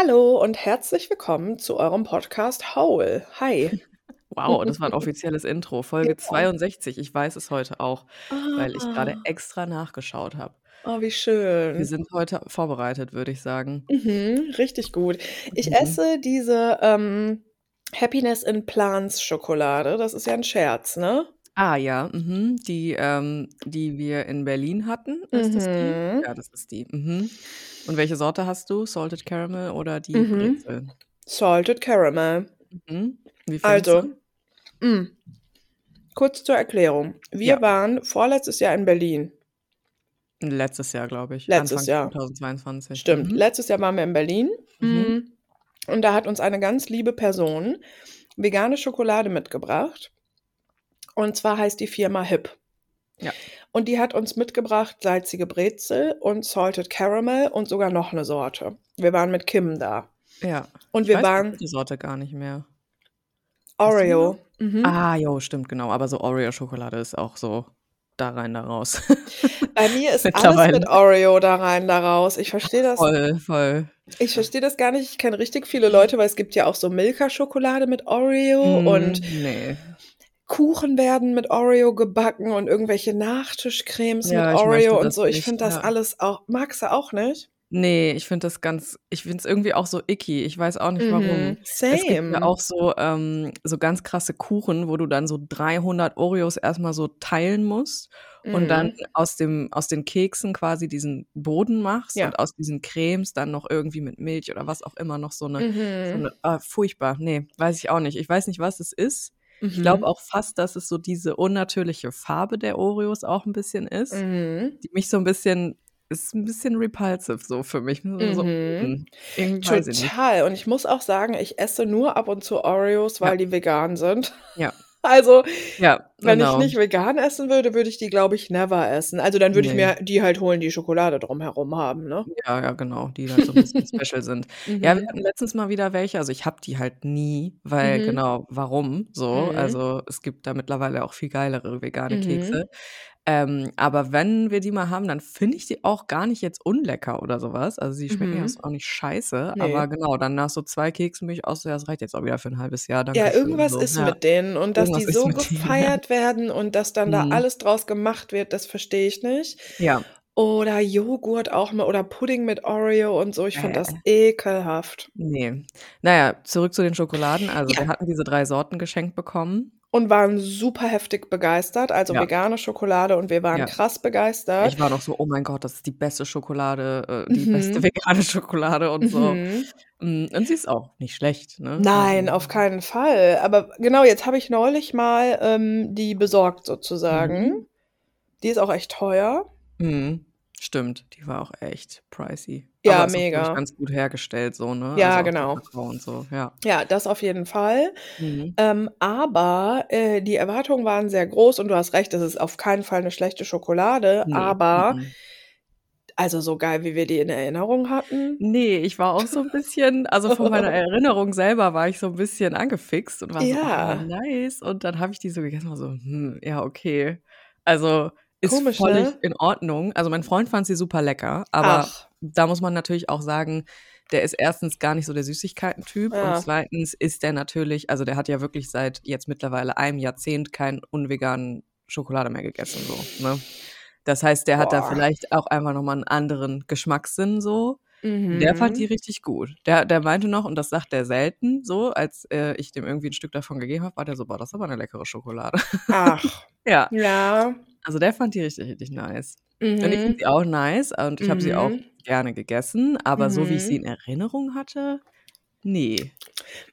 Hallo und herzlich willkommen zu eurem Podcast Howl. Hi. Wow, das war 'n offizielles Intro, Folge Ja. 62. Ich weiß es heute auch, weil ich grade Ah. extra nachgeschaut habe. Oh, wie Wir schön. sind heute vorbereitet, würde ich sagen. Mhm, richtig gut. Ich Mhm. esse diese, ähm, Happiness in Plants Schokolade. Das ist ja 'n Scherz, ne? Ah ja, mhm, die, ähm die wir in Berlin hatten. Ist das die? Mhm. Ja, das ist die. Mhm. Und welche Sorte hast du? Salted Caramel oder die Mhm. Brezel? Salted Caramel. Mhm. Wie findest Also, du? hm, kurz zur Erklärung. Wir Ja. waren vorletztes Jahr in Berlin. Letztes Jahr, glaube ich, Letztes Anfang Jahr. 2022. Stimmt. Mhm. Letztes Jahr waren wir in Berlin, Mhm. hm, und da hat uns eine ganz liebe Person vegane Schokolade mitgebracht. Und zwar heißt die Firma Hip. Ja. Und die hat uns mitgebracht salzige Brezel und Salted Caramel und sogar noch 'ne Sorte. Wir waren mit Kim da. Ja. Und Ich wir weiß die waren dritte Sorte gar nicht mehr. Die? Oreo. Mhm. Ah, jo, stimmt, genau. Aber so Oreo-Schokolade ist auch so da rein, da raus. Bei mir ist alles mit Oreo da rein, da raus. Ich verstehe das Voll, voll. ich verstehe das gar nicht. Ich kenne richtig viele Leute, weil es gibt ja auch so Milka-Schokolade mit Oreo Mhm, und ne. Kuchen werden mit Oreo gebacken und irgendwelche Nachtischcremes Ja, mit Oreo und so. Ich finde das ja. alles auch magst du auch nicht? Ne, ich finde das ganz ich finde es irgendwie auch so icky. Ich weiß auch nicht warum. Mhm, Es gibt ja same. auch so, ähm so ganz krasse Kuchen, wo du dann so 300 Oreos erst mal so teilen musst und dann Mhm. aus dem aus den Keksen quasi diesen Boden machst Ja. und aus diesen Cremes dann noch irgendwie mit Milch oder was auch immer noch so 'ne so Mhm. 'ne ah, furchtbar. Ne, weiß ich auch nicht. Ich weiß nicht, was es ist. Ich glaube Mhm. auch fast, dass es so diese unnatürliche Farbe der Oreos auch 'n bisschen ist, Mhm. die mich so 'n bisschen ist 'n bisschen repulsive so für mich. So, Mhm. hm. Total. Und ich muss auch sagen, ich esse nur ab und zu Oreos, Ja. weil die vegan sind. Ja. Also, Ja, wenn ich genau. nicht vegan essen würde, würde ich die, glaube ich, never essen. Also, dann würde ich Ne. mir die halt holen, die Schokolade drumherum haben, ne? Ja, ja, genau, die dann so 'n bisschen special sind. Ja, wir Mhm. hatten letztens mal wieder welche. Also, ich habe die halt nie, weil Mhm. genau, warum so? Mhm. Also, es gibt da mittlerweile auch viel geilere vegane Mhm. Kekse. Ähm, aber wenn wir die mal haben, dann finde ich die auch gar nicht jetzt unlecker oder so was. Also, die schmecken ja Mhm. auch nicht scheiße, Ne. aber genau, dann nach so 2 Keksen bin ich auch so: „Ja, das reicht jetzt auch wieder für 'n halbes Jahr, Ja, danke schön“, irgendwas so. ist Ja. mit denen und dass die Irgendwas ist so mit denen, gefeiert werden und dass dann da Mhm. alles draus gemacht wird, das verstehe ich nicht. Ja. Oder Joghurt auch mal oder Pudding mit Oreo und so. Ich finde das Bäh. ekelhaft. Ne. Na ja, zurück zu den Schokoladen. Also, Ja. wir hatten diese 3 Sorten geschenkt bekommen. Und waren super heftig begeistert, also Ja. vegane Schokolade und wir waren Ja. krass begeistert. Ich war noch so: „Oh mein Gott, das ist die beste Schokolade, äh, die beste Mhm. vegane Schokolade“ und so. Mhm. Hm, und sie ist auch nicht schlecht, ne? Nein, Also auf keinen Fall. Aber genau, jetzt habe ich neulich mal, ähm, die besorgt sozusagen. Mhm. Die ist auch echt teuer. Mhm. Stimmt, die war auch echt pricey. Ja, Aber mega. ganz gut hergestellt so, ne? Ja, Also, genau. Und so, ja. Ja, das auf jeden Fall. Mhm. Ähm, aber, äh, die Erwartungen waren sehr groß und du hast recht, es ist auf keinen Fall 'ne schlechte Schokolade, Ne, aber mhm. also, so geil, wie wir die in Erinnerung hatten Ne, ich war auch so 'n bisschen also, von meiner Erinnerung selber war ich so 'n bisschen angefixt und war so: Ja. „Oh, nice.“ Und dann habe ich die so gegessen und war so: „Hm, ja, okay.“ Also, ist Komisch, völlig ne? in Ordnung. Also, mein Freund fand sie super lecker, aber Ach. Da muss man natürlich auch sagen, der ist 1. gar nicht so der Süßigkeiten-Typ und Ja. 2. ist der natürlich also, der hat ja wirklich seit jetzt mittlerweile einem Jahrzehnt kein unveganen Schokolade mehr gegessen so, ne? Das heißt, der hat da Boah. vielleicht auch einfach noch mal 'n anderen Geschmackssinn so. Der fand die Mhm. richtig gut. Der der meinte noch, und das sagt er selten so, als, äh, ich dem irgendwie 'n Stück davon gegeben habe, war der so: „Boah, das ist aber 'ne leckere Schokolade.“ Ach. Ja. Ja. Also, der fand die richtig, richtig nice. Und ich finde Mhm. sie auch nice und ich habe sie auch Mhm. gerne gegessen, aber so wie ich sie Mhm. in Erinnerung hatte, ne.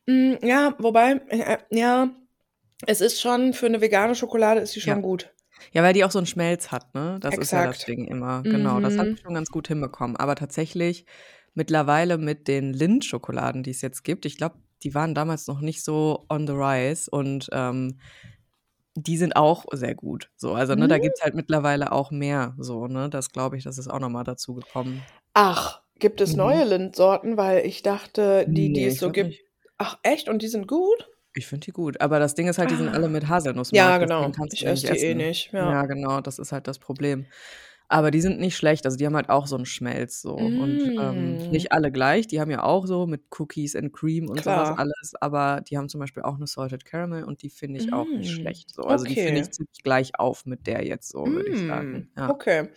Hm, ja, wobei, äh, ja, es ist schon für 'ne vegane Schokolade ist sie Ja. schon gut. Ja, weil die auch so 'n Schmelz hat, ne? Das ist ja das Exakt. Ding immer. Genau, das hat Mhm. sie schon ganz gut hinbekommen. Aber tatsächlich mittlerweile mit den Lindt-Schokoladen, die es jetzt gibt ich glaube, die waren damals noch nicht so on the rise und, ähm, die sind auch sehr gut so. Also, ne, da Mhm. gibt's halt mittlerweile auch mehr so, ne? Das glaube ich, das ist auch noch mal dazugekommen. Ach, gibt es Mhm. neue Lindt-Sorten? Weil ich dachte, die, die es so gibt nicht. ach echt? Und die sind gut? Ich finde die gut. Aber das Ding ist halt, die sind alle Ah. mit Haselnussmark, Ja, genau. Ich esse die eh nicht, ja. Ja, genau, das ist halt das Problem. Aber die sind nicht schlecht. Also, die haben halt auch so 'n Schmelz so und, ähm, Mm. nicht alle gleich. Die haben ja auch so mit Cookies and Cream und Klar. alles, aber die haben zum Beispiel auch 'ne Salted Caramel und die finde ich auch nicht Mm, schlecht so. Also, die finde okay. ich ziemlich gleich auf mit der jetzt so, würde ich Mm, sagen, ja. okay.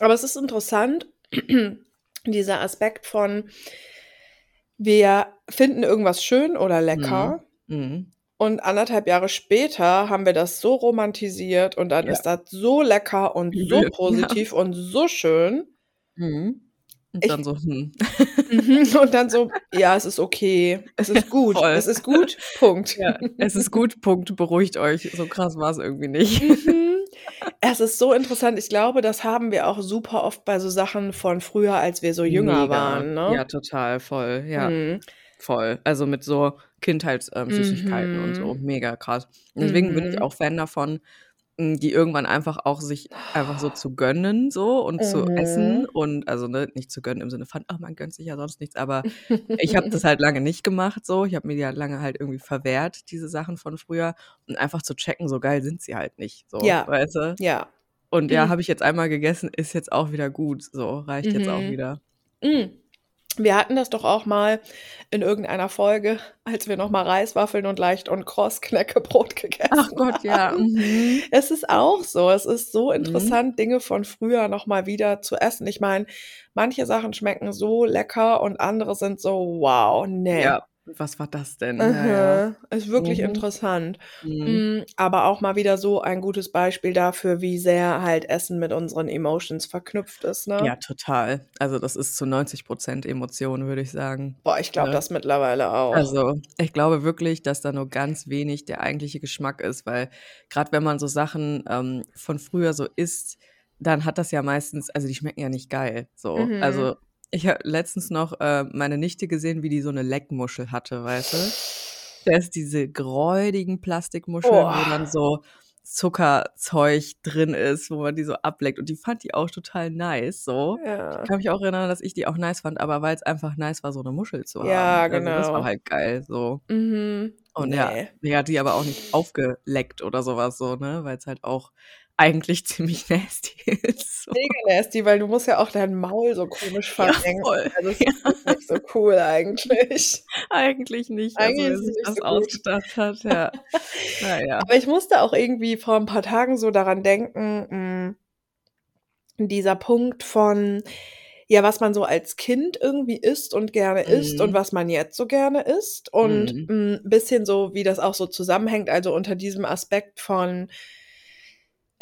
Aber es ist interessant, dieser Aspekt von wir finden irgendwas schön oder Mhm. lecker Mhm. Und 1 1/2 Jahre später haben wir das so romantisiert und dann Ja. ist das so lecker und so ja. positiv und so schön. Mhm. Und Ich dann so, hm. Mhm, und dann so: „Ja, es ist okay. Es Ja, ist gut. voll. Es ist gut. Punkt.“ Ja, es ist gut, Punkt. Beruhigt euch. So krass war's irgendwie nicht. Mhm. Es ist so interessant. Ich glaube, das haben wir auch super oft bei so Sachen von früher, als wir so jünger Mega. waren, Ja, ne? total, voll, ja. Mhm. Voll. Also, mit so Kindheits ähm, Süßigkeiten und so. Mhm. Mega krass. Deswegen bin ich Mhm. auch Fan davon, hm, die irgendwann einfach auch sich einfach so zu gönnen so und zu essen Mhm. und also, ne, nicht zu gönnen im Sinne von: „Oh, man gönnt sich ja sonst nichts“, aber ich habe das halt lange nicht gemacht so. Ich habe mir die halt lange halt irgendwie verwehrt, diese Sachen von früher und einfach zu checken, so geil sind sie halt nicht so, Ja. weißt du? Ja. Und ja, Mhm. habe ich jetzt einmal gegessen, ist jetzt auch wieder gut so, reicht jetzt auch Mhm. wieder. Hm. Wir hatten das doch auch mal in irgendeiner Folge, als wir noch mal Reiswaffeln und leicht und kross Knäckebrot gegessen Ach Gott, ja. haben. Mhm. Es ist auch so. Es ist so Mhm. interessant, Dinge von früher noch mal wieder zu essen. Ich meine, manche Sachen schmecken so lecker und andere sind so: „Wow, ne.“ Ja, was war das denn? Ja, ja. Mhm. Ist wirklich Mhm. interessant. Mhm. Hm, aber auch mal wieder so ein gutes Beispiel dafür, wie sehr halt Essen mit unseren Emotions verknüpft ist, Ja, ne? total. Also, das ist zu 90 % Emotion, würde ich sagen, Boah, ich glaube ne? das mittlerweile auch. Also, ich glaube wirklich, dass da nur ganz wenig der eigentliche Geschmack ist, weil grad wenn man so Sachen, ähm, von früher so isst, dann hat das ja meistens also, die schmecken ja nicht geil so. Mhm. Also, ich habe letztens noch, äh, meine Nichte gesehen, wie die so 'ne Leckmuschel hatte, weißt du? Das diese gräudigen Plastikmuscheln, wo dann Oh. so Zuckerzeug drin ist, wo man die so ableckt und die fand die auch total nice so. Ich Ja. kann mich auch erinnern, dass ich die auch nice fand, aber weil's einfach nice war, so 'ne Muschel zu haben. Ja, Also, das war genau. halt geil so. Mhm. Und ja, Ne. die hat die aber auch nicht aufgeleckt oder so was so, ne, weil's halt auch eigentlich ziemlich nasty ist so. Mega nasty, weil du musst ja auch dein Maul so komisch Ja, verrenken. voll. Also, es Ja. ist nicht so cool eigentlich. Eigentlich nicht, also, Eigentlich wer ist es sich das so ausgedacht hat, ja. Na ja. Aber ich musste auch irgendwie vor 'n paar Tagen so daran denken, hm dieser Punkt von ja, was man so als Kind irgendwie isst und gerne isst und Mhm. was man jetzt so gerne isst und, Mhm. hm, bisschen so, wie das auch so zusammenhängt, also, unter diesem Aspekt von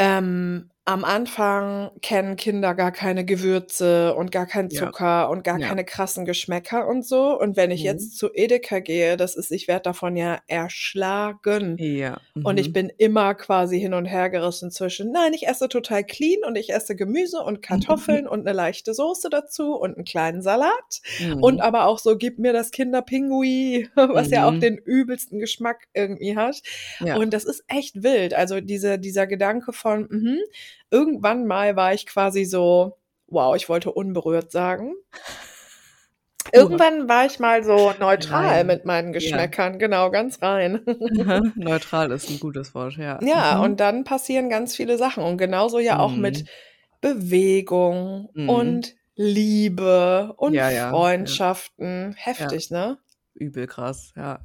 ähm, am Anfang kennen Kinder gar keine Gewürze und gar keinen Ja. Zucker und gar Ja. keine krassen Geschmäcker und so. Und wenn ich Mhm. jetzt zu Edeka gehe, das ist ich werde davon ja erschlagen. Ja, Und ich mhm. bin immer quasi hin und hergerissen zwischen: „Nein, ich esse total clean und ich esse Gemüse und Kartoffeln und 'ne leichte Soße dazu und 'n kleinen Salat.“ Und Mhm. aber auch so: „Gib mir das Kinderpingui“, was ja auch Mhm. den übelsten Geschmack irgendwie hat. Ja. Und das ist echt wild. Also, diese dieser Gedanke von mhm, irgendwann mal war ich quasi so wow, ich wollte unberührt sagen. Pur. Irgendwann war ich mal so neutral Rein. mit meinen Ja. Geschmäckern, genau, ganz rein. Neutral ist 'n gutes Wort, ja. Ja, Mhm. und dann passieren ganz viele Sachen und genauso ja auch mit Mhm. Bewegung Mhm. und Liebe und Ja, ja, ja. Freundschaften. Ja. Heftig, ne? Übel krass, ja.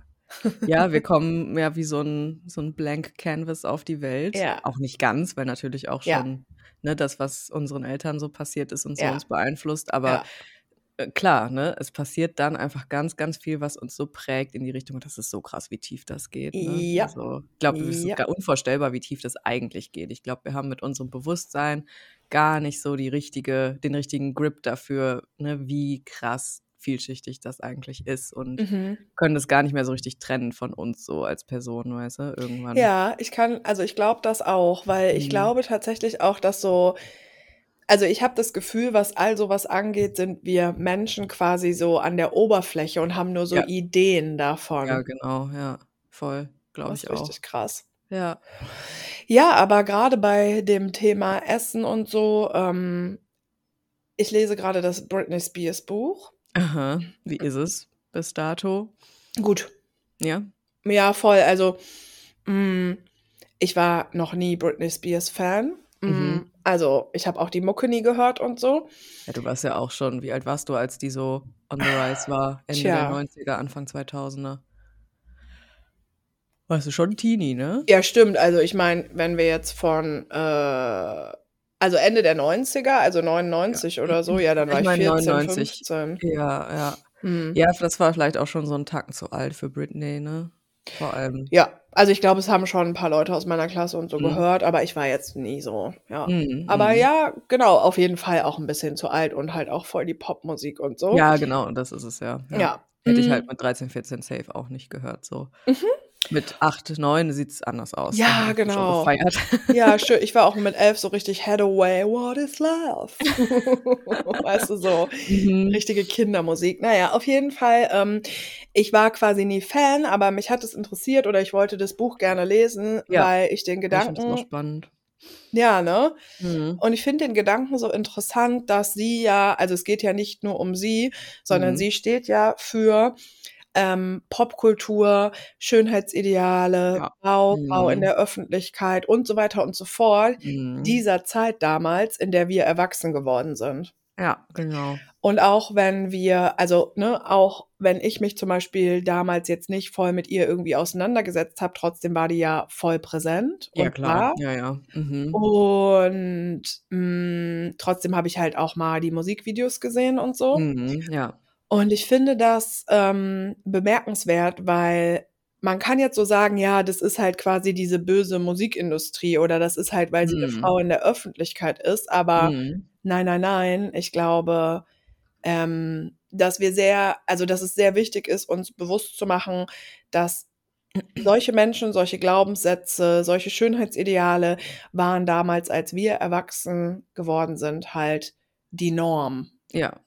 Ja, wir kommen ja wie so 'n so 'n Blank Canvas auf die Welt. Ja. Auch nicht ganz, weil natürlich auch schon, ne, das, was unseren Eltern so passiert ist und so uns beeinflusst. Aber, äh, klar, ne, es passiert dann einfach ganz, ganz viel, was uns so prägt in die Richtung das ist so krass, wie tief das geht, ne? Ja. Also, ich glaube, es ist Ja. sogar unvorstellbar, wie tief das eigentlich geht. Ich glaube, wir haben mit unserem Bewusstsein gar nicht so die richtige den richtigen Grip dafür, ne, wie krass vielschichtig das eigentlich ist und Mhm. können das gar nicht mehr so richtig trennen von uns so als Person, weißt du, irgendwann. Ja, ich kann also, ich glaube das auch, weil ich Mhm. glaube tatsächlich auch, dass so also, ich habe das Gefühl, was all so was angeht, sind wir Menschen quasi so an der Oberfläche und haben nur so Ja. Ideen Ja, davon. genau, ja, voll, glaube ich ist auch. richtig krass. Ja. Ja, aber grade bei dem Thema Essen und so, ähm ich lese grade das Britney Spears Buch. Aha. Wie ist es bis dato? Gut. Ja? Ja, voll. Also, hm, ich war noch nie Britney Spears Fan, Mhm. hm, Also, ich habe auch die Mucke nie gehört und so. Ja, du warst ja auch schon wie alt warst du, als die so on the rise war? Ende der Tja. 90er, Anfang 2000er? Warst du schon Teenie, ne? Ja, stimmt. Also, ich meine, wenn wir jetzt von, äh also, Ende der 90er, also, 99 oder so, ja, dann war Ich ich meine 14, 99. 15. Ja, ja. Mhm. Ja, das war vielleicht auch schon so 'n Tacken zu alt für Britney, ne? Vor allem. Ja, also, ich glaube, es haben schon 'n paar Leute aus meiner Klasse und so Mhm. gehört, aber ich war jetzt nie so, ja. Mhm, Aber mhm. ja, genau, auf jeden Fall auch 'n bisschen zu alt und halt auch voll die Popmusik und so. Ja, genau, das ist es ja, ja. Ja. Hätte ich Mhm. halt mit 13, 14 safe auch nicht gehört so. Mit 8, 9 sieht's anders aus. Ja, ich schon genau. Ja, schön. Ich war auch mit 11 so richtig Hathaway, What is Love? Weißt du, so Mhm. richtige Kindermusik. Na ja, auf jeden Fall, ähm, ich war quasi nie Fan, aber mich hat es interessiert oder ich wollte das Buch gerne lesen, Ja. weil ich den Ich finde das Gedanken spannend. ja, ne? Mhm. Und ich finde den Gedanken so interessant, dass sie ja also, es geht ja nicht nur um sie, sondern Mhm. sie steht ja für, ähm, Popkultur, Schönheitsideale, Ja. Bau Bau in Mhm. der Öffentlichkeit und so weiter und so fort, Mhm. dieser Zeit damals, in der wir erwachsen geworden sind. Ja, genau. Und auch wenn wir also, ne, auch wenn ich mich zum Beispiel damals jetzt nicht voll mit ihr irgendwie auseinandergesetzt habe, trotzdem war die ja voll präsent Ja und klar, da. ja, ja. Mhm. Und, hm, trotzdem habe ich halt auch mal die Musikvideos gesehen und so. Mhm, ja. Und ich finde das, ähm, bemerkenswert, weil man kann jetzt so sagen: „Ja, das ist halt quasi diese böse Musikindustrie oder das ist halt, weil sie 'ne Mhm. Frau in der Öffentlichkeit ist.“ Aber Mhm. nein, nein, nein, ich glaube, ähm, dass wir sehr also, dass es sehr wichtig ist, uns bewusst zu machen, dass solche Menschen, solche Glaubenssätze, solche Schönheitsideale waren damals, als wir erwachsen geworden sind, halt die Norm. Ja.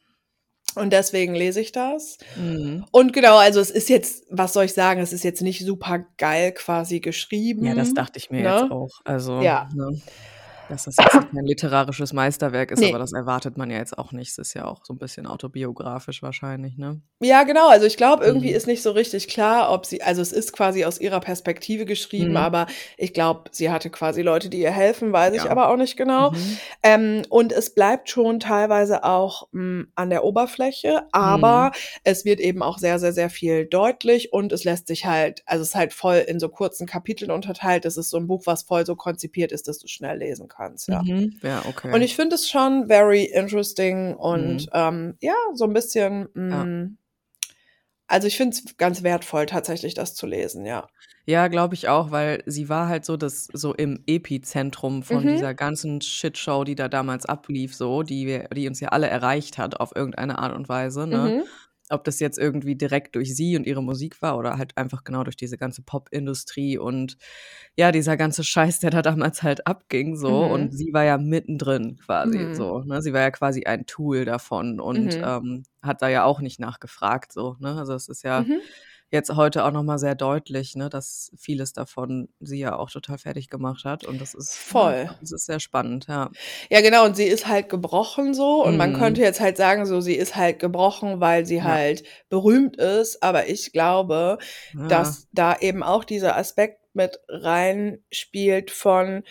Und deswegen lese ich das. Mhm. Und genau, also, es ist jetzt was soll ich sagen, es ist jetzt nicht supergeil quasi geschrieben, Ja, das dachte ich mir jetzt ne? auch. Also, Ja. ne, dass das jetzt kein literarisches Meisterwerk ist, Ne. aber das erwartet man ja jetzt auch nicht. Es ist ja auch so 'n bisschen autobiografisch wahrscheinlich, ne? Ja, genau. Also, ich glaube, irgendwie Mhm. ist nicht so richtig klar, ob sie also, es ist quasi aus ihrer Perspektive geschrieben, Mhm. aber ich glaube, sie hatte quasi Leute, die ihr helfen, weiß ich Ja. aber auch nicht genau. Mhm. Ähm, und es bleibt schon teilweise auch, hm, an der Oberfläche, aber Mhm. es wird eben auch sehr, sehr, sehr viel deutlich und es lässt sich halt also, es ist halt voll in so kurzen Kapiteln unterteilt. Das ist so 'n Buch, was voll so konzipiert ist, dass du's schnell lesen kannst, ja. Mhm. Ja, Und okay. ich finde es schon very interesting und, Mhm. ähm, ja, so 'n bisschen, Ja. hm also, ich finde es ganz wertvoll, tatsächlich das zu lesen, ja. Ja, glaube ich auch, weil sie war halt so das so im Epizentrum von Mhm. dieser ganzen Shitshow, die da damals ablief so, die wir die uns ja alle erreicht hat auf irgendeine Art und Weise, ne? Mhm. Ob das jetzt irgendwie direkt durch sie und ihre Musik war oder halt einfach genau durch diese ganze Popindustrie und ja, dieser ganze Scheiß, der da damals halt abging so Mhm. und sie war ja mittendrin quasi Mhm. so, ne? Sie war ja quasi ein Tool davon und, Mhm. ähm, hat da ja auch nicht nachgefragt so, ne? Also, es ist ja Mhm. Jetzt heute auch noch mal sehr deutlich, ne, dass vieles davon sie ja auch total fertig gemacht hat und das ist ne, Voll. das ist sehr spannend, ja. Ja, genau, und sie ist halt gebrochen so und man könnte Mhm. jetzt halt sagen, so, sie ist halt gebrochen, weil sie Ja. halt berühmt ist, aber ich glaube, Ja. dass da eben auch dieser Aspekt mit reinspielt von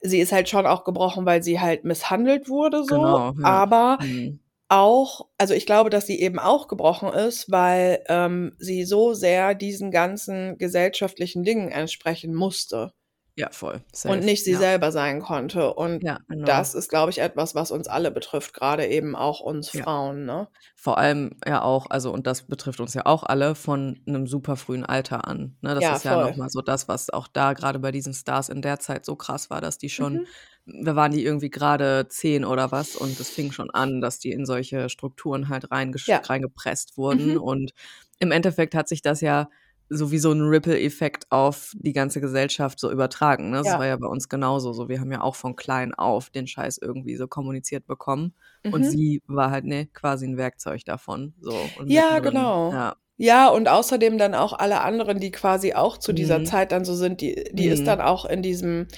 sie ist halt schon auch gebrochen, weil sie halt misshandelt wurde so, Genau, ja. aber Mhm. Auch also, ich glaube, dass sie eben auch gebrochen ist, weil, ähm, sie so sehr diesen ganzen gesellschaftlichen Dingen entsprechen musste Ja, voll, und safe, nicht sie ja. selber sein konnte. Und Ja, genau. das ist, glaube ich, etwas, was uns alle betrifft, grade eben auch uns Ja. Frauen, ne? Vor allem ja auch also, und das betrifft uns ja auch alle von 'nem super frühen Alter an, ne? Das ist ja voll. noch mal so das, was auch da grade bei diesen Stars in der Zeit so krass war, dass die schon Mhm. Da waren die irgendwie grade 10 oder was und es fing schon an, dass die in solche Strukturen halt Ja. reingepresst wurden Mhm. und im Endeffekt hat sich das ja so wie so 'n Ripple-Effekt auf die ganze Gesellschaft so übertragen, ne? Das Ja. war ja bei uns genauso so. Wir haben ja auch von klein auf den Scheiß irgendwie so kommuniziert bekommen und Mhm. sie war halt, ne, quasi 'n Werkzeug davon so und Ja, genau. Ja. Ja, und außerdem dann auch alle anderen, die quasi auch zu dieser Mhm. Zeit dann so sind, die die ist Mhm. dann auch in diesem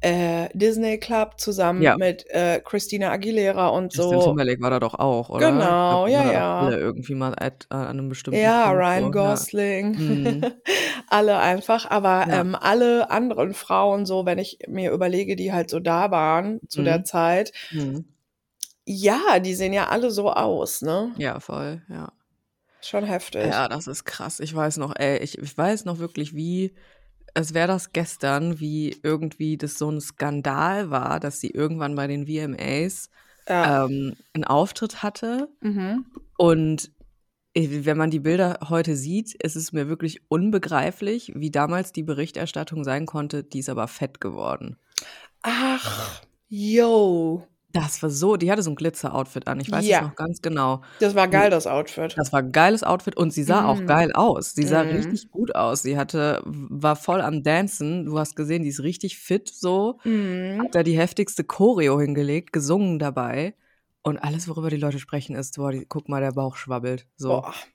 äh, Disney Club zusammen Ja. mit, äh, Christina Aguilera und Justin so. Timberlake war da doch auch, oder? Genau, glaub, ja, ja. alle irgendwie mal at äh, an 'nem bestimmten Ja, Punkt Ryan so, ja. Gosling, Mhm. alle einfach. Aber, Ja. ähm, alle anderen Frauen so, wenn ich mir überlege, die halt so da waren zu der Mhm. Zeit Mhm. ja, die sehen ja alle so aus, ne? Ja, voll, ja. Schon heftig. Ja, das ist krass. Ich weiß noch, ey, ich ich weiß noch wirklich, wie als wäre das gestern, wie irgendwie das so 'n Skandal war, dass sie irgendwann bei den VMAs, Ja. ähm, 'n Auftritt hatte. Mhm. Und, wenn man die Bilder heute sieht, ist es mir wirklich unbegreiflich, wie damals die Berichterstattung sein konnte, die ist aber fett geworden. Ach, yo. Das war so die hatte so 'n Glitzer-Outfit an. Ich weiß es Ja. noch ganz genau. Das war geil, das Outfit. das war 'n geiles Outfit und sie sah auch Mhm. geil aus. Sie sah Mhm. richtig gut aus. Sie hatte war voll am Dancen. Du hast gesehen, die ist richtig fit so, Mhm. hat da die heftigste Choreo hingelegt, gesungen dabei. Und alles, worüber die Leute sprechen, ist: „Boah, die guck mal, der Bauch schwabbelt“, so. Boah.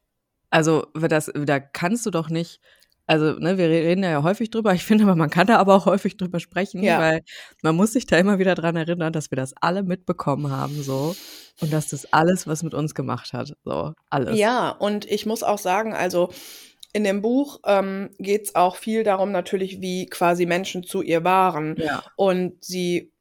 Also, das da kannst du doch nicht also, ne, wir re reden ja häufig drüber. Ich finde aber, man kann da aber auch häufig drüber sprechen, Ja. weil man muss sich da immer wieder dran erinnern, dass wir das alle mitbekommen haben so und dass das alles was mit uns gemacht hat, so, alles. Ja, und ich muss auch sagen, also, in dem Buch, ähm, geht's auch viel darum natürlich, wie quasi Menschen zu ihr waren. Ja. Und sie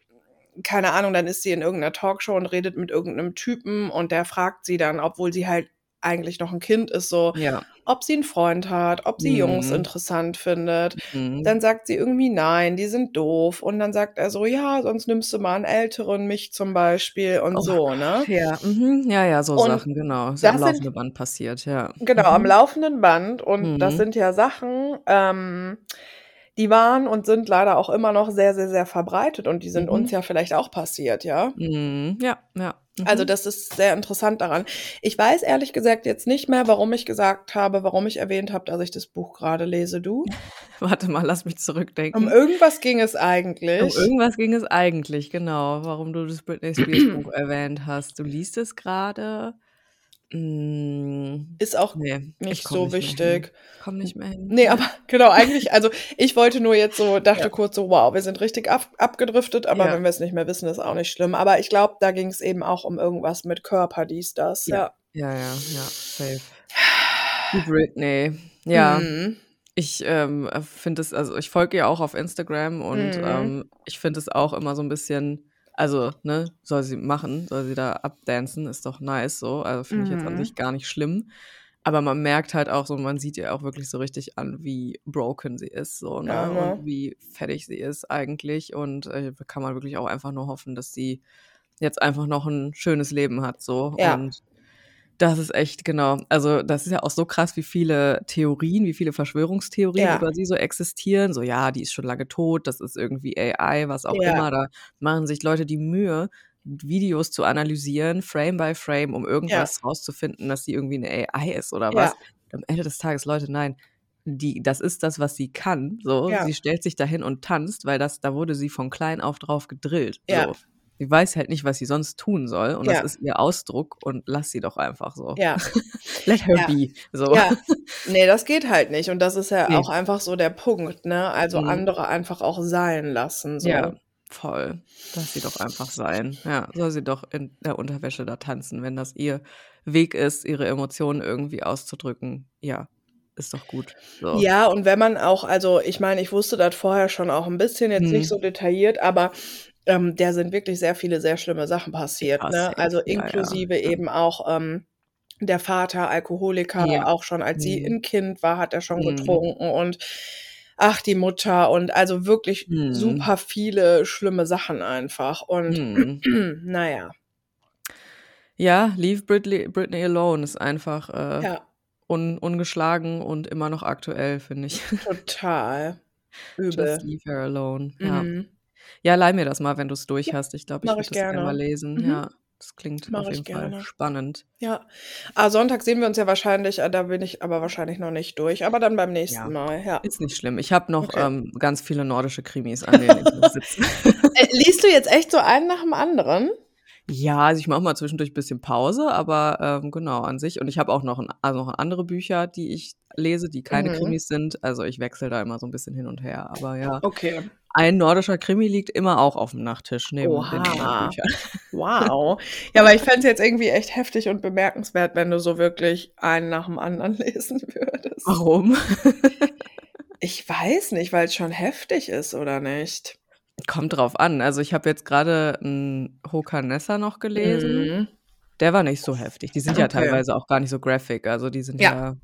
keine Ahnung, dann ist sie in irgend 'ner Talkshow und redet mit irgend 'nem Typen und der fragt sie dann, obwohl sie halt eigentlich noch 'n Kind ist, so, Ja. Ob sie 'n Freund hat, ob sie Jungs Mhm. interessant findet. Mhm. Dann sagt sie irgendwie: „Nein, die sind doof.“ Und dann sagt er so: „Ja, sonst nimmst du mal 'n Älteren, mich zum Beispiel“ und Oh so, ne? Ja, mhm. Ja, ja, so Und Sachen, genau. Ja am das sind laufenden Band passiert, ja. Genau, am Mhm. laufenden Band. Und das Mhm. sind ja Sachen, ähm, die waren und sind leider auch immer noch sehr, sehr, sehr verbreitet und die sind uns Mhm. ja vielleicht auch passiert, ja? Mhm. Ja, ja. Also, Mhm. das ist sehr interessant daran. Ich weiß ehrlich gesagt jetzt nicht mehr, warum ich gesagt habe warum ich erwähnt habe, dass ich das Buch grade lese. Du? Warte mal, lass mich Um zurückdenken. irgendwas ging es Um eigentlich. irgendwas ging es eigentlich, genau, warum du das Britney Spears Buch erwähnt hast. Du liest es grade? Hm, Ist auch ne, ich nicht so nicht wichtig. Komme nicht mehr hin. Ne, aber genau, eigentlich also, ich wollte nur jetzt so dachte Ja. kurz so: „Wow, wir sind richtig ab abgedriftet“, aber Ja. wenn wir's nicht mehr wissen, ist auch nicht schlimm. Aber ich glaube, da ging's eben auch um irgendwas mit Körper, dies, das, Ja. ja. Ja, ja, ja, safe. Die Britney. Ja. Mhm. Ich, ähm, äh, finde es also, ich folge ihr auch auf Instagram und, Mhm. ähm, ich finde es auch immer so 'n bisschen also, ne, soll sie machen, soll sie da abdancen, ist doch nice so. Also, finde ich jetzt an Mhm. sich gar nicht schlimm. Aber man merkt halt auch so man sieht ihr auch wirklich so richtig an, wie broken sie ist so, ne, Ja, ne? und wie fertig sie ist eigentlich. Und, äh, da kann man wirklich auch einfach nur hoffen, dass sie jetzt einfach noch 'n schönes Leben hat so. Ja. Und das ist echt genau. Also, das ist ja auch so krass, wie viele Theorien, wie viele Verschwörungstheorien Ja. über sie so existieren. So: „Ja, die ist schon lange tot, das ist irgendwie AI“, was auch Ja. immer. Da machen sich Leute die Mühe, Videos zu analysieren, Frame by Frame, um Ja. irgendwas rauszufinden, dass sie irgendwie 'ne AI ist oder Ja. was. Am Ende des Tages, Leute, nein, die das ist das, was sie kann, so. Ja. Sie stellt sich dahin und tanzt, weil das da wurde sie von klein auf drauf gedrillt, Ja. so. Sie weiß halt nicht, was sie sonst tun soll und das Ja. ist ihr Ausdruck und lass sie doch einfach so. Ja. Let her Ja. be, so. Ja. Ne, das geht halt nicht und das ist ja Ne. auch einfach so der Punkt, ne? Also, Mhm. andere einfach auch sein lassen, so. Ja, voll. Lass sie doch einfach sein. Ja, soll sie doch in der Unterwäsche da tanzen, wenn das ihr Weg ist, ihre Emotionen irgendwie auszudrücken. Ja, ist doch gut, so. Ja, und wenn man auch also, ich meine, ich wusste das vorher schon auch 'n bisschen, jetzt nicht Mhm. so detailliert, aber, ähm, der sind wirklich sehr viele sehr schlimme Sachen passiert, ne? Also, Ja, ja, inklusive ja. eben auch, ähm, der Vater Alkoholiker, Ja. auch schon als sie Mhm. 'n Kind war, hat er schon Mhm. getrunken und ach, die Mutter und also, wirklich Mhm. super viele schlimme Sachen einfach und Mhm. na ja. Leave Britney Britney alone ist einfach, äh, un ungeschlagen und immer noch aktuell, finde ich. Total. Just Übel. leave her alone, ja. Ja, leih mir das mal, wenn du's durch Ja, hast. Ich glaube, ich würde das gerne mal lesen. Mhm. Ja, das klingt Mache auf jeden Fall spannend. Ja. Ah, Sonntag sehen wir uns ja wahrscheinlich, äh, da bin ich aber wahrscheinlich noch nicht durch, aber dann beim nächsten Ja, Mal, ja. ist nicht schlimm. Ich habe noch, Okay. ähm, ganz viele nordische Krimis, an denen ich noch sitze. Äh, liest du jetzt echt so einen nach dem anderen? Ja, also, ich mache mal zwischendurch bisschen Pause, aber, ähm, genau, an sich und ich habe auch noch 'n also, noch andere Bücher, die ich lese, die keine Mhm. Krimis sind. Also, ich wechsle da immer so 'n bisschen hin und her, aber ja. Okay. Ein nordischer Krimi liegt immer auch auf dem Nachttisch neben den anderen Oha. Büchern. Wow. Ja, aber ich fände es jetzt irgendwie echt heftig und bemerkenswert, wenn du so wirklich einen nach dem anderen lesen würdest. Warum? Ich weiß nicht, weil es schon heftig ist, oder nicht? Kommt drauf an. Also, ich habe jetzt gerade 'n Hokanessa noch gelesen. Mhm. Der war nicht so heftig. Die sind ja Okay. teilweise auch gar nicht so graphic. Also, die sind Ja, ja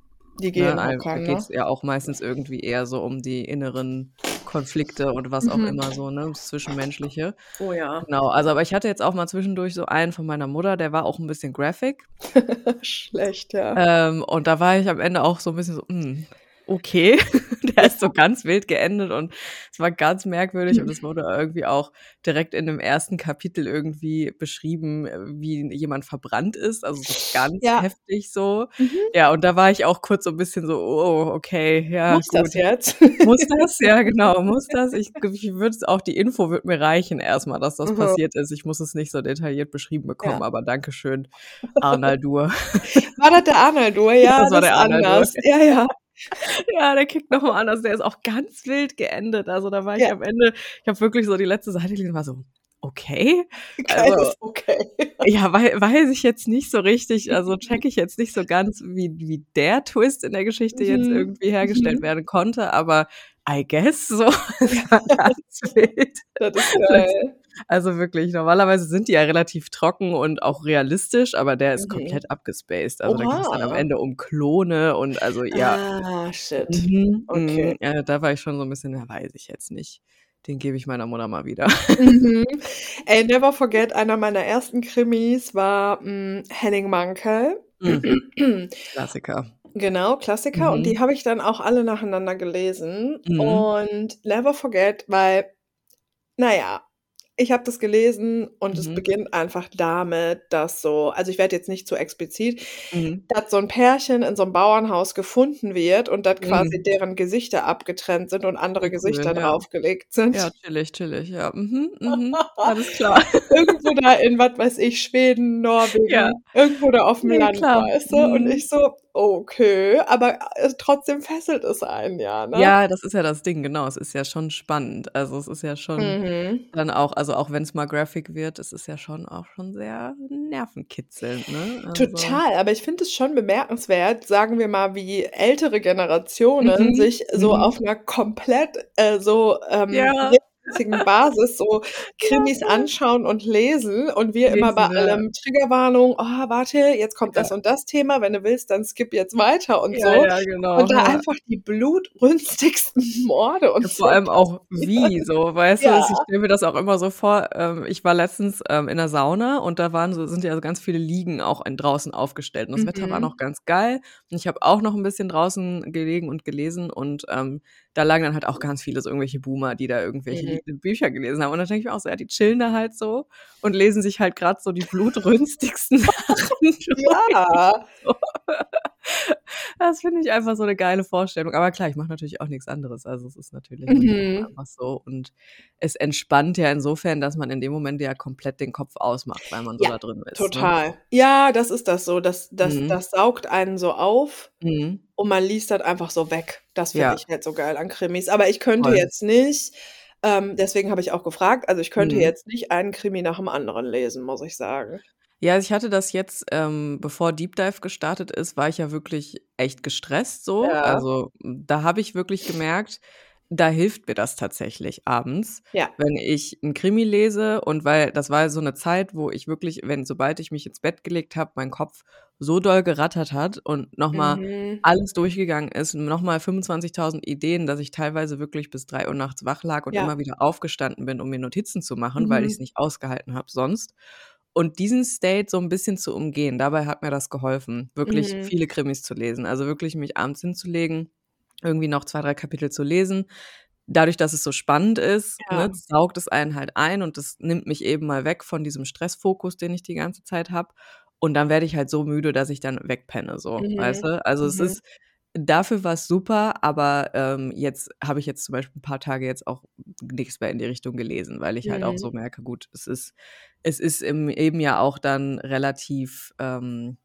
Die gehen ne, auch kann, geht's ne? ja auch meistens irgendwie eher so um die inneren Konflikte und was auch Mhm. immer so, ne, das Zwischenmenschliche. Oh ja. Genau, also aber ich hatte jetzt auch mal zwischendurch so einen von meiner Mutter, der war auch 'n bisschen graphic. Schlecht, ja. Ähm, und da war ich am Ende auch so 'n bisschen so: „Hm, okay.“ Der ist so ganz wild geendet und es war ganz merkwürdig und es wurde irgendwie auch direkt in dem ersten Kapitel irgendwie beschrieben, äh, wie jemand verbrannt ist, also so ganz Ja. heftig so. Mhm. Ja, und da war ich auch kurz so 'n bisschen so: „Oh, okay, ja, Muss das gut. jetzt? Muss das? Ja, genau, muss das? Ich ich würde es auch die Info würde mir reichen erst mal, dass das Mhm. passiert ist. Ich muss es nicht so detailliert beschrieben bekommen, Ja. aber danke schön, Arnaldur.“ War das der Arnaldur? Ja, Das war das der Arnaldur. anders. Ja, ja. Ja, der kickt noch mal anders. Der ist auch ganz wild geendet. Also, da war ich Ja. am Ende ich habe wirklich so die letzte Seite gelesen war so: „Okay?“ Geil Also okay. ja, wei weiß ich jetzt nicht so richtig also, checke ich jetzt nicht so ganz, wie wie der Twist in der Geschichte jetzt Mhm. irgendwie hergestellt Mhm. werden konnte, aber I guess so. Es war ganz wild. Das ist geil. also wirklich, normalerweise sind die ja relativ trocken und auch realistisch, aber der ist Mhm. komplett abgespaced. Also, da ging's dann am Oha. Ende um Klone und also ja. Ah, shit. Mhm, Okay. mhm. Ja, da war ich schon so 'n bisschen: „Ja, weiß ich jetzt nicht. Den gebe ich meiner Mutter mal wieder.“ Mhm. Ey, never forget, einer meiner ersten Krimis war, hm, Henning Mankell. Mhm. Klassiker. Genau, Klassiker. Und Mhm. die habe ich dann auch alle nacheinander gelesen. Mhm. Und never forget, weil na ja, ich habe das gelesen und es Mhm. beginnt einfach damit, dass so also, ich werde jetzt nicht zu explizit, Mhm. dass so 'n Pärchen in so 'nem Bauernhaus gefunden wird und dass quasi Mhm. deren Gesichter abgetrennt sind und andere Gesichter ja. draufgelegt sind. Ja, chillig, chillig, ja. Mhm, mhm. Alles klar. Irgendwo da in, was weiß ich, Schweden, Norwegen, Ja. irgendwo da auf'm Ne, Land, klar. weißt du? Und Mhm. ich so: „Okay“, aber, äh, trotzdem fesselt es einen ja, ne? Ja, das ist ja das Ding, genau. Es ist ja schon spannend. Also, es ist ja schon Mhm. dann auch also, auch wenn's mal graphic wird, es ist ja schon auch schon sehr nervenkitzelnd, ne? Also Total, aber ich finde es schon bemerkenswert, sagen wir mal, wie ältere Generationen Mhm, sich so mhm. auf 'ner komplett, äh, so, ähm, Ja. Regelmäßigen Basis so Krimis anschauen und lesen und wir immer bei Lesen, ja. allem Triggerwarnung: „Oh, warte, jetzt kommt das Ja. und das Thema. Wenn du willst, dann skip jetzt weiter“ und Ja, so. ja, genau, Und da einfach die blutrünstigsten Morde und Ja, so vor allem auch wie so, weißt du? Ja. Ich stelle mir das auch immer so vor, ähm, ich war letztens, ähm, in 'ner Sauna und da waren so sind ja so ganz viele Liegen auch draußen aufgestellt und das Wetter war Mhm. noch ganz geil und ich habe auch noch 'n bisschen draußen gelegen und gelesen und, ähm, da lagen dann halt auch ganz viele so irgendwelche Boomer, die da irgendwelche Mhm. Bücher gelesen haben und dann denke ich mir auch so: „Ja, die chillen da halt so und lesen sich halt grad so die blutrünstigsten Sachen durch.“ Ja. So. Das finde ich einfach so 'ne geile Vorstellung. Aber klar, ich mache natürlich auch nix anderes. Also, es ist natürlich Mhm. einfach so und es entspannt ja insofern, dass man in dem Moment ja komplett den Kopf ausmacht, weil man so Ja, da drin ist, ne? total. Ja, das ist das so. Das das Mhm. das saugt einen so auf Mhm. und man liest das einfach so weg. Das finde Ja. ich halt so geil an Krimis. Aber ich könnte Voll. jetzt nicht ähm, deswegen habe ich auch gefragt, also, ich könnte Mhm. jetzt nicht einen Krimi nach dem anderen lesen, muss ich sagen. Ja, also, ich hatte das jetzt, ähm, bevor Deep Dive gestartet ist, war ich ja wirklich echt gestresst so. Ja. Also, da habe ich wirklich gemerkt, da hilft mir das tatsächlich abends, Ja. wenn ich 'n Krimi lese und weil das war so 'ne Zeit, wo ich wirklich wenn sobald ich mich ins Bett gelegt habe, mein Kopf so doll gerattert hat und noch mal Mhm. alles durchgegangen ist, noch mal 25.000 Ideen, dass ich teilweise wirklich bis 3:00 nachts wach lag und Ja. immer wieder aufgestanden bin, um mir Notizen zu machen, weil Mhm. ich's nicht ausgehalten habe sonst. Und diesen State so 'n bisschen zu umgehen, dabei hat mir das geholfen, wirklich Mhm. viele Krimis zu lesen. Also, wirklich mich abends hinzulegen, irgendwie noch 2, 3 Kapitel zu lesen. Dadurch, dass es so spannend ist, Ja. ne, saugt es einen halt ein und das nimmt mich eben mal weg von diesem Stressfokus, den ich die ganze Zeit habe. Und dann werde ich halt so müde, dass ich dann wegpenne so, weißt Mhm. du? Also, es Mhm. ist dafür war's super, aber, ähm, jetzt habe ich jetzt zum Beispiel 'n paar Tage jetzt auch nix mehr in die Richtung gelesen, weil ich halt auch Mhm. so merke, gut, es ist es ist im eben ja auch dann relativ, ähm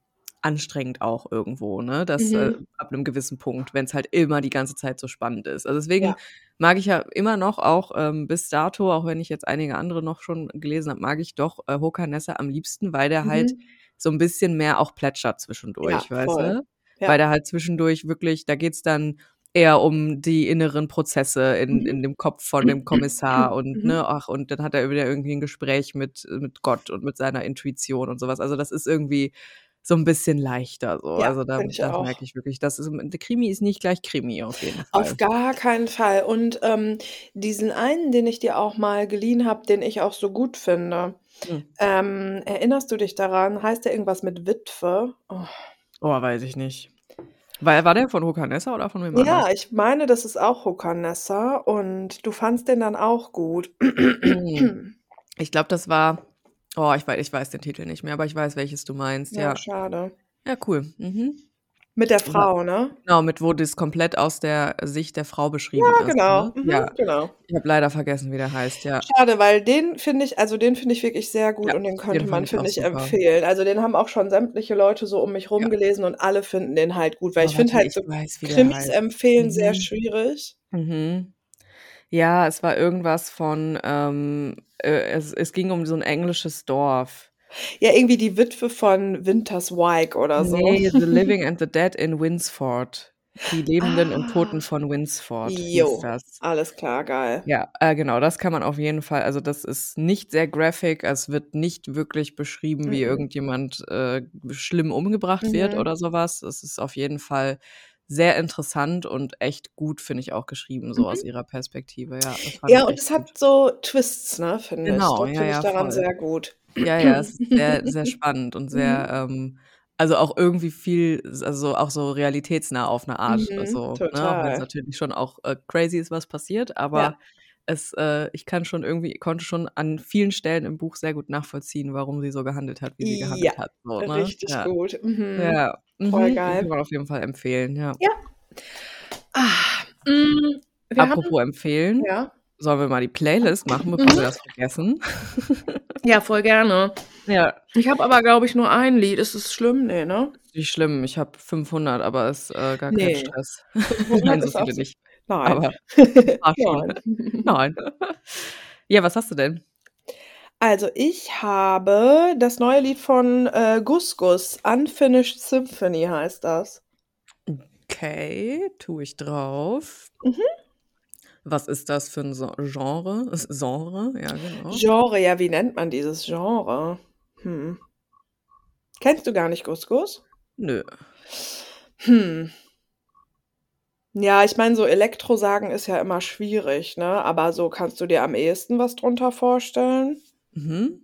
anstrengend auch irgendwo, ne? Das äh, Mhm. ab einem gewissen Punkt, wenn es halt immer die ganze Zeit so spannend ist. Also, deswegen Ja. mag ich ja immer noch auch, ähm, bis dato, auch wenn ich jetzt einige andere noch schon gelesen habe, mag ich doch, äh, Hokanessa am liebsten, weil der halt Mhm. so ein bisschen mehr auch plätschert Ja, zwischendurch, weißt voll. du? Ja. Weil der halt zwischendurch wirklich da geht's dann eher um die inneren Prozesse in Mhm. in dem Kopf von dem Kommissar und, Mhm. ne, ach, und dann hat er wieder irgendwie 'n Gespräch mit mit Gott und mit seiner Intuition und so was. Also, das ist irgendwie so 'n bisschen leichter so. Ja, Also, da auch. merke ich wirklich. Das ist der Krimi ist nicht gleich Krimi auf jeden Auf Fall. gar keinen Fall. Und, ähm, diesen einen, den ich dir auch mal geliehen habe, den ich auch so gut finde, Hm. ähm, erinnerst du dich daran? Heißt der irgendwas mit Witwe? Oh. Oh, weiß ich nicht. War war der von Hokanessa oder von wem Ja, anders? ich meine, das ist auch Hokanessa und du fandst den dann auch gut. Ich glaube, das war oh, ich wei ich weiß den Titel nicht mehr, aber ich weiß, welches du meinst, Ja, ja. schade. Ja, cool. Mhm. Mit der Aber Frau, ne? genau, mit wo das komplett aus der Sicht der Frau beschrieben Ja, ist, genau. ne? Mhm, Ja. genau. Ich habe leider vergessen, wie der heißt, ja. Schade, weil den finde ich also, den finde ich wirklich sehr gut Ja, und den den könnte fand man, ich finde ich, empfehlen. Also, den haben auch schon sämtliche Leute so um mich rum Ja. gelesen und alle finden den halt gut, weil Oh, ich finde halt so weiß, Krimis empfehlen sehr Mhm. schwierig. Mhm. Ja, es war irgendwas von, ähm, äh, es es ging um so 'n englisches Dorf. Ja, irgendwie die Witwe von Winters Wike oder so. Ne, The Living and the Dead in Winsford. Die Lebenden und Toten Ah. von Winsford Jo, das. alles klar, geil. Ja, äh, genau, das kann man auf jeden Fall also, das ist nicht sehr graphic. Es wird nicht wirklich beschrieben, wie Mhm. irgendjemand, äh, schlimm umgebracht wird Mhm. oder so was. Es ist auf jeden Fall sehr interessant und echt gut, finde ich, auch geschrieben, so aus Mhm. ihrer Perspektive. Ja, Ja, ich und es gut. hat so Twists, ne, finde ich. Genau, ja, finde ich ja, daran voll. sehr gut. Ja, ja, es ist sehr, sehr spannend und sehr, Mhm. ähm also, auch irgendwie viel also, auch so realitätsnah auf 'ne Art, Mhm, also, ne, total. natürlich schon auch, äh, crazy ist, was passiert, Ja. aber es äh, ich kann schon irgendwie konnte schon an vielen Stellen im Buch sehr gut nachvollziehen, warum sie so gehandelt hat, wie sie Ja, gehandelt hat, so, ne? richtig Ja. gut. Mhm. Ja, Voll mhm, geil. kann man auf jeden Fall empfehlen, ja. Ja. Ah, wir haben Apropos empfehlen, ja? sollen wir mal die Playlist machen, bevor Mhm. wir das vergessen? Ja, voll gerne. Ja. Ich habe aber, glaube ich, nur ein Lied. Ist es schlimm? Ne, ne? Nicht schlimm, ich habe 500, aber ist, äh, gar kein Ne. Stress. 500 Nein, so viele nicht. nein. Aber. Nein. Nein. Ja, was hast du denn? Also, ich habe das neue Lied von, äh, Gus Gus, „Unfinished Symphony“ heißt das. Okay, tue ich drauf. Mhm. Was ist das für 'n So Genre? Genre? Ja, genau. Genre, ja, wie nennt man dieses Genre? Hm. Kennst du gar nicht Gus? Nö. Hm. Ja, ich meine, so Elektro sagen ist ja immer schwierig, ne? Aber so kannst du dir am ehesten was drunter vorstellen? Mhm.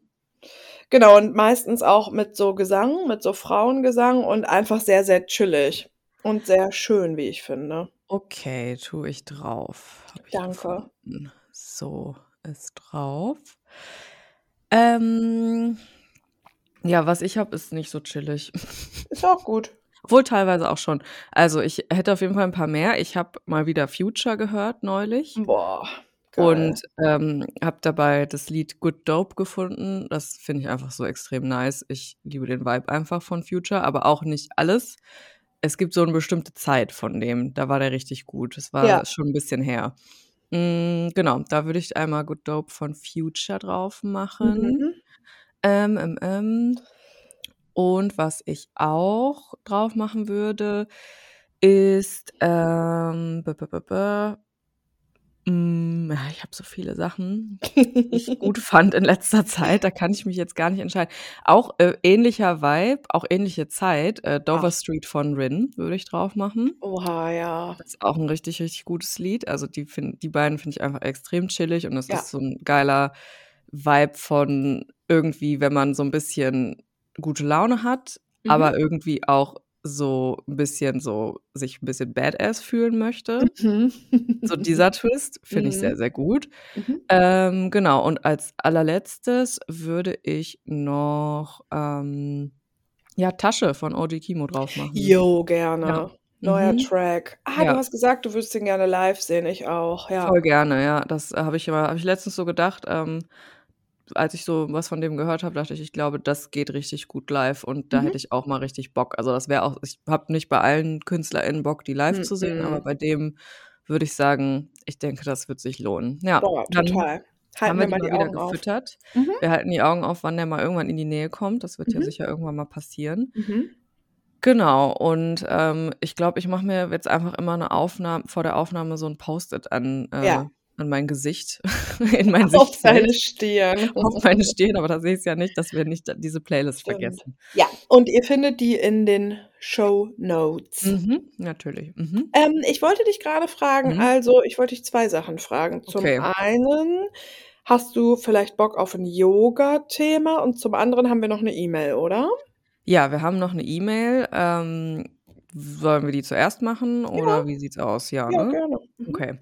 Genau, und meistens auch mit so Gesang, mit so Frauengesang und einfach sehr, sehr chillig und sehr schön, wie ich finde. Okay, tue ich drauf. Habe ich Danke. gefunden. So, ist drauf. Ähm, ja, was ich habe, ist nicht so chillig. Ist auch gut. Obwohl teilweise auch schon. Also, ich hätte auf jeden Fall 'n paar mehr. Ich habe mal wieder Future gehört neulich Boah, geil. und, ähm, habe dabei das Lied „Good Dope“ gefunden. Das finde ich einfach so extrem nice. Ich liebe den Vibe einfach von Future, aber auch nicht alles. Es gibt so 'ne bestimmte Zeit von dem, da war der richtig gut. Das war Ja. schon 'n bisschen her. Hm, genau, da würde ich einmal „Good Dope“ von Future drauf machen. Mhm. Ähm, ähm, ähm, und was ich auch drauf machen würde, ist, ähm, b b b hm, ja, ich habe so viele Sachen, die ich gut fand in letzter Zeit, da kann ich mich jetzt gar nicht entscheiden. Auch, äh, ähnlicher Vibe, auch ähnliche Zeit, äh, „Dover Ach. Street“ von Rin würde ich drauf machen. Oha, ja. Das ist auch 'n richtig, richtig gutes Lied. Also, die fin die beiden finde ich einfach extrem chillig und das Ja. ist so 'n geiler Vibe von irgendwie, wenn man so 'n bisschen gute Laune hat, Mhm. aber irgendwie auch so 'n bisschen so sich 'n bisschen Badass fühlen möchte. Mhm. So dieser Twist finde ich sehr, Mhm. sehr gut. Mhm. Ähm, genau, und als Allerletztes würde ich noch, ähm, ja, „Tasche“ von OG Kimo drauf machen. Jo, Ja. gerne. Neuer Mhm. Track. Ah, du Ja. hast gesagt, du würdest den gerne live sehen. Ich auch, ja. Voll gerne, ja. Das habe ich aber habe ich letztens so gedacht, ähm, als ich so was von dem gehört habe, dachte ich, ich glaube, das geht richtig gut live und da Mhm. hätte ich auch mal richtig Bock. Also, das wäre auch ich habe nicht bei allen KünstlerInnen Bock, die live zu sehen, aber Mhm. bei dem würde ich sagen, ich denke, das wird sich lohnen. Ja, Boah, total. haben Halten wir wir die mal mal die wieder Augen auf. gefüttert. Mhm. Wir halten die Augen auf, wann der mal irgendwann in die Nähe kommt. Das wird ja Mhm. sicher irgendwann mal passieren. Mhm. Genau, und, ähm, ich glaube, ich mache mir jetzt einfach immer 'ne Aufnahme vor der Aufnahme so 'n Post-it an äh, Ja. An mein Gesicht, in mein Auf deine Sichtfeld. Stirn. Auf meine Stirn, aber da sehe ich's ja nicht, dass wir nicht diese Playlist Stimmt. vergessen. Ja, und ihr findet die in den Shownotes. Mhm, natürlich. Mhm. Ähm, ich wollte dich grade fragen Mhm. also, ich wollte dich 2 Sachen fragen. Zum Okay. einen, hast du vielleicht Bock auf 'n Yoga-Thema? Und zum anderen haben wir noch 'ne E-Mail, oder? Ja, wir haben noch 'ne E-Mail. Ähm, sollen wir die zuerst machen Ja. oder wie sieht's aus? Ja, Ja, ne? gerne. Mhm. Okay.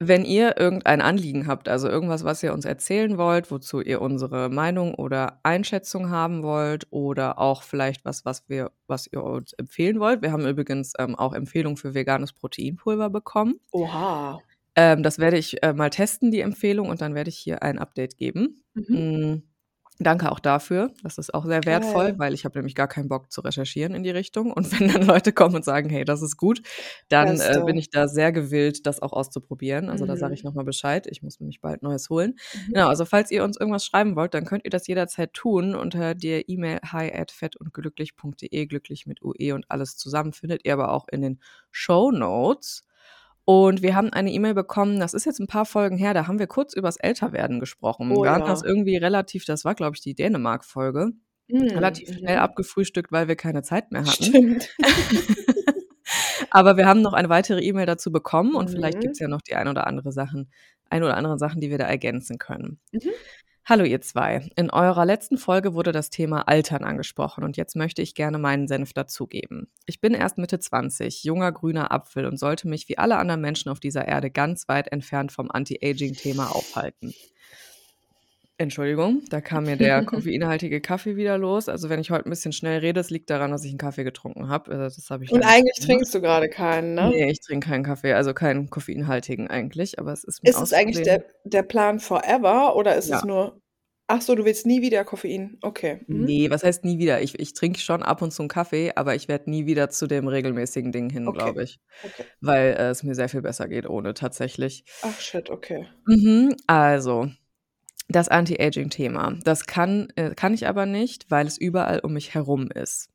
Wenn ihr irgendein Anliegen habt, also irgendwas, was ihr uns erzählen wollt, wozu ihr unsere Meinung oder Einschätzung haben wollt oder auch vielleicht was, was wir was ihr uns empfehlen wollt. Wir haben übrigens, ähm, auch Empfehlungen für veganes Proteinpulver bekommen. Oha. Ähm, das werde ich, äh, mal testen, die Empfehlung, und dann werde ich hier ein Update geben. Mhm. Danke auch dafür. Das ist auch sehr wertvoll, Geil. weil ich habe nämlich gar keinen Bock zu recherchieren in die Richtung. Und wenn dann Leute kommen und sagen: „Hey, das ist gut“, dann, äh, bin ich da sehr gewillt, das auch auszuprobieren. Also, da sage ich Mhm. noch mal Bescheid. Ich muss nämlich bald Neues holen. Mhm. Genau, also falls ihr uns irgendwas schreiben wollt, dann könnt ihr das jederzeit tun unter der E-Mail hi@fettundglücklich.de, glücklich mit UE und alles zusammen findet ihr aber auch in den Shownotes. Und wir haben eine E-Mail bekommen, das ist jetzt 'n paar Folgen her, da haben wir kurz übers Älterwerden gesprochen. Oh Wir das ja. irgendwie relativ das war, glaube ich, die Dänemark-Folge, Mhm, relativ schnell mhm. abgefrühstückt, weil wir keine Zeit mehr hatten. Stimmt. Aber wir haben noch eine weitere E-Mail dazu bekommen und vielleicht gibt's Mhm. ja noch die ein oder andere Sachen ein oder anderen Sachen, die wir da ergänzen können. Mhm. Hallo ihr 2. In eurer letzten Folge wurde das Thema Altern angesprochen und jetzt möchte ich gerne meinen Senf dazugeben. Ich bin erst Mitte 20, junger grüner Apfel und sollte mich wie alle anderen Menschen auf dieser Erde ganz weit entfernt vom Anti-Aging-Thema aufhalten. Entschuldigung, da kam mir der koffeinhaltige Kaffee wieder los. Also, wenn ich heute 'n bisschen schnell rede, es liegt daran, dass ich 'n Kaffee getrunken habe. Äh, das habe ich Und eigentlich gemacht. trinkst du grade keinen, ne? Ne, ich trinke keinen Kaffee, also keinen koffeinhaltigen eigentlich, aber es ist mir Ist es eigentlich der der Plan forever oder ist es Ja. nur ach so, du willst nie wieder Koffein? Okay. Mhm. Ne, was heißt nie wieder? Ich ich trinke schon ab und zu 'n Kaffee, aber ich werde nie wieder zu dem regelmäßigen Ding hin, Okay. glaube ich, Okay. weil, äh, es mir sehr viel besser geht ohne tatsächlich. Ach shit, okay. Mhm, also, das Anti-Aging-Thema. Das kann äh, kann ich aber nicht, weil es überall um mich herum ist.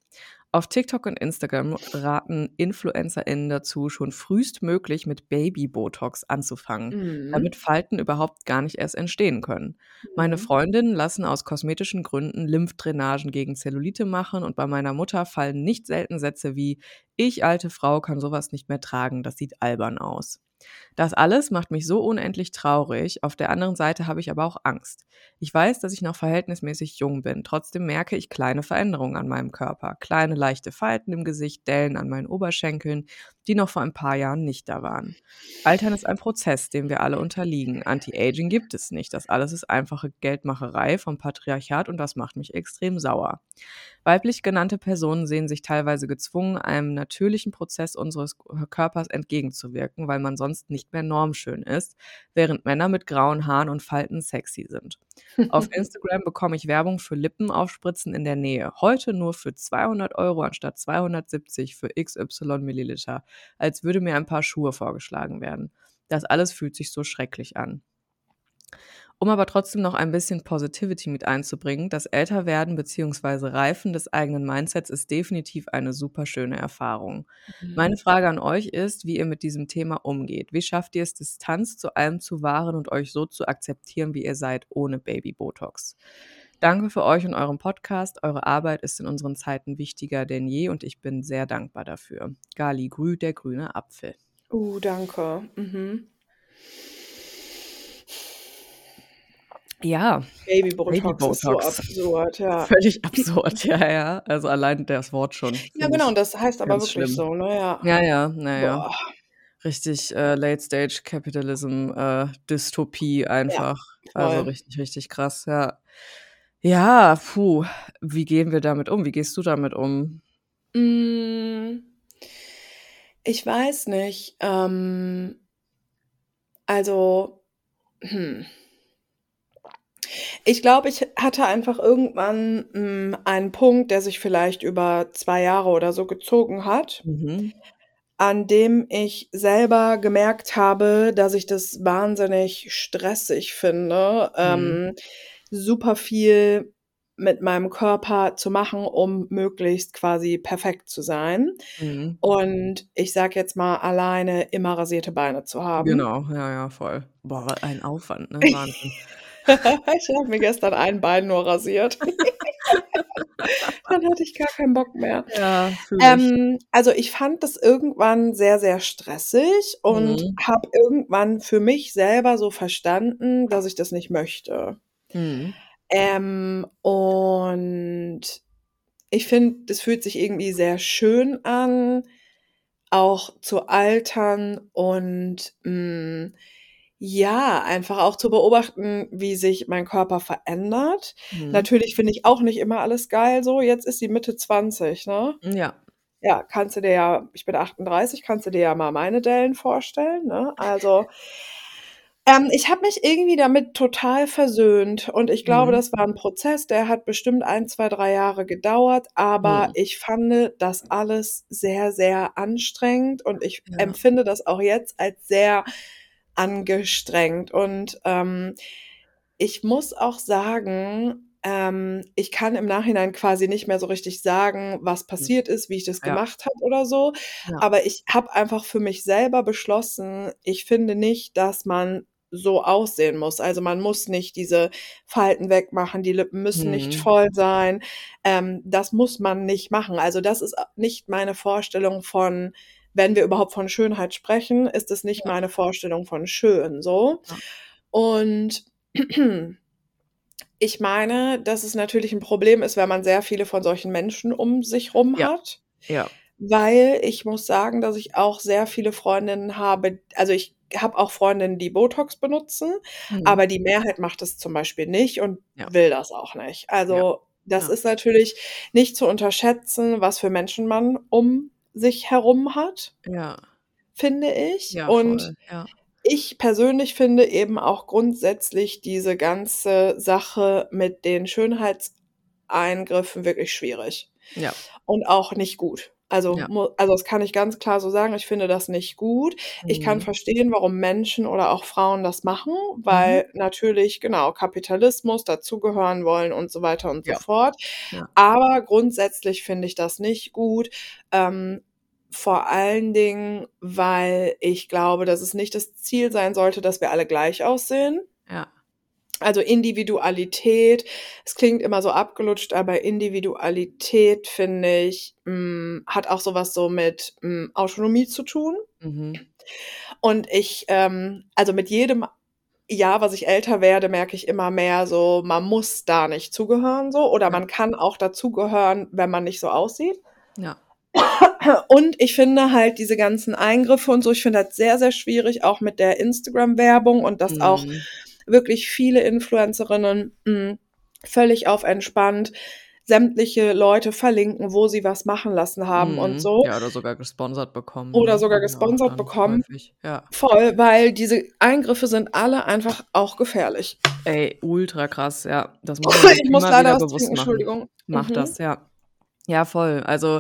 Auf TikTok und Instagram raten InfluencerInnen dazu, schon frühestmöglich mit Baby-Botox anzufangen, Mhm. damit Falten überhaupt gar nicht erst entstehen können. Meine Mhm. Freundinnen lassen aus kosmetischen Gründen Lymphdrainagen gegen Zellulite machen und bei meiner Mutter fallen nicht selten Sätze wie: „Ich, alte Frau, kann so was nicht mehr tragen, das sieht albern aus.“ Das alles macht mich so unendlich traurig. Auf der anderen Seite habe ich aber auch Angst. Ich weiß, dass ich noch verhältnismäßig jung bin. Trotzdem merke ich kleine Veränderungen an meinem Körper. Kleine leichte Falten im Gesicht, Dellen an meinen Oberschenkeln, die noch vor ein paar Jahren nicht da waren. Altern ist ein Prozess, dem wir alle unterliegen. Anti-Aging gibt es nicht. Das alles ist einfache Geldmacherei vom Patriarchat und das macht mich extrem sauer. Weiblich genannte Personen sehen sich teilweise gezwungen, einem natürlichen Prozess unseres Körpers entgegenzuwirken, weil man sonst nicht mehr normschön ist, während Männer mit grauen Haaren und Falten sexy sind. Auf Instagram bekomme ich Werbung für Lippenaufspritzen in der Nähe. Heute nur für 200 € anstatt 270 für XY Milliliter, als würde mir ein Paar Schuhe vorgeschlagen werden. Das alles fühlt sich so schrecklich an. Um aber trotzdem noch ein bisschen Positivity mit einzubringen, das Älterwerden bzw. Reifen des eigenen Mindsets ist definitiv eine super schöne Erfahrung. Meine Mhm. Frage an euch ist, wie ihr mit diesem Thema umgeht. Wie schafft ihr es, Distanz zu allem zu wahren und euch so zu akzeptieren, wie ihr seid, ohne Baby-Botox? Danke für euch und euren Podcast. Eure Arbeit ist in unseren Zeiten wichtiger denn je und ich bin sehr dankbar dafür. Gali Grü, der grüne Apfel. Uh, danke. Mhm. Ja, Baby-Botox ist so absurd, ja. Völlig absurd, ja, ja. Also allein das Wort schon, Ja, genau, und das heißt aber wirklich schlimm. so, ne, ja. Ja, ja, na ja. Boah. Richtig, äh, Late Stage Capitalism, äh, Dystopie Ja, einfach. Also voll. richtig, richtig krass, ja. Ja, puh, wie gehen wir damit um? Wie gehst du damit um? Hm, ich weiß nicht. Ähm, also, hm. Ich glaube, ich hatte einfach irgendwann, hm, einen Punkt, der sich vielleicht über 2 Jahre oder so gezogen hat Mhm. an dem ich selber gemerkt habe, dass ich das wahnsinnig stressig finde, Mhm. ähm, super viel mit meinem Körper zu machen, um möglichst quasi perfekt zu sein. Mhm. Und ich sage jetzt mal, alleine immer rasierte Beine zu haben. Genau, ja, ja, voll. Boah, wa ein Aufwand, ne? Wahnsinn. Ich habe mir gestern ein Bein nur rasiert. Dann hatte ich gar keinen Bock mehr. Ja. Ähm, also, ich fand das irgendwann sehr, sehr stressig und Mhm. habe irgendwann für mich selber so verstanden, dass ich das nicht möchte. Mhm. Ähm, und ich finde, das fühlt sich irgendwie sehr schön an, auch zu altern und, hm, ja, einfach auch zu beobachten, wie sich mein Körper verändert. Mhm. Natürlich finde ich auch nicht immer alles geil so. Jetzt ist sie Mitte 20, ne? Ja. Ja, kannst du dir ja ich bin 38, kannst du dir ja mal meine Dellen vorstellen, ne? Also, ähm, ich habe mich irgendwie damit total versöhnt und ich glaube, Mhm. das war 'n Prozess, der hat bestimmt 1, 2, 3 Jahre gedauert, aber Mhm. ich fand das alles sehr, sehr anstrengend und ich Ja. empfinde das auch jetzt als sehr angestrengt. Und, ähm, ich muss auch sagen, ähm, ich kann im Nachhinein quasi nicht mehr so richtig sagen, was Hm. passiert ist, wie ich das Ja. gemacht habe oder so. Ja. Aber ich habe einfach für mich selber beschlossen, ich finde nicht, dass man so aussehen muss. Also, man muss nicht diese Falten wegmachen, die Lippen müssen nicht Mhm. voll sein. Ähm, das muss man nicht machen. Also, das ist a nicht meine Vorstellung von wenn wir überhaupt von Schönheit sprechen, ist es nicht Ja. meine Vorstellung von schön so. Ja. Und ich meine, dass es natürlich 'n Problem ist, wenn man sehr viele von solchen Menschen um sich rum Ja. hat, Ja. weil ich muss sagen, dass ich auch sehr viele Freundinnen habe also, ich habe auch Freundinnen, die Botox benutzen, Mhm. aber die Mehrheit macht das zum Beispiel nicht und Ja. will das auch nicht. Also, das ist natürlich nicht zu unterschätzen, was für Menschen man um sich herum hat Ja. finde ich. Ja, Und voll, ja. ich persönlich finde eben auch grundsätzlich diese ganze Sache mit den Schönheitseingriffen wirklich schwierig Ja. und auch nicht gut. Also, Ja. also, das kann ich ganz klar so sagen, ich finde das nicht gut. Ich kann Mhm. verstehen, warum Menschen oder auch Frauen das machen, Mhm. weil natürlich, genau, Kapitalismus, dazugehören wollen und so weiter und so Ja. fort. Ja. Aber grundsätzlich finde ich das nicht gut, ähm, vor allen Dingen, weil ich glaube, dass es nicht das Ziel sein sollte, dass wir alle gleich aussehen. Ja. Also, Individualität, es klingt immer so abgelutscht, aber Individualität, finde ich, hm, hat auch so was so mit, hm, Autonomie zu tun. Mhm. Und ich, ähm also, mit jedem Jahr, was ich älter werde, merke ich immer mehr so, man muss da nicht zugehören so oder man kann auch dazugehören, wenn man nicht so aussieht. Ja. Und ich finde halt diese ganzen Eingriffe und so ich finde das sehr, sehr schwierig, auch mit der Instagram-Werbung und dass auch Mhm. Wirklich viele Influencerinnen, hm, völlig auf entspannt sämtliche Leute verlinken, wo sie was machen lassen haben und Mhm. so. Ja, oder sogar gesponsert bekommen, Oder ne? sogar wir auch gesponsert bekommen. ja. Voll, weil diese Eingriffe sind alle einfach auch gefährlich. Ey, ultra krass, ja. Das muss man Ich muss leider was bewusst trinken, machen. Entschuldigung. Mach Mhm. das, ja. Ja, voll. Also,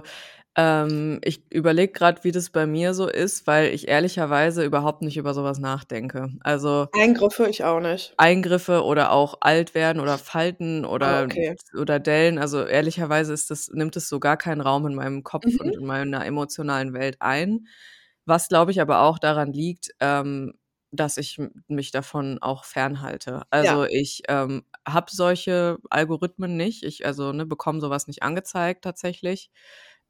ähm, ich überlege grad, wie das bei mir so ist, weil ich ehrlicherweise überhaupt nicht über so was nachdenke. Also Eingriffe, ich auch nicht. Eingriffe oder auch alt werden oder Falten Ah, oder okay. oder Dellen. Also, ehrlicherweise ist das nimmt das so gar keinen Raum in meinem Kopf und Mhm. in meiner emotionalen Welt ein. Was, glaube ich, aber auch daran liegt, ähm, dass ich mich davon auch fernhalte. Also, Ja. ich, ähm, habe solche Algorithmen nicht. Ich also, ne, bekomme so was nicht angezeigt tatsächlich.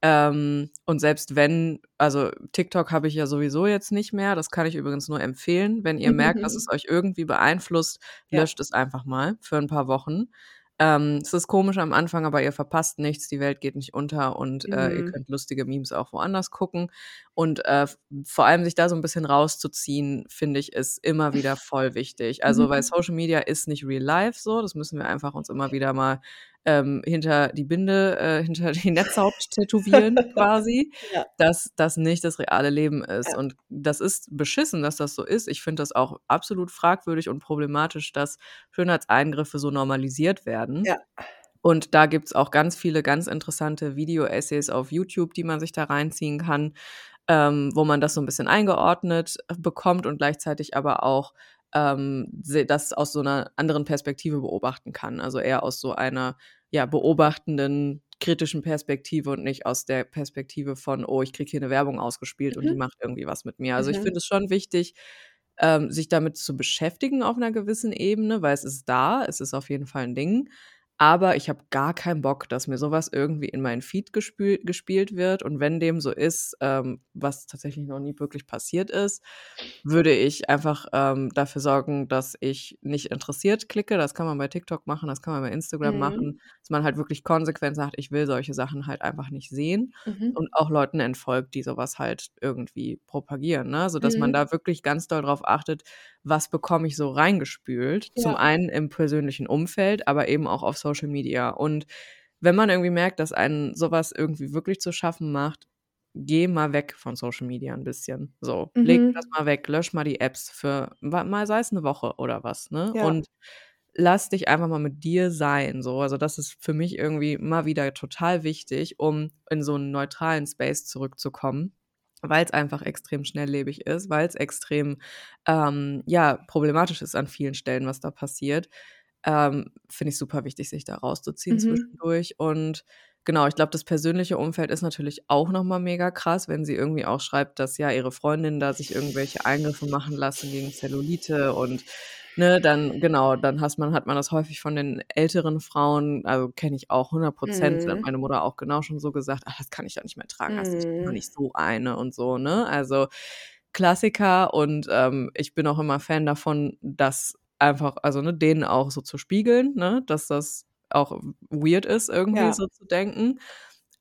Ähm, und selbst wenn also, TikTok habe ich ja sowieso jetzt nicht mehr. Das kann ich übrigens nur empfehlen. Wenn ihr merkt, dass es euch irgendwie beeinflusst, Ja. löscht es einfach mal für 'n paar Wochen. Ähm, es ist komisch am Anfang, aber ihr verpasst nichts, die Welt geht nicht unter und, äh, ihr Mhm. könnt lustige Memes auch woanders gucken. Und, äh, vor allem sich da so 'n bisschen rauszuziehen, finde ich, ist immer wieder voll wichtig. Also, weil Mhm. Social Media ist nicht real life so, das müssen wir einfach uns immer wieder mal, ähm, hinter die Binde, äh, hinter die Netzhaut tätowieren quasi, Ja. dass das nicht das reale Leben ist. Ja. Und das ist beschissen, dass das so ist. Ich finde das auch absolut fragwürdig und problematisch, dass Schönheitseingriffe so normalisiert werden. Ja. Und da gibt's auch ganz viele ganz interessante Video-Essays auf YouTube, die man sich da reinziehen kann, ähm, wo man das so ein bisschen eingeordnet äh, bekommt und gleichzeitig aber auch ähm, das aus so einer anderen Perspektive beobachten kann. Also eher aus so einer ja, beobachtenden, kritischen Perspektive und nicht aus der Perspektive von, oh, ich kriege hier eine Werbung ausgespielt und die Mhm. macht irgendwie was mit mir. Also ich Mhm. finde es schon wichtig, ähm, sich damit zu beschäftigen auf einer gewissen Ebene, weil es ist da, es ist auf jeden Fall ein Ding. Aber ich habe gar keinen Bock, dass mir sowas irgendwie in meinen Feed gespül gespielt wird. Und wenn dem so ist, ähm, was tatsächlich noch nie wirklich passiert ist, würde ich einfach ähm, dafür sorgen, dass ich nicht interessiert klicke. Das kann man bei TikTok machen, das kann man bei Instagram Mhm. machen, dass man halt wirklich konsequent sagt, ich will solche Sachen halt einfach nicht sehen Mhm. und auch Leuten entfolgt, die sowas halt irgendwie propagieren, ne? Sodass man Mhm. da wirklich ganz doll drauf achtet, was bekomme ich so reingespült. Zum Ja. einen im persönlichen Umfeld, aber eben auch auf Social Media. Und wenn man irgendwie merkt, dass einen sowas irgendwie wirklich zu schaffen macht, geh mal weg von Social Media ein bisschen. So, leg Mhm. das mal weg, lösch mal die Apps für mal sei es 'ne Woche oder was, ne? Ja. Und lass dich einfach mal mit dir sein, so. Also, das ist für mich irgendwie mal wieder total wichtig, um in so 'n neutralen Space zurückzukommen, weil's einfach extrem schnelllebig ist, weil's extrem, ähm, ja, problematisch ist an vielen Stellen, was da passiert. Ähm, finde ich super wichtig, sich da rauszuziehen Mhm. zwischendurch. Und genau, ich glaube, das persönliche Umfeld ist natürlich auch noch mal mega krass, wenn sie irgendwie auch schreibt, dass ja ihre Freundinnen da sich irgendwelche Eingriffe machen lassen gegen Zellulite und, ne, dann genau, dann hast man hat man das häufig von den älteren Frauen, also, kenne ich auch 100 Da hat Mhm. meine Mutter auch genau schon so gesagt: „Ach, das kann ich doch nicht mehr tragen. Lass dich doch Mhm. nicht so eine“ und so, ne? Also, Klassiker und, ähm, ich bin auch immer Fan davon, das einfach also, ne, denen auch so zu spiegeln, ne, dass das auch weird ist, irgendwie Ja. so zu denken.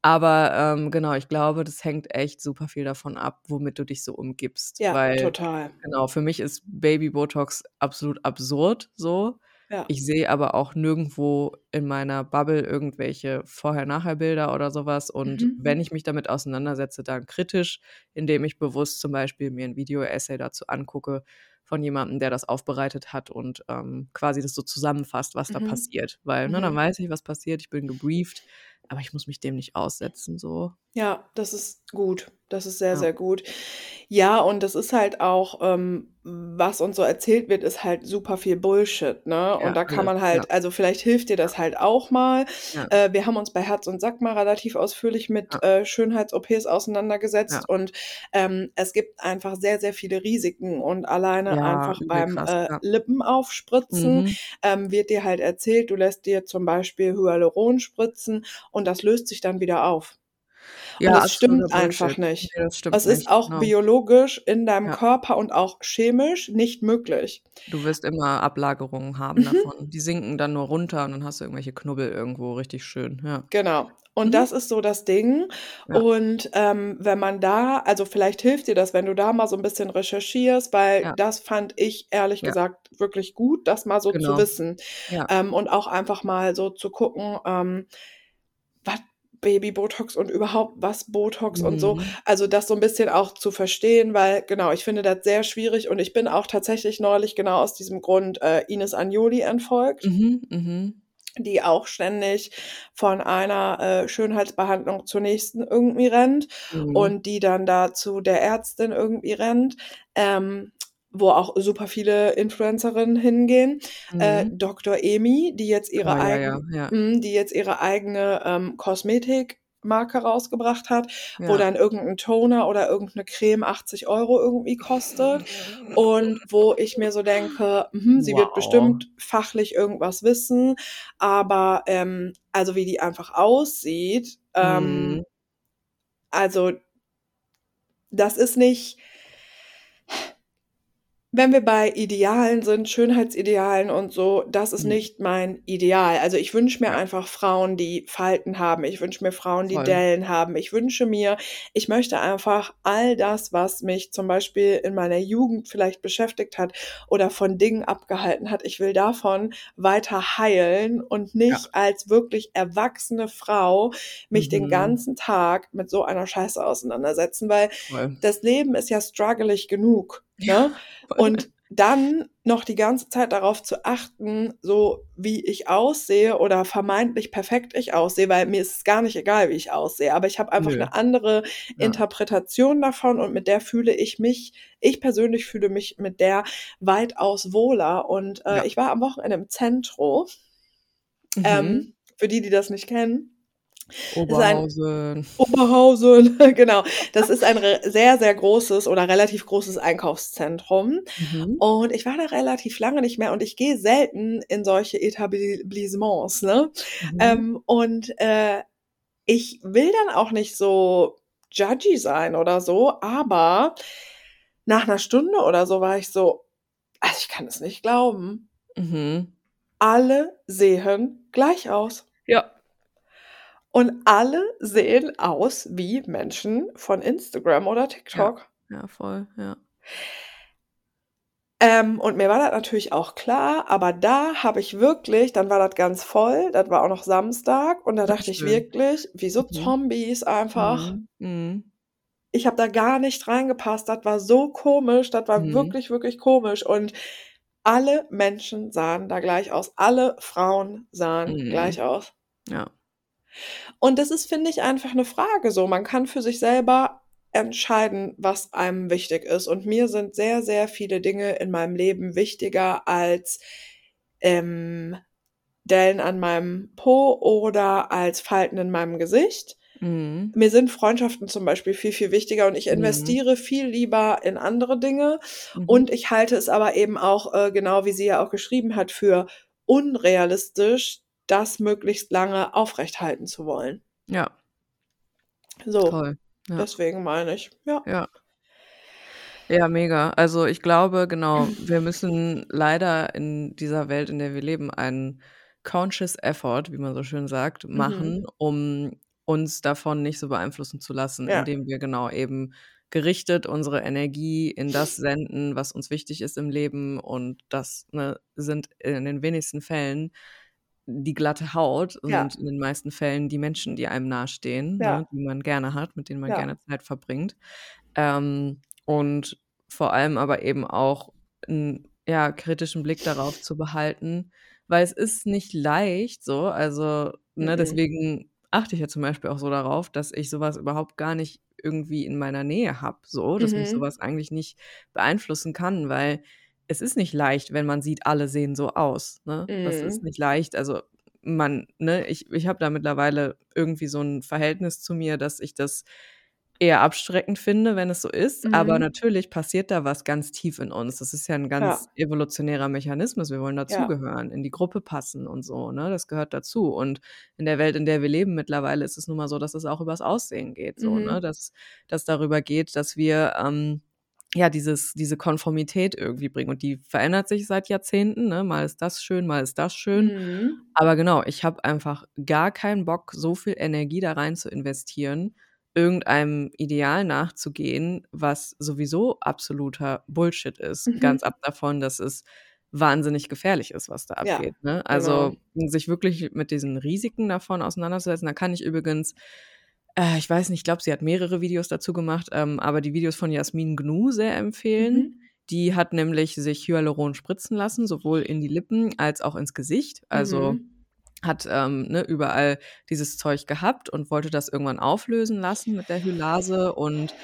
Aber, ähm, genau, ich glaube, das hängt echt super viel davon ab, womit du dich so umgibst, Ja, weil total. genau, für mich ist Baby-Botox absolut absurd so. Ja. Ich sehe aber auch nirgendwo in meiner Bubble irgendwelche Vorher-Nachher-Bilder oder so was. Und Mhm. wenn ich mich damit auseinandersetze, dann kritisch, indem ich bewusst zum Beispiel mir 'n Video-Essay dazu angucke von jemandem, der das aufbereitet hat und, ähm, quasi das so zusammenfasst, was da Mhm. passiert. Weil, ne, dann Mhm. weiß ich, was passiert, ich bin gebrieft, aber ich muss mich dem nicht aussetzen so. Ja, das ist gut. Das ist sehr, Ja. sehr gut. Ja, und das ist halt auch, ähm, was uns so erzählt wird, ist halt super viel Bullshit, ne? Ja, Und da kann man ja. halt also, vielleicht hilft dir das halt auch mal. Ja. Äh, wir haben uns bei Herz und Sack mal relativ ausführlich mit, Ja. äh, Schönheits-OPs Ja. auseinandergesetzt und, ähm, es gibt einfach sehr, sehr viele Risiken und alleine Ja, einfach beim, krass, äh, ja. Lippenaufspritzen, Mhm. ähm, wird dir halt erzählt, du lässt dir zum Beispiel Hyaluron spritzen und das löst sich dann wieder auf. Und Ja, das stimmt einfach nicht. Ne, das stimmt Es ist nicht, auch genau. biologisch in deinem Ja. Körper und auch chemisch nicht möglich. Du wirst immer Ablagerungen haben Mhm. davon. Die sinken dann nur runter und dann hast du irgendwelche Knubbel irgendwo, richtig schön, ja. Genau. Und Mhm. das ist so das Ding. Ja. Und, ähm, wenn man da also, vielleicht hilft dir das, wenn du da mal so 'n bisschen recherchierst, weil Ja. das fand ich ehrlich Ja. gesagt wirklich gut, das mal so zu Genau. wissen. Ja. Ähm, und auch einfach mal so zu gucken, ähm, Baby-Botox und überhaupt was Botox und so. Mhm. Also, das so 'n bisschen auch zu verstehen, weil genau, ich finde das sehr schwierig und ich bin auch tatsächlich neulich genau aus diesem Grund, äh, Ines Agnoli entfolgt. Mhm, mhm. Die auch ständig von einer, äh, Schönheitsbehandlung zur nächsten irgendwie rennt Mhm. und die dann da zu der Ärztin irgendwie rennt, ähm, wo auch super viele Influencerinnen hingehen. Äh, Mhm. Dr. Emi, die jetzt Oh, ihre ja, ja, mhm, die jetzt ihre eigene, ähm, Kosmetikmarke rausgebracht hat, wo Ja. dann irgend 'n Toner oder irgend 'ne Creme 80 € irgendwie kostet und wo ich mir so denke: „Mhm, sie wird Wow. bestimmt fachlich irgendwas wissen“, aber, ähm, also, wie die einfach aussieht, ähm Mhm. also das ist nicht wenn wir bei Idealen sind, Schönheitsidealen und so, das ist Mhm. nicht mein Ideal. Also, ich wünsche mir Ja. einfach Frauen, die Falten haben. Ich wünsche mir Frauen, die Voll. Dellen haben. Ich wünsche mir ich möchte einfach all das, was mich zum Beispiel in meiner Jugend vielleicht beschäftigt hat oder von Dingen abgehalten hat, ich will davon weiter heilen und Ja. nicht als wirklich erwachsene Frau mich den Mhm. ganzen Tag mit so einer Scheiße auseinandersetzen, weil Voll. das Leben ist ja struggelig genug, Ja, ne? Und dann noch die ganze Zeit darauf zu achten, so wie ich aussehe oder vermeintlich perfekt ich aussehe, weil mir ist es gar nicht egal, wie ich aussehe, aber ich habe einfach Nö. 'ne andere Ja. Interpretation davon und mit der fühle ich mich ich persönlich fühle mich mit der weitaus wohler und, äh, Ja. ich war am Wochenende im Zentro. Mhm. Ähm, für die, die das nicht kennen. Oberhausen. Oberhausen, genau. Das ist ein sehr, sehr großes oder relativ großes Einkaufszentrum. Mhm. Und ich war da relativ lange nicht mehr und ich gehe selten in solche Etablissements, ne? Mhm. Ähm, und, äh, ich will dann auch nicht so judgy sein oder so, aber nach 'ner Stunde oder so war ich so: „Also, ich kann es nicht glauben. Mhm. Alle sehen gleich aus.“ Ja. Und alle sehen aus wie Menschen von Instagram oder Ja. TikTok. Ja, voll, ja. Ähm, und mir war das natürlich auch klar, aber da habe ich wirklich dann war das ganz voll, das war auch noch Samstag und da Ach dachte ich wirklich, wie so Mhm. Zombies einfach. Mhm. Mhm. Ich habe da gar nicht reingepasst. Das war so komisch, das war Mhm. wirklich, wirklich komisch und alle Menschen sahen da gleich aus. Alle Frauen sahen Mhm. gleich aus. Ja. Und das ist, finde ich, einfach 'ne Frage so. Man kann für sich selber entscheiden, was einem wichtig ist. Und mir sind sehr, sehr viele Dinge in meinem Leben wichtiger als, ähm, Dellen an meinem Po oder als Falten in meinem Gesicht. Mhm. Mir sind Freundschaften zum Beispiel viel, viel wichtiger und ich Mhm. investiere viel lieber in andere Dinge. Mhm. Und ich halte es aber eben auch, äh, genau wie sie ja auch geschrieben hat, für unrealistisch, das möglichst lange aufrechthalten zu wollen. Ja. So, Toll, ja. deswegen meine ich, ja. Ja. Ja, mega. Also, ich glaube, genau, wir müssen leider in dieser Welt, in der wir leben, einen conscious effort, wie man so schön sagt, Mhm. machen, um uns davon nicht so beeinflussen zu lassen, Ja. indem wir genau eben gerichtet unsere Energie in das senden, was uns wichtig ist im Leben und das, ne, sind in den wenigsten Fällen die glatte Haut Ja. und in den meisten Fällen die Menschen, die einem nahestehen, ne, Ja. die man gerne hat, mit denen man Ja. gerne Zeit verbringt. Ähm, und vor allem aber eben auch 'n, ja, kritischen Blick darauf zu behalten, weil es ist nicht leicht so, also, ne, Mhm. deswegen achte ich ja zum Beispiel auch so darauf, dass ich so was überhaupt gar nicht irgendwie in meiner Nähe habe so, dass mich Mhm. was eigentlich nicht beeinflussen kann, weil es ist nicht leicht, wenn man sieht, alle sehen so aus, ne? Das ist Mhm. nicht leicht. Also, man ne, ich ich habe da mittlerweile irgendwie so 'n Verhältnis zu mir, dass ich das eher abschreckend finde, wenn es so ist, aber Mhm. natürlich passiert da was ganz tief in uns. Das ist ja 'n Ja. ganz evolutionärer Mechanismus. Wir wollen Ja. dazugehören, in die Gruppe passen und so, ne? Das gehört dazu. Und in der Welt, in der wir leben mittlerweile, ist es nun mal so, dass es auch übers Aussehen geht so, ne? Mhm. Dass dass darüber geht, dass wir, ähm, ja, dieses diese Konformität irgendwie bringen und die verändert sich seit Jahrzehnten, ne? Mal ist das schön, mal ist das schön. Mhm. Aber genau, ich habe einfach gar keinen Bock, so viel Energie da rein zu investieren, irgendeinem Ideal nachzugehen, was sowieso absoluter Bullshit ist. Mhm. Ganz ab davon, dass es wahnsinnig gefährlich ist, was da Ja, abgeht, ne? Also, genau. sich wirklich mit diesen Risiken davon auseinanderzusetzen. Da kann ich übrigens äh, ich weiß nicht, ich glaube, sie hat mehrere Videos dazu gemacht, ähm, aber die Videos von Jasmin Gnu sehr empfehlen. Mhm. Die hat nämlich sich Hyaluron spritzen lassen, sowohl in die Lippen als auch ins Gesicht. Also, Mhm. hat, ähm, ne, überall dieses Zeug gehabt und wollte das irgendwann auflösen lassen mit der Hylase und,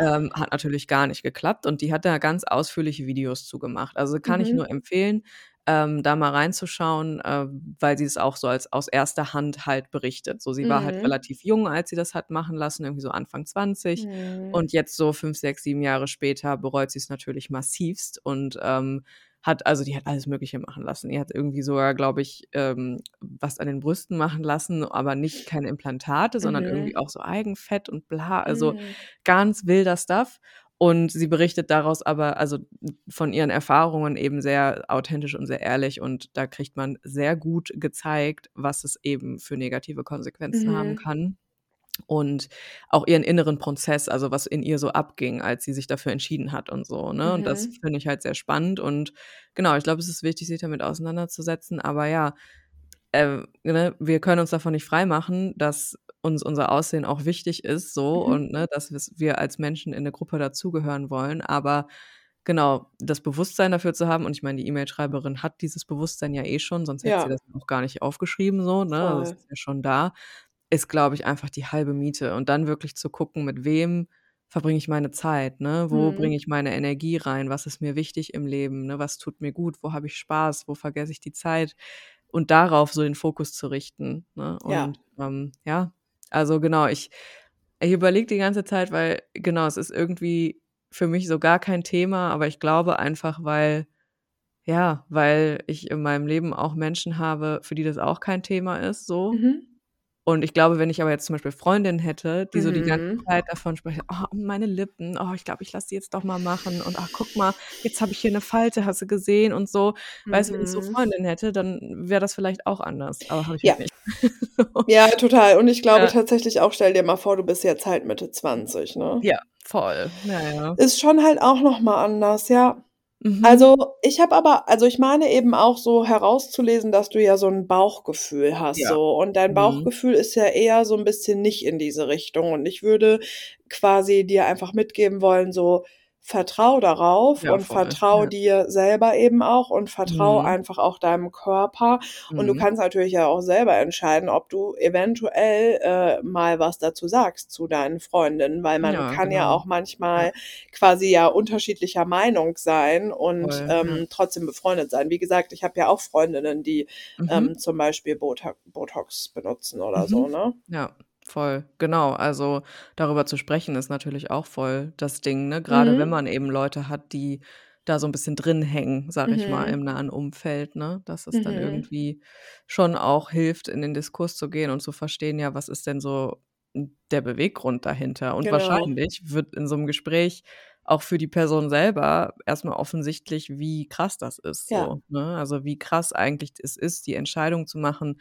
ähm, hat natürlich gar nicht geklappt und die hat da ganz ausführliche Videos zu gemacht. Also, kann ich nur Mhm. empfehlen, ähm, da mal reinzuschauen, äh, weil sie es auch so als aus erster Hand halt berichtet. So, sie war halt Mhm. relativ jung, als sie das hat machen lassen, irgendwie so Anfang 20 Mhm. und jetzt so 5, 6, 7 Jahre später bereut sie's natürlich massivst und, ähm, hat also, die hat alles Mögliche machen lassen. Die hat irgendwie sogar, glaube ich, ähm, was an den Brüsten machen lassen, aber nicht keine Implantate, sondern irgendwie Mhm. auch so Eigenfett und bla, also, Mhm. ganz wilder Stuff. Und sie berichtet daraus aber, also von ihren Erfahrungen eben sehr authentisch und sehr ehrlich. Und da kriegt man sehr gut gezeigt, was es eben für negative Konsequenzen haben Mhm. kann. Und auch ihren inneren Prozess, also was in ihr so abging, als sie sich dafür entschieden hat und so, ne? Und das Mhm. finde ich halt sehr spannend. Und genau, ich glaube, es ist wichtig, sich damit auseinanderzusetzen. Aber ja, äh, ne, wir können uns davon nicht freimachen, dass uns unser Aussehen auch wichtig ist, so Mhm. und ne, dass wir als Menschen in 'ne Gruppe dazugehören wollen. Aber genau, das Bewusstsein dafür zu haben und ich meine, die E-Mail-Schreiberin hat dieses Bewusstsein ja eh schon, sonst hätte sie Ja. das auch gar nicht aufgeschrieben so, ne? Also, es Voll. ist ja schon da. Ist, glaube ich, einfach die halbe Miete. Und dann wirklich zu gucken, mit wem verbringe ich meine Zeit, ne? Wo Mhm. bringe ich meine Energie rein? Was ist mir wichtig im Leben, ne? Was tut mir gut? Wo habe ich Spaß? Wo vergesse ich die Zeit? Und darauf so den Fokus zu richten, ne? Ja. Und, ähm, ja, also genau, ich ich überlege die ganze Zeit, weil genau, es ist irgendwie für mich so gar kein Thema, aber ich glaube einfach, weil ja, weil ich in meinem Leben auch Menschen habe, für die das auch kein Thema ist so. Mhm. Und ich glaube, wenn ich aber jetzt zum Beispiel Freundinnen hätte, die so die ganze Mhm. Zeit davon sprechen: „Oh, meine Lippen. Oh, ich glaube, ich lasse die jetzt doch mal machen. Und ach, guck mal, jetzt habe ich hier 'ne Falte, hast du gesehen?“ und so. Weißt du, wenn ich so Mhm. Freundinnen hätte, dann wäre das vielleicht auch anders, aber habe ich Ja. halt nicht. Ja, total. Und ich glaube Ja. tatsächlich auch stell dir mal vor, du bist jetzt halt Mitte 20, ne? Ja, voll. Ja, ja. Ist schon halt auch noch mal anders, ja. Mhm. Also, ich habe aber also, ich meine eben auch so herauszulesen, dass du ja so 'n Bauchgefühl hast Ja. so. Und dein Mhm. Bauchgefühl ist ja eher so 'n bisschen nicht in diese Richtung. Und ich würde quasi dir einfach mitgeben wollen, so vertrau darauf Ja, und voll. vertrau Ja. dir selber eben auch und vertrau Mhm. einfach auch deinem Körper. Und du Mhm. kannst natürlich ja auch selber entscheiden, ob du eventuell, äh, mal was dazu sagst zu deinen Freundinnen, weil man Ja, kann ja genau. auch manchmal quasi ja unterschiedlicher Meinung sein und, Voll, ja. ähm, trotzdem befreundet sein. Wie gesagt, ich habe ja auch Freundinnen, die, Mhm. ähm, zum Beispiel Botox benutzen oder so, Mhm. ne? Ja, voll. Genau. Also, darüber zu sprechen ist natürlich auch voll das Ding, ne? Wenn Mhm. man eben Leute hat, die da so 'n bisschen drin hängen, sage ich mal, Mhm. im nahen Umfeld, ne? Dass es dann Mhm. irgendwie schon auch hilft, in den Diskurs zu gehen und zu verstehen, ja, was ist denn so, der Beweggrund dahinter? Und Genau. wahrscheinlich wird in so 'nem Gespräch auch für die Person selber erst mal offensichtlich, wie krass das ist Ja. so, ne? Also, wie krass eigentlich es ist, die Entscheidung zu machen,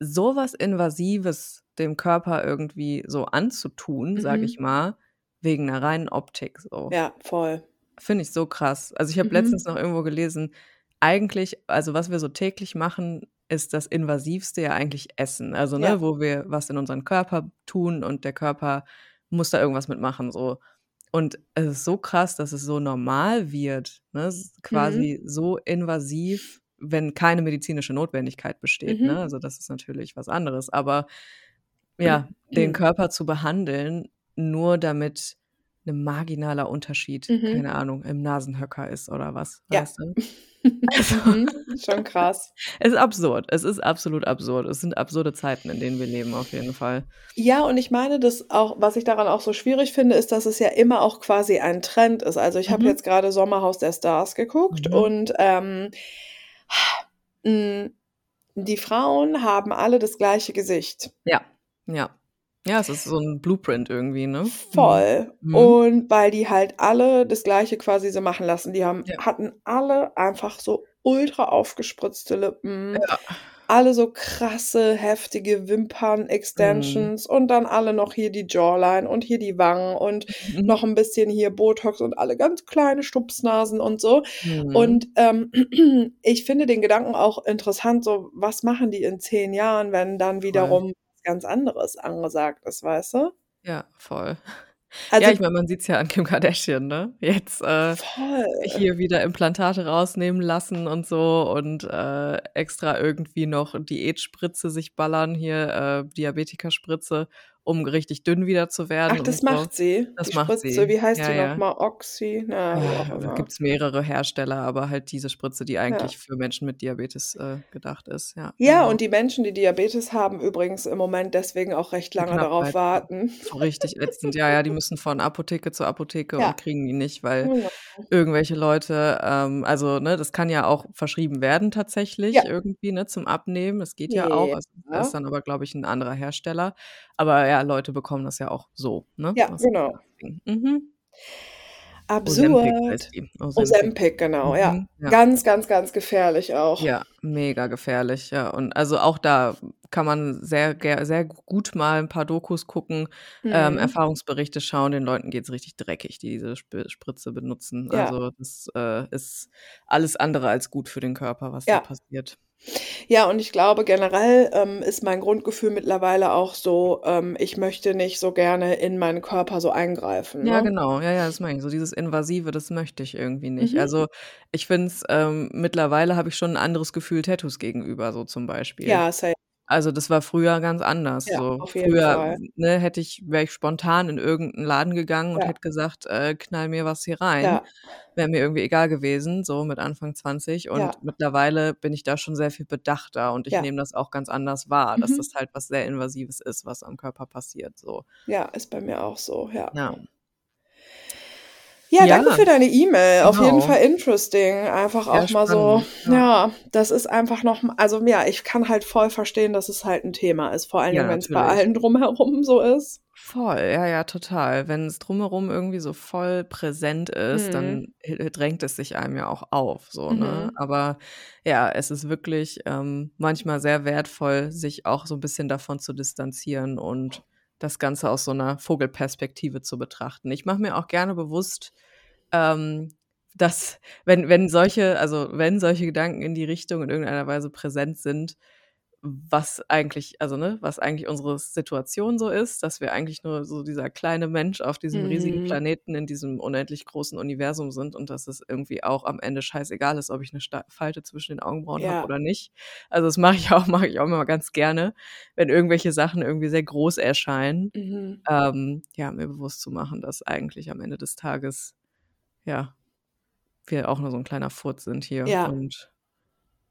so was Invasives dem Körper irgendwie so anzutun, sage ich Mhm. mal, wegen 'ner reinen Optik so. Ja, voll. Finde ich so krass. Also, ich habe letztens Mhm. noch irgendwo gelesen, eigentlich also, was wir so täglich machen, ist das Invasivste ja eigentlich Essen. Also, Ja. ne, wo wir was in unseren Körper tun und der Körper muss da irgendwas mit machen so. Und es ist so krass, dass es so normal wird, ne? Es ist Mhm. quasi so invasiv, wenn keine medizinische Notwendigkeit besteht, ne? Mhm. Also, das ist natürlich was anderes. Aber ja, den Körper zu behandeln, nur damit 'ne marginaler Unterschied, Mhm. keine Ahnung, im Nasenhöcker ist oder was, Ja. weißt du? Also Mhm. Schon krass. Es ist absurd. Es ist absolut absurd. Es sind absurde Zeiten, in denen wir leben, auf jeden Fall. Ja, und ich meine, das auch was ich daran auch so schwierig finde, ist, dass es ja immer auch quasi ein Trend ist. Also, ich habe Mhm. jetzt grade Sommerhaus der Stars geguckt Mhm. und, ähm, hm, die Frauen haben alle das gleiche Gesicht. Ja, ja. Ja, es ist so 'n Blueprint irgendwie, ne? Mhm. Voll. Mhm. Und weil die halt alle das Gleiche quasi so machen lassen. Die haben Ja. hatten alle einfach so ultra aufgespritzte Lippen, Ja. alle so krasse, heftige Mhm. Wimpern-Extensions und dann alle noch hier die Jawline und hier die Wangen und Mhm. noch 'n bisschen hier Botox und alle ganz kleine Stupsnasen und so. Mhm. Und, ähm, ich finde den Gedanken auch interessant, so was machen die in 10 Jahren, wenn dann wiederum was ganz anderes angesagt ist, weißt du? Ja, voll. Also Ja, ich meine, man sieht's ja an Kim Kardashian, ne? Jetzt, äh, hier wieder Implantate rausnehmen lassen und so und, äh, extra irgendwie noch Diätspritze sich ballern, hier, äh, Diabetikerspritze, um richtig dünn wieder zu werden Ach, das so. macht sie? Das Die macht Spritze, sie. wie heißt Ja, die ja. noch mal? Oxy? Na, auch Ah, da immer. gibt's mehrere Hersteller, aber halt diese Spritze, die Ja. eigentlich für Menschen mit Diabetes, äh, gedacht ist. Ja, Ja, genau. und die Menschen, die Diabetes haben, übrigens im Moment deswegen auch recht lange darauf warten. richtig ätzend. Ja, ja, die müssen von Apotheke zu Apotheke Ja. und kriegen die nicht, weil Genau. irgendwelche Leute, ähm also, ne, das kann ja auch verschrieben werden tatsächlich Ja. irgendwie, ne, zum Abnehmen. Das geht ja auch. Also, da ist Ja. dann aber, glaube ich, 'n anderer Hersteller. Aber ja, Leute bekommen das ja auch so, ne? Ja, Das genau. Mhm. Absurd. heißt die. Ozempic, genau, ja. Mhm, ja. Ganz, ganz, ganz gefährlich auch. Ja, mega gefährlich, ja. Und also auch da kann man sehr, sehr gut mal ein paar Dokus gucken, ähm, Mhm. Erfahrungsberichte schauen. Den Leuten geht's richtig dreckig, die diese Sp Spritze benutzen. Ja. Also das äh, ist alles andere als gut für den Körper, was Ja. da passiert. Ja, und ich glaube, generell ähm, ist mein Grundgefühl mittlerweile auch so, ähm, ich möchte nicht so gerne in meinen Körper so eingreifen. Ja, Ne? genau. Ja, ja, das meine ich. So dieses Invasive, das möchte ich irgendwie nicht. Mhm. Also ich finde es, ähm, mittlerweile habe ich schon ein anderes Gefühl Tattoos gegenüber, so zum Beispiel. Ja, safe. Also das war früher ganz anders. Ja, so früher, ne, hätte ich, wäre ich spontan in irgendeinen Laden gegangen und Ja. hätte gesagt, äh, knall mir was hier rein. Ja. Wäre mir irgendwie egal gewesen, so mit Anfang 20. Und Ja. mittlerweile bin ich da schon sehr viel bedachter und ich Ja. nehme das auch ganz anders wahr, dass Mhm. das halt was sehr Invasives ist, was am Körper passiert. So. Ja, ist bei mir auch so, ja. Ja. Ja, danke für deine E-Mail. Auf jeden Genau. Fall interesting. Einfach Sehr auch mal so, spannend, ja. ja, das ist einfach noch, also ja, ich kann halt voll verstehen, dass es halt ein Thema ist. Vor allen Ja, Dingen, wenn es bei allen drumherum so ist. Voll, ja, ja, total. Wenn es drumherum irgendwie so voll präsent ist, Mhm. dann drängt es sich einem ja auch auf, so, ne? Mhm. Aber ja, es ist wirklich ähm, manchmal sehr wertvoll, sich auch so ein bisschen davon zu distanzieren und das Ganze aus so einer Vogelperspektive zu betrachten. Ich mache mir auch gerne bewusst, ähm, dass, wenn, wenn solche, also wenn solche Gedanken in die Richtung in irgendeiner Weise präsent sind, was eigentlich, also ne, was eigentlich unsere Situation so ist, dass wir eigentlich nur so dieser kleine Mensch auf diesem riesigen Mhm. Planeten in diesem unendlich großen Universum sind und dass es irgendwie auch am Ende scheißegal ist, ob ich eine Sta Falte zwischen den Augenbrauen Ja. habe oder nicht. Also das mache ich auch, mache ich auch immer ganz gerne, wenn irgendwelche Sachen irgendwie sehr groß erscheinen, Mhm. ähm, ja, mir bewusst zu machen, dass eigentlich am Ende des Tages, ja, wir auch nur so ein kleiner Furz sind hier Ja. und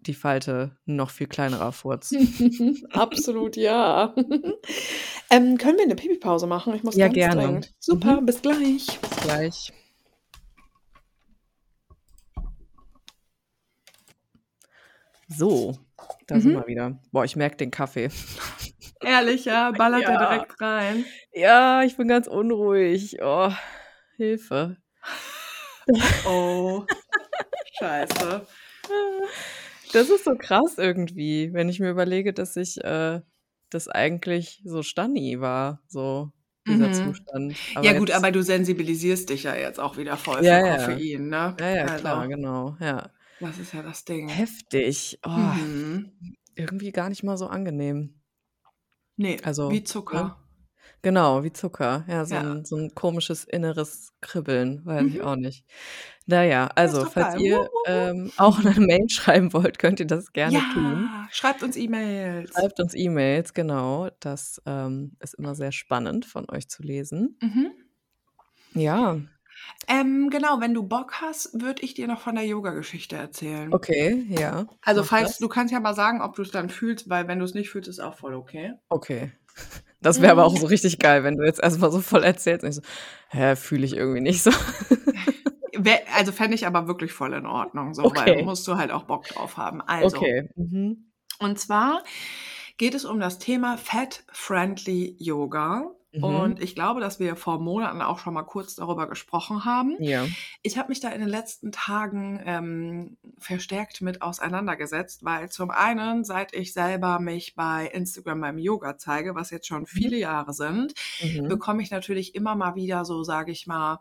die Falte noch viel kleinerer Furz. Absolut ja. ähm, können wir eine Pipi-Pause machen? Ich muss Ja, gerne. dringend. Super, Mhm. bis gleich. Bis gleich. So, da sind Mhm. wir wieder. Boah, ich merke den Kaffee. Ehrlich, ja, ballert er Ja. direkt rein. Ja, ich bin ganz unruhig. Oh, Hilfe. Oh, scheiße. Das ist so krass irgendwie, wenn ich mir überlege, dass ich äh, das eigentlich so Stani war, so dieser Mhm. Zustand. ja gut, aber du sensibilisierst dich ja jetzt auch wieder voll Ja, für ja. Koffein, ne? Ja, ja, also, klar, genau. Ja. Das ist ja das Ding. Heftig. Oh, Mhm. Irgendwie gar nicht mal so angenehm. Nee, Also, wie ne? Zucker. Genau, wie Zucker. Ja, so, Ja. Ein, so ein komisches inneres Kribbeln, weiß ich Mhm. auch nicht. Naja, also, falls ihr ähm, auch eine Mail schreiben wollt, könnt ihr das gerne tun. Ja, schreibt uns E-Mails. Schreibt uns E-Mails, genau. Das ähm, ist immer sehr spannend von euch zu lesen. Mhm. Ja, Ähm, genau, wenn du Bock hast, würde ich dir noch von der Yoga-Geschichte erzählen. okay, ja. Also falls das. du kannst ja mal sagen, ob du es dann fühlst, weil wenn du es nicht fühlst, ist auch voll okay. Okay. Das wäre aber auch so richtig geil, wenn du jetzt erstmal so voll erzählst und ich so, hä, fühle ich irgendwie nicht so. Also fände ich aber wirklich voll in Ordnung, so, weil Okay. musst du halt auch Bock drauf haben. Also, Okay. Mhm. und zwar geht es um das Thema Fat-Friendly Yoga. Mhm. Und ich glaube, dass wir vor Monaten auch schon mal kurz darüber gesprochen haben. Ja. Ich habe mich da in den letzten Tagen ähm, verstärkt mit auseinandergesetzt, weil zum einen, seit ich selber mich bei Instagram beim Yoga zeige, was jetzt schon viele Jahre sind, Mhm. bekomme ich natürlich immer mal wieder so, sage ich mal,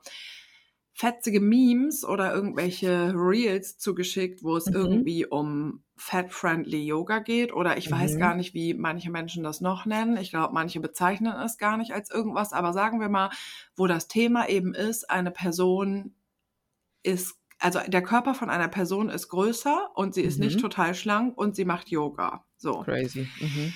fetzige Memes oder irgendwelche Reels zugeschickt, wo es Mhm. irgendwie um fat-friendly Yoga geht oder ich weiß Mhm. gar nicht, wie manche Menschen das noch nennen. Ich glaube, manche bezeichnen es gar nicht als irgendwas, aber sagen wir mal, wo das Thema eben ist, eine Person ist, also der Körper von einer Person ist größer und sie ist nicht Mhm. total schlank und sie macht Yoga. So. Crazy. Mhm.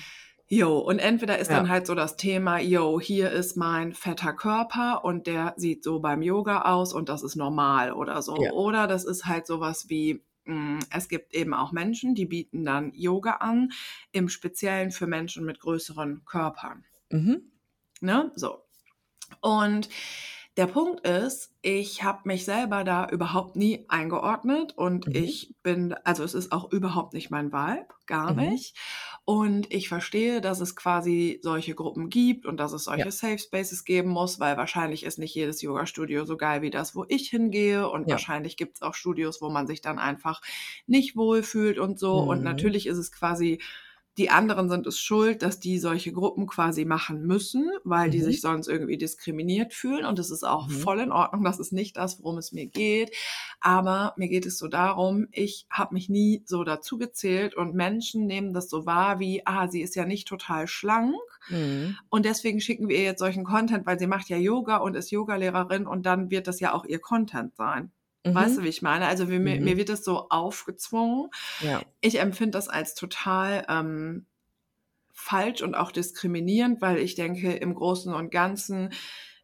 Jo, und entweder ist Ja. dann halt so das Thema, jo, hier ist mein fetter Körper und der sieht so beim Yoga aus und das ist normal oder so. Ja. Oder das ist halt sowas wie, mh, es gibt eben auch Menschen, die bieten dann Yoga an, im Speziellen für Menschen mit größeren Körpern. Mhm. Ne? So. Und Der Punkt ist, ich habe mich selber da überhaupt nie eingeordnet und Mhm. ich bin also, es ist auch überhaupt nicht mein Vibe, gar Mhm. nicht. Und ich verstehe, dass es quasi solche Gruppen gibt und dass es solche Ja. Safe Spaces geben muss, weil wahrscheinlich ist nicht jedes Yogastudio so geil wie das, wo ich hingehe und Ja. wahrscheinlich gibt's auch Studios, wo man sich dann einfach nicht wohlfühlt und so. Und Mhm. natürlich ist es quasi die anderen sind es schuld, dass die solche Gruppen quasi machen müssen, weil die Mhm. sich sonst irgendwie diskriminiert fühlen. Und es ist auch Mhm. voll in Ordnung. Das ist nicht das, worum es mir geht. Aber mir geht es so darum, ich habe mich nie so dazu gezählt und Menschen nehmen das so wahr wie, ah, sie ist ja nicht total schlank. Mhm. Und deswegen schicken wir ihr jetzt solchen Content, weil sie macht ja Yoga und ist Yogalehrerin und dann wird das ja auch ihr Content sein. Weißt du, Mhm. wie ich meine? Also mir, mir Mhm. mir wird das so aufgezwungen. Ja. Ich empfinde das als total ähm, falsch und auch diskriminierend, weil ich denke, im Großen und Ganzen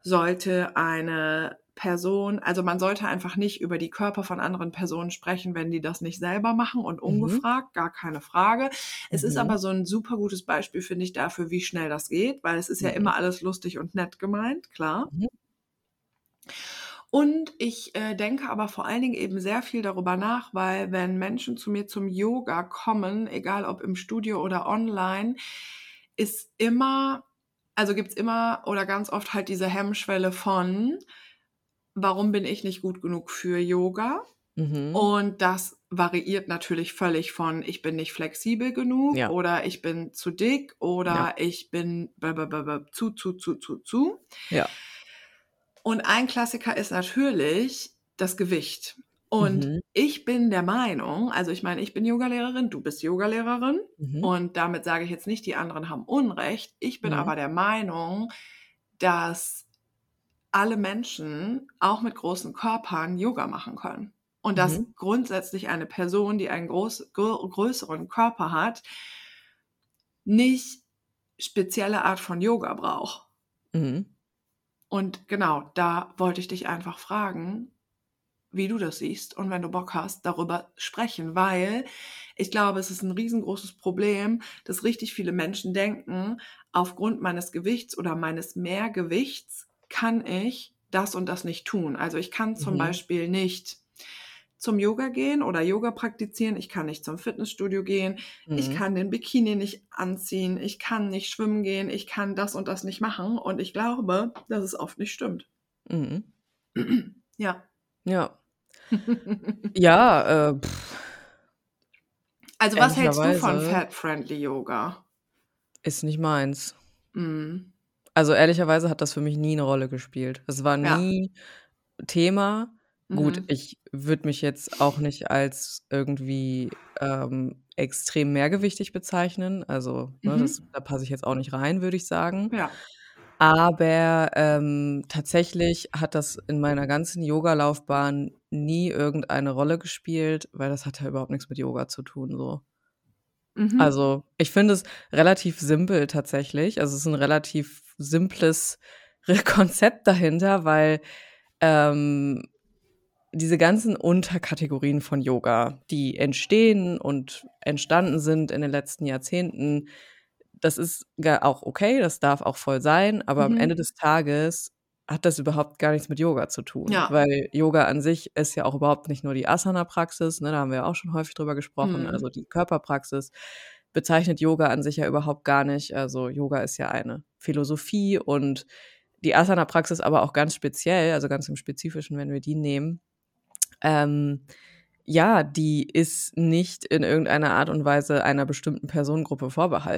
sollte eine Person, also man sollte einfach nicht über die Körper von anderen Personen sprechen, wenn die das nicht selber machen und Mhm. ungefragt, gar keine Frage. Es ist Mhm. aber so ein super gutes Beispiel, finde ich, dafür, wie schnell das geht, weil es ist ja Mhm. immer alles lustig und nett gemeint, klar. Und ich äh, denke aber vor allen Dingen eben sehr viel darüber nach, weil wenn Menschen zu mir zum Yoga kommen, egal ob im Studio oder online, ist immer, also gibt's immer oder ganz oft halt diese Hemmschwelle von, warum bin ich nicht gut genug für Yoga? Mhm. Und das variiert natürlich völlig von, ich bin nicht flexibel genug Ja. oder ich bin zu dick oder Ja. ich bin zu, zu, zu, zu, zu. Ja. Und ein Klassiker ist natürlich das Gewicht. Und Mhm. ich bin der Meinung, also ich meine, ich bin Yogalehrerin, du bist Yogalehrerin Mhm. und damit sage ich jetzt nicht, die anderen haben Unrecht. Ich bin Mhm. aber der Meinung, dass alle Menschen, auch mit großen Körpern, Yoga machen können. Und dass Mhm. grundsätzlich eine Person, die einen groß, grö größeren Körper hat, nicht spezielle Art von Yoga braucht. Mhm. Und genau, da wollte ich dich einfach fragen, wie du das siehst und wenn du Bock hast, darüber sprechen, weil ich glaube, es ist ein riesengroßes Problem, dass richtig viele Menschen denken, aufgrund meines Gewichts oder meines Mehrgewichts kann ich das und das nicht tun. Also ich kann zum Mhm. Beispiel nicht zum Yoga gehen oder Yoga praktizieren, ich kann nicht zum Fitnessstudio gehen, ich Mhm. kann den Bikini nicht anziehen, ich kann nicht schwimmen gehen, ich kann das und das nicht machen und ich glaube, dass es oft nicht stimmt. Mhm. Ja. Ja. Ja, äh, Also was hältst du von Fat-Friendly Yoga? ist nicht meins. Mhm. Also ehrlicherweise hat das für mich nie eine Rolle gespielt. Es war Ja. nie Thema. Gut, Mhm. ich würde mich jetzt auch nicht als irgendwie ähm, extrem mehrgewichtig bezeichnen. Also, ne, das, Mhm. da passe ich jetzt auch nicht rein, würde ich sagen. Ja. Aber ähm, tatsächlich hat das in meiner ganzen Yoga-Laufbahn nie irgendeine Rolle gespielt, weil das hat ja überhaupt nichts mit Yoga zu tun. So. Mhm. Also, ich finde es relativ simpel tatsächlich. Also, es ist ein relativ simples Konzept dahinter, weil ähm, diese ganzen Unterkategorien von Yoga, die entstehen und entstanden sind in den letzten Jahrzehnten, das ist auch okay, das darf auch voll sein, aber am Ende Mhm. des Tages hat das überhaupt gar nichts mit Yoga zu tun, Ja. weil Yoga an sich ist ja auch überhaupt nicht nur die Asana-Praxis, ne, da haben wir ja auch schon häufig drüber gesprochen, Mhm. also die Körperpraxis bezeichnet Yoga an sich ja überhaupt gar nicht. Also Yoga ist ja eine Philosophie und die Asana-Praxis aber auch ganz speziell, also ganz im Spezifischen, wenn wir die nehmen, ähm, ja, die ist nicht in irgendeiner Art und Weise einer bestimmten Personengruppe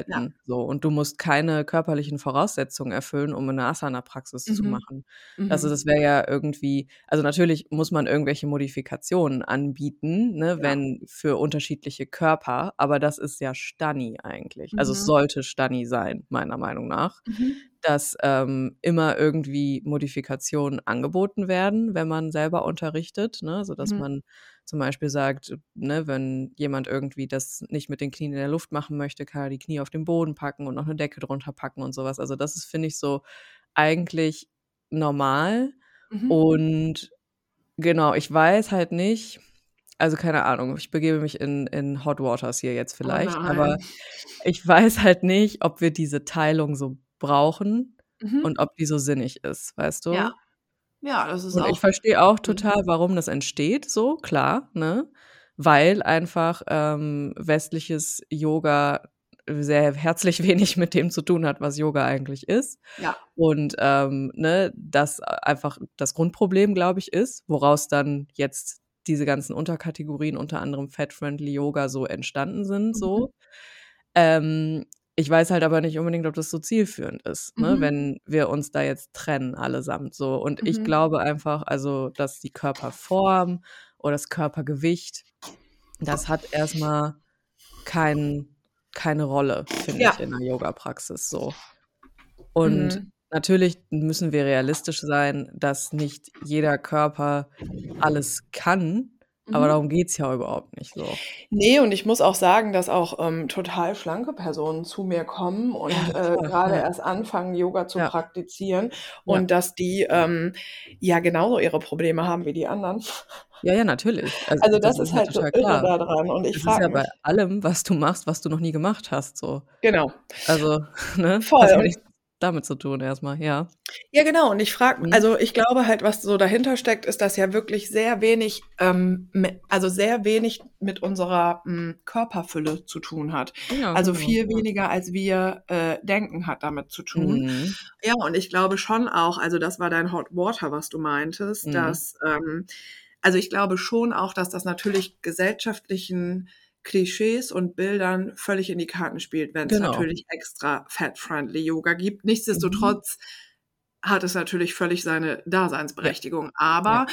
Ja. vorbehalten. So, und du musst keine körperlichen Voraussetzungen erfüllen, um eine Asana-Praxis zu Mhm. machen. Also Mhm. das wäre ja irgendwie, also natürlich muss man irgendwelche Modifikationen anbieten, ne, Ja. wenn für unterschiedliche Körper, aber das ist ja Stani eigentlich. Also es Mhm. sollte Stani sein, meiner Meinung nach, Mhm. Dass ähm, immer irgendwie Modifikationen angeboten werden, wenn man selber unterrichtet, ne, sodass Mhm. man zum Beispiel sagt, ne, wenn jemand irgendwie das nicht mit den Knien in der Luft machen möchte, kann er die Knie auf den Boden packen und noch eine Decke drunter packen und sowas. Also das ist, finde ich, so eigentlich normal. Mhm. Und genau, ich weiß halt nicht, also keine Ahnung, ich begebe mich in, in Hot Waters hier jetzt Oh vielleicht, aber nein. ich weiß halt nicht, ob wir diese Teilung so brauchen Mhm. und ob die so sinnig ist, weißt du? Ja. Ja, das ist Und auch ich verstehe auch mhm. total, warum das entsteht so, klar, ne? Weil einfach, ähm, westliches Yoga sehr herzlich wenig mit dem zu tun hat, was Yoga eigentlich ist. Ja. Und, ähm, ne, das einfach das Grundproblem, glaube ich, ist, woraus dann jetzt diese ganzen Unterkategorien, unter anderem Fat-Friendly Yoga, so entstanden sind, so. Mhm. Ähm, ich weiß halt aber nicht unbedingt, ob das so zielführend ist, ne, Mhm. wenn wir uns da jetzt trennen allesamt so. Und ich Mhm. glaube einfach, also, dass die Körperform oder das Körpergewicht, das hat erst mal kein keine Rolle, finde Ja. ich, in 'ner Yogapraxis so. Und Mhm. natürlich müssen wir realistisch sein, dass nicht jeder Körper alles kann, aber Mhm. darum geht's ja überhaupt nicht so. Ne, und ich muss auch sagen, dass auch, ähm, total schlanke Personen zu mir kommen und, Ja, äh, grade ja. erst anfangen, Yoga zu Ja. praktizieren und dass die, ähm, ja genauso ihre Probleme haben wie die anderen. Ja, ja, natürlich. Also, Also, das das ist ist halt so total irre klar. da dran und ich Das ist ja frage bei mich allem, was du machst, was du noch nie gemacht hast, so. Genau. Also, ne? Voll nichts damit zu tun erst mal, ja. Ja, genau. Und ich frage Mhm. also, ich glaube halt, was so dahinter steckt, ist, dass ja wirklich sehr wenig, ähm, also, sehr wenig mit unserer, hm, Körperfülle zu tun hat. Ja, Also, genau, viel ja. weniger, als wir, äh, denken, hat damit zu tun. Mhm. Ja, und ich glaube schon auch also, das war dein Hot Water, was du meintest, Mhm. dass, ähm also, ich glaube schon auch, dass das natürlich gesellschaftlichen Klischees und Bildern völlig in die Karten spielt, wenn's Genau. natürlich extra Fat-Friendly Yoga gibt. Mhm. Nichtsdestotrotz hat es natürlich völlig seine Ja. Daseinsberechtigung. Ja. Aber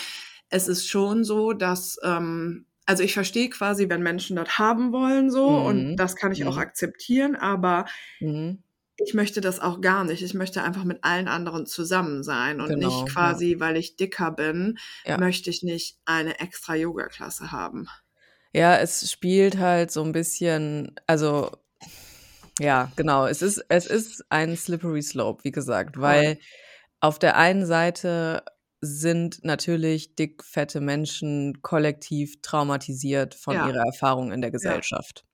es ist schon so, dass, ähm also, ich verstehe quasi, wenn Menschen das haben wollen so und Mhm. das kann ich auch Mhm. akzeptieren, aber Mhm. ich möchte das auch gar nicht. Ich möchte einfach mit allen anderen zusammen sein und Genau, nicht ja. quasi, weil ich dicker bin, Ja. möchte ich nicht eine extra Yogaklasse haben. Ja, es spielt halt so 'n bisschen also, ja, genau. Es ist es ist ein slippery slope, wie gesagt, weil auf der einen Seite sind natürlich dick, fette Menschen kollektiv traumatisiert von Ja. ihrer Erfahrung in der Ja. Gesellschaft.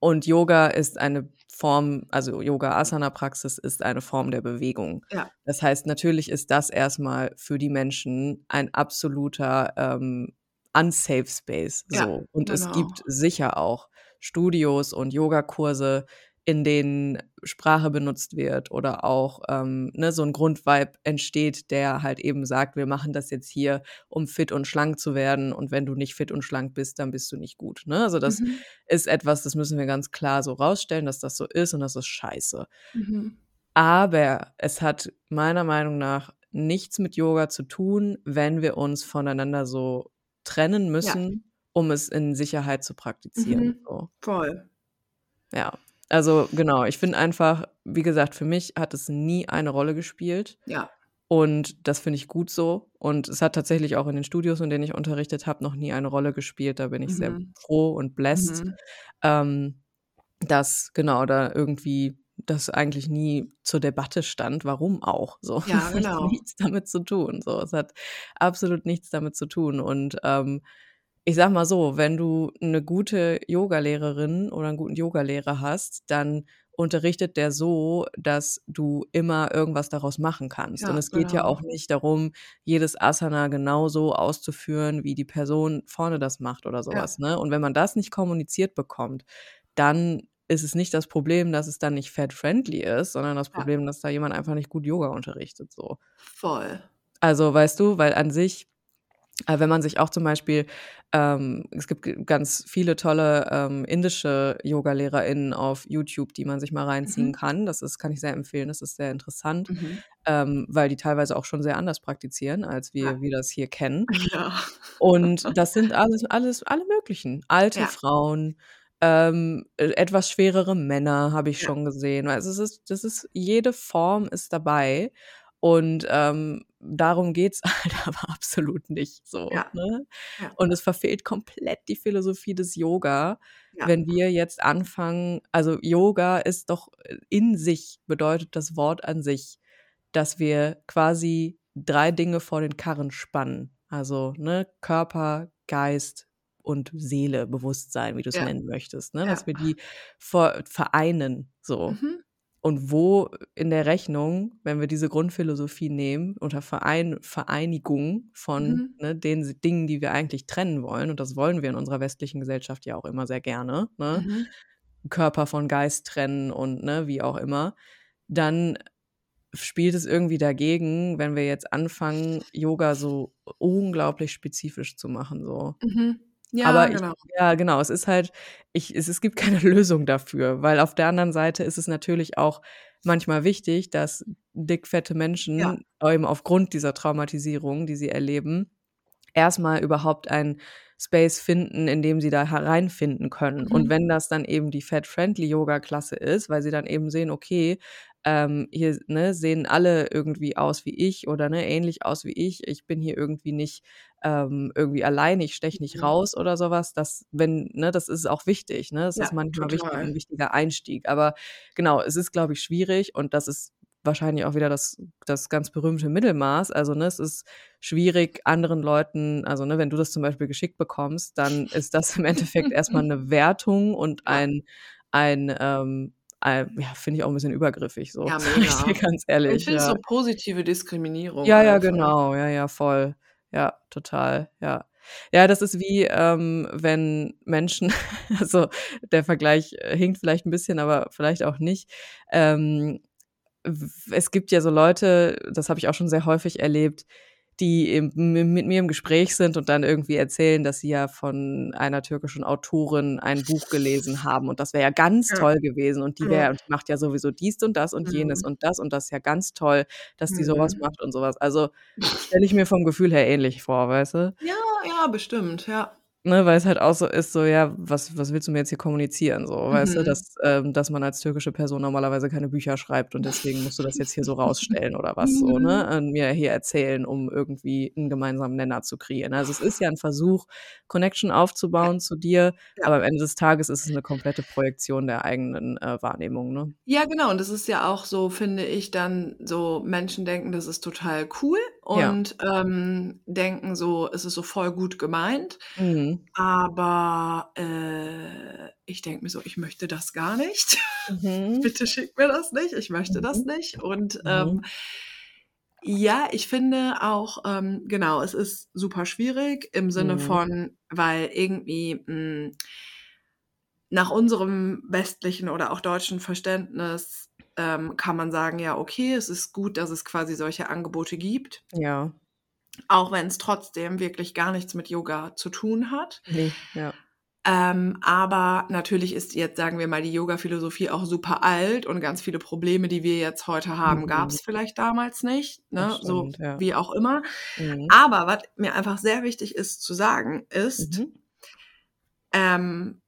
Und Yoga ist eine Form also, Yoga-Asana-Praxis ist eine Form der Bewegung. Ja. Das heißt, natürlich ist das erst mal für die Menschen ein absoluter, ähm, unsafe space Ja, so. Und es genau. gibt sicher auch Studios und Yogakurse, in denen Sprache benutzt wird oder auch, ähm, ne, so 'n Grundvibe entsteht, der halt eben sagt: „Wir machen das jetzt hier, um fit und schlank zu werden und wenn du nicht fit und schlank bist, dann bist du nicht gut“, ne? Also, das Mhm. ist etwas, das müssen wir ganz klar so rausstellen, dass das so ist und das ist scheiße. Mhm. Aber es hat meiner Meinung nach nichts mit Yoga zu tun, wenn wir uns voneinander so trennen Ja. müssen, um es in Sicherheit zu praktizieren, Mhm. so. Voll. Ja. Also, genau, ich finde einfach wie gesagt, für mich hat es nie eine Rolle gespielt. Ja. Und das finde ich gut so. Und es hat tatsächlich auch in den Studios, in denen ich unterrichtet habe, noch nie eine Rolle gespielt. Da bin ich sehr Mhm. froh und blessed, Mhm. ähm, dass genau, da irgendwie das eigentlich nie zur Debatte stand. Warum auch so? Ja, Das hat genau. nichts damit zu tun, so. Es hat absolut nichts damit zu tun. Und, ähm, ich sage mal so, wenn du 'ne gute Yogalehrerin oder 'n guten Yogalehrer hast, dann unterrichtet der so, dass du immer irgendwas daraus machen kannst. Und Ja, es geht ja genau. auch nicht darum, jedes Asana genauso auszuführen, wie die Person vorne das macht oder so Ja. ne? Und wenn man das nicht kommuniziert bekommt, dann ist es nicht das Problem, dass es dann nicht fat-friendly ist, sondern das Ja. Problem, dass da jemand einfach nicht gut Yoga unterrichtet, so. Voll. Also, weißt du, weil an sich äh, wenn man sich auch zum Beispiel ähm, es gibt ganz viele tolle, ähm, indische YogalehrerInnen auf YouTube, die man sich mal reinziehen Mhm. kann. Das ist kann ich sehr empfehlen. Das ist sehr interessant, Mhm. ähm, weil die teilweise auch schon sehr anders praktizieren, als Ja. wir wir das hier kennen. Ja. Und das sind alles alles alle möglichen. Alte Ja. Frauen, ähm, äh, etwas schwerere Männer habe ich Ja. schon gesehen. Also, es ist das ist jede Form ist dabei. Und, ähm, darum geht's halt aber absolut nicht so, Ja. ne? Ja. Und es verfehlt komplett die Philosophie des Yoga, Ja. wenn wir jetzt anfangen also, Yoga ist doch äh, in sich bedeutet das Wort an sich, dass wir quasi 3 Dinge vor den Karren spannen. Also, ne, Körper, Geist und Seele, Bewusstsein, wie du's Ja. nennen möchtest, ne? Ja. Dass wir die vereinen so. Mhm. und wo in der Rechnung, wenn wir diese Grundphilosophie nehmen, unter Verein, Vereinigung von Mhm. ne, den Dingen, die wir eigentlich trennen wollen, und das wollen wir in unserer westlichen Gesellschaft ja auch immer sehr gerne, ne? Mhm. Körper von Geist trennen und ne, wie auch immer, dann spielt es irgendwie dagegen, wenn wir jetzt anfangen, Yoga so unglaublich spezifisch zu machen, so. Mhm. Ja, Aber ich genau. ja, genau, es ist halt ich es es gibt keine Lösung dafür, weil auf der anderen Seite ist es natürlich auch manchmal wichtig, dass dickfette Ja. Menschen eben aufgrund dieser Traumatisierung, die sie erleben, erst mal überhaupt einen Space finden, in dem sie da hereinfinden können. Und Mhm. wenn das dann eben die Fat-Friendly-Yoga-Klasse ist, weil sie dann eben sehen, okay, ähm, hier, ne, sehen alle irgendwie aus wie ich oder, ne, ähnlich aus wie ich. Ich bin hier irgendwie nicht, ähm, irgendwie alleine, ich steche nicht Mhm. raus oder so was. Das wenn ne, das ist auch wichtig, ne? Das Ja, ist manchmal wichtig total. 'n wichtiger Einstieg. Aber genau, es ist, glaube ich, schwierig und das ist wahrscheinlich auch wieder das das ganz berühmte Mittelmaß. Also, ne, es ist schwierig, anderen Leuten also, ne, wenn du das zum Beispiel geschickt bekommst, dann ist das im Endeffekt erst mal 'ne Wertung und ein ein, ähm, ein ja, finde ich auch 'n bisschen übergriffig so, Ja, sage ich dir mega. ganz Ich ehrlich, finde es ja. so positive Diskriminierung Ja, ja, einfach. genau. Ja, ja, voll. Ja, total, ja. Ja, das ist wie, ähm, wenn Menschen also, der Vergleich, äh, hinkt vielleicht 'n bisschen, aber vielleicht auch nicht. Ähm, es gibt ja so Leute, das habe ich auch schon sehr häufig erlebt, die mit mir im Gespräch sind und dann irgendwie erzählen, dass sie ja von einer türkischen Autorin ein Buch gelesen haben und das wäre ja ganz Ja. toll gewesen und die wäre und die macht ja sowieso dies und das und jenes Mhm. und das und das ist ja ganz toll, dass die so was Mhm. macht und so was. Also, stelle ich mir vom Gefühl her ähnlich vor, weißt du? Ja, ja, bestimmt, ja. Ne, weil es halt auch so ist, so, ja, was was willst du mir jetzt hier kommunizieren, so, weißt du, Mhm. dass ähm, dass man als türkische Person normalerweise keine Bücher schreibt und deswegen musst du das jetzt hier so rausstellen oder was so, ne? Mhm. Und mir hier erzählen, um irgendwie 'n gemeinsamen Nenner zu kreieren. Also, es ist ja 'n Versuch, Connection aufzubauen zu dir, Ja. aber am Ende des Tages ist es 'ne komplette Projektion der eigenen, äh, Wahrnehmung, ne? Ja, genau. Und das ist ja auch so, finde ich, dann so Menschen denken, das ist total cool Ja. und, ähm, denken so, es ist so voll gut gemeint. Mhm. Aber, äh, ich denke mir so: „Ich möchte das gar nicht. Mhm. Bitte schick mir das nicht. Ich möchte das Mhm. nicht.“ Und, Mhm. ähm, ja, ich finde auch, ähm, genau, es ist super schwierig im Sinne Mhm. von weil irgendwie, hm nach unserem westlichen oder auch deutschen Verständnis, ähm, kann man sagen: „Ja, okay, es ist gut, dass es quasi solche Angebote gibt.“ Ja. Auch wenn's trotzdem wirklich gar nichts mit Yoga zu tun hat. Ne, ja. Ähm, aber natürlich ist jetzt, sagen wir mal, die Yoga-Philosophie auch super alt und ganz viele Probleme, die wir jetzt heute haben, Mhm. gab's vielleicht damals nicht, ne? So stimmt, ja. wie auch immer. Mhm. Aber was mir einfach sehr wichtig ist zu sagen, ist Mhm. ähm,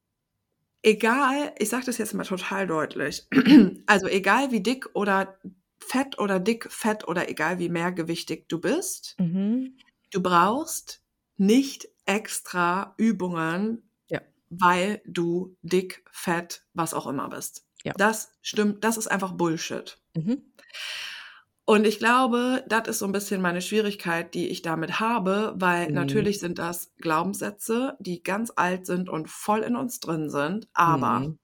egal ich sage das jetzt mal total deutlich, also, egal wie dick oder fett oder dick, fett oder egal wie mehrgewichtig du bist, Mhm. du brauchst nicht extra Übungen, Ja. weil du dick, fett, was auch immer bist. Ja. Das stimmt das ist einfach Bullshit. Mhm. Und ich glaube, das ist so 'n bisschen meine Schwierigkeit, die ich damit habe, weil Mhm. natürlich sind das Glaubenssätze, die ganz alt sind und voll in uns drin sind, aber Mhm.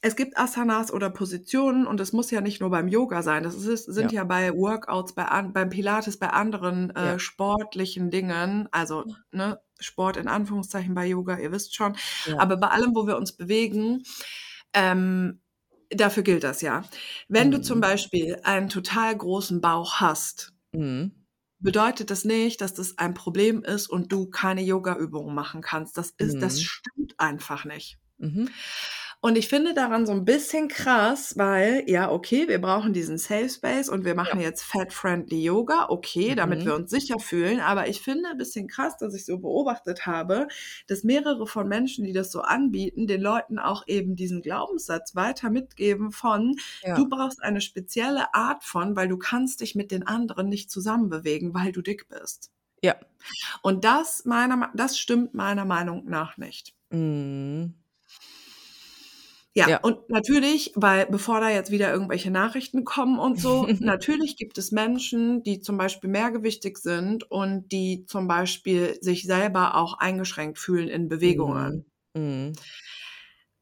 es gibt Asanas oder Positionen und es muss ja nicht nur beim Yoga sein. Das ist sind Ja. ja bei Workouts, bei an beim Pilates, bei anderen, Ja. äh, sportlichen Dingen, also, ne, Sport in Anführungszeichen bei Yoga, ihr wisst schon. Ja. Aber bei allem, wo wir uns bewegen, ähm, dafür gilt das ja. Wenn du zum Mhm. Beispiel einen total großen Bauch hast Mhm. bedeutet das nicht, dass das ein Problem ist und du keine Yogaübungen machen kannst. Das ist das Mhm. stimmt einfach nicht. Mhm. Und ich finde daran so 'n bisschen krass, weil, ja, okay, wir brauchen diesen Safe Space und wir machen Ja. jetzt Fat-Friendly Yoga, okay, damit wir Mhm. uns sicher fühlen. Aber ich finde bisschen krass, dass ich so beobachtet habe, dass mehrere von Menschen, die das so anbieten, den Leuten auch eben diesen Glaubenssatz weiter mitgeben von: Ja. „Du brauchst eine spezielle Art von weil du kannst dich mit den anderen nicht zusammenbewegen, weil du dick bist.“ Ja. Und das meiner das stimmt meiner Meinung nach nicht. Mhm. Ja, Ja. und natürlich, weil bevor da jetzt wieder irgendwelche Nachrichten kommen und so, natürlich gibt es Menschen, die zum Beispiel mehrgewichtig sind und die zum Beispiel sich selber auch eingeschränkt fühlen in Bewegungen. Mhm.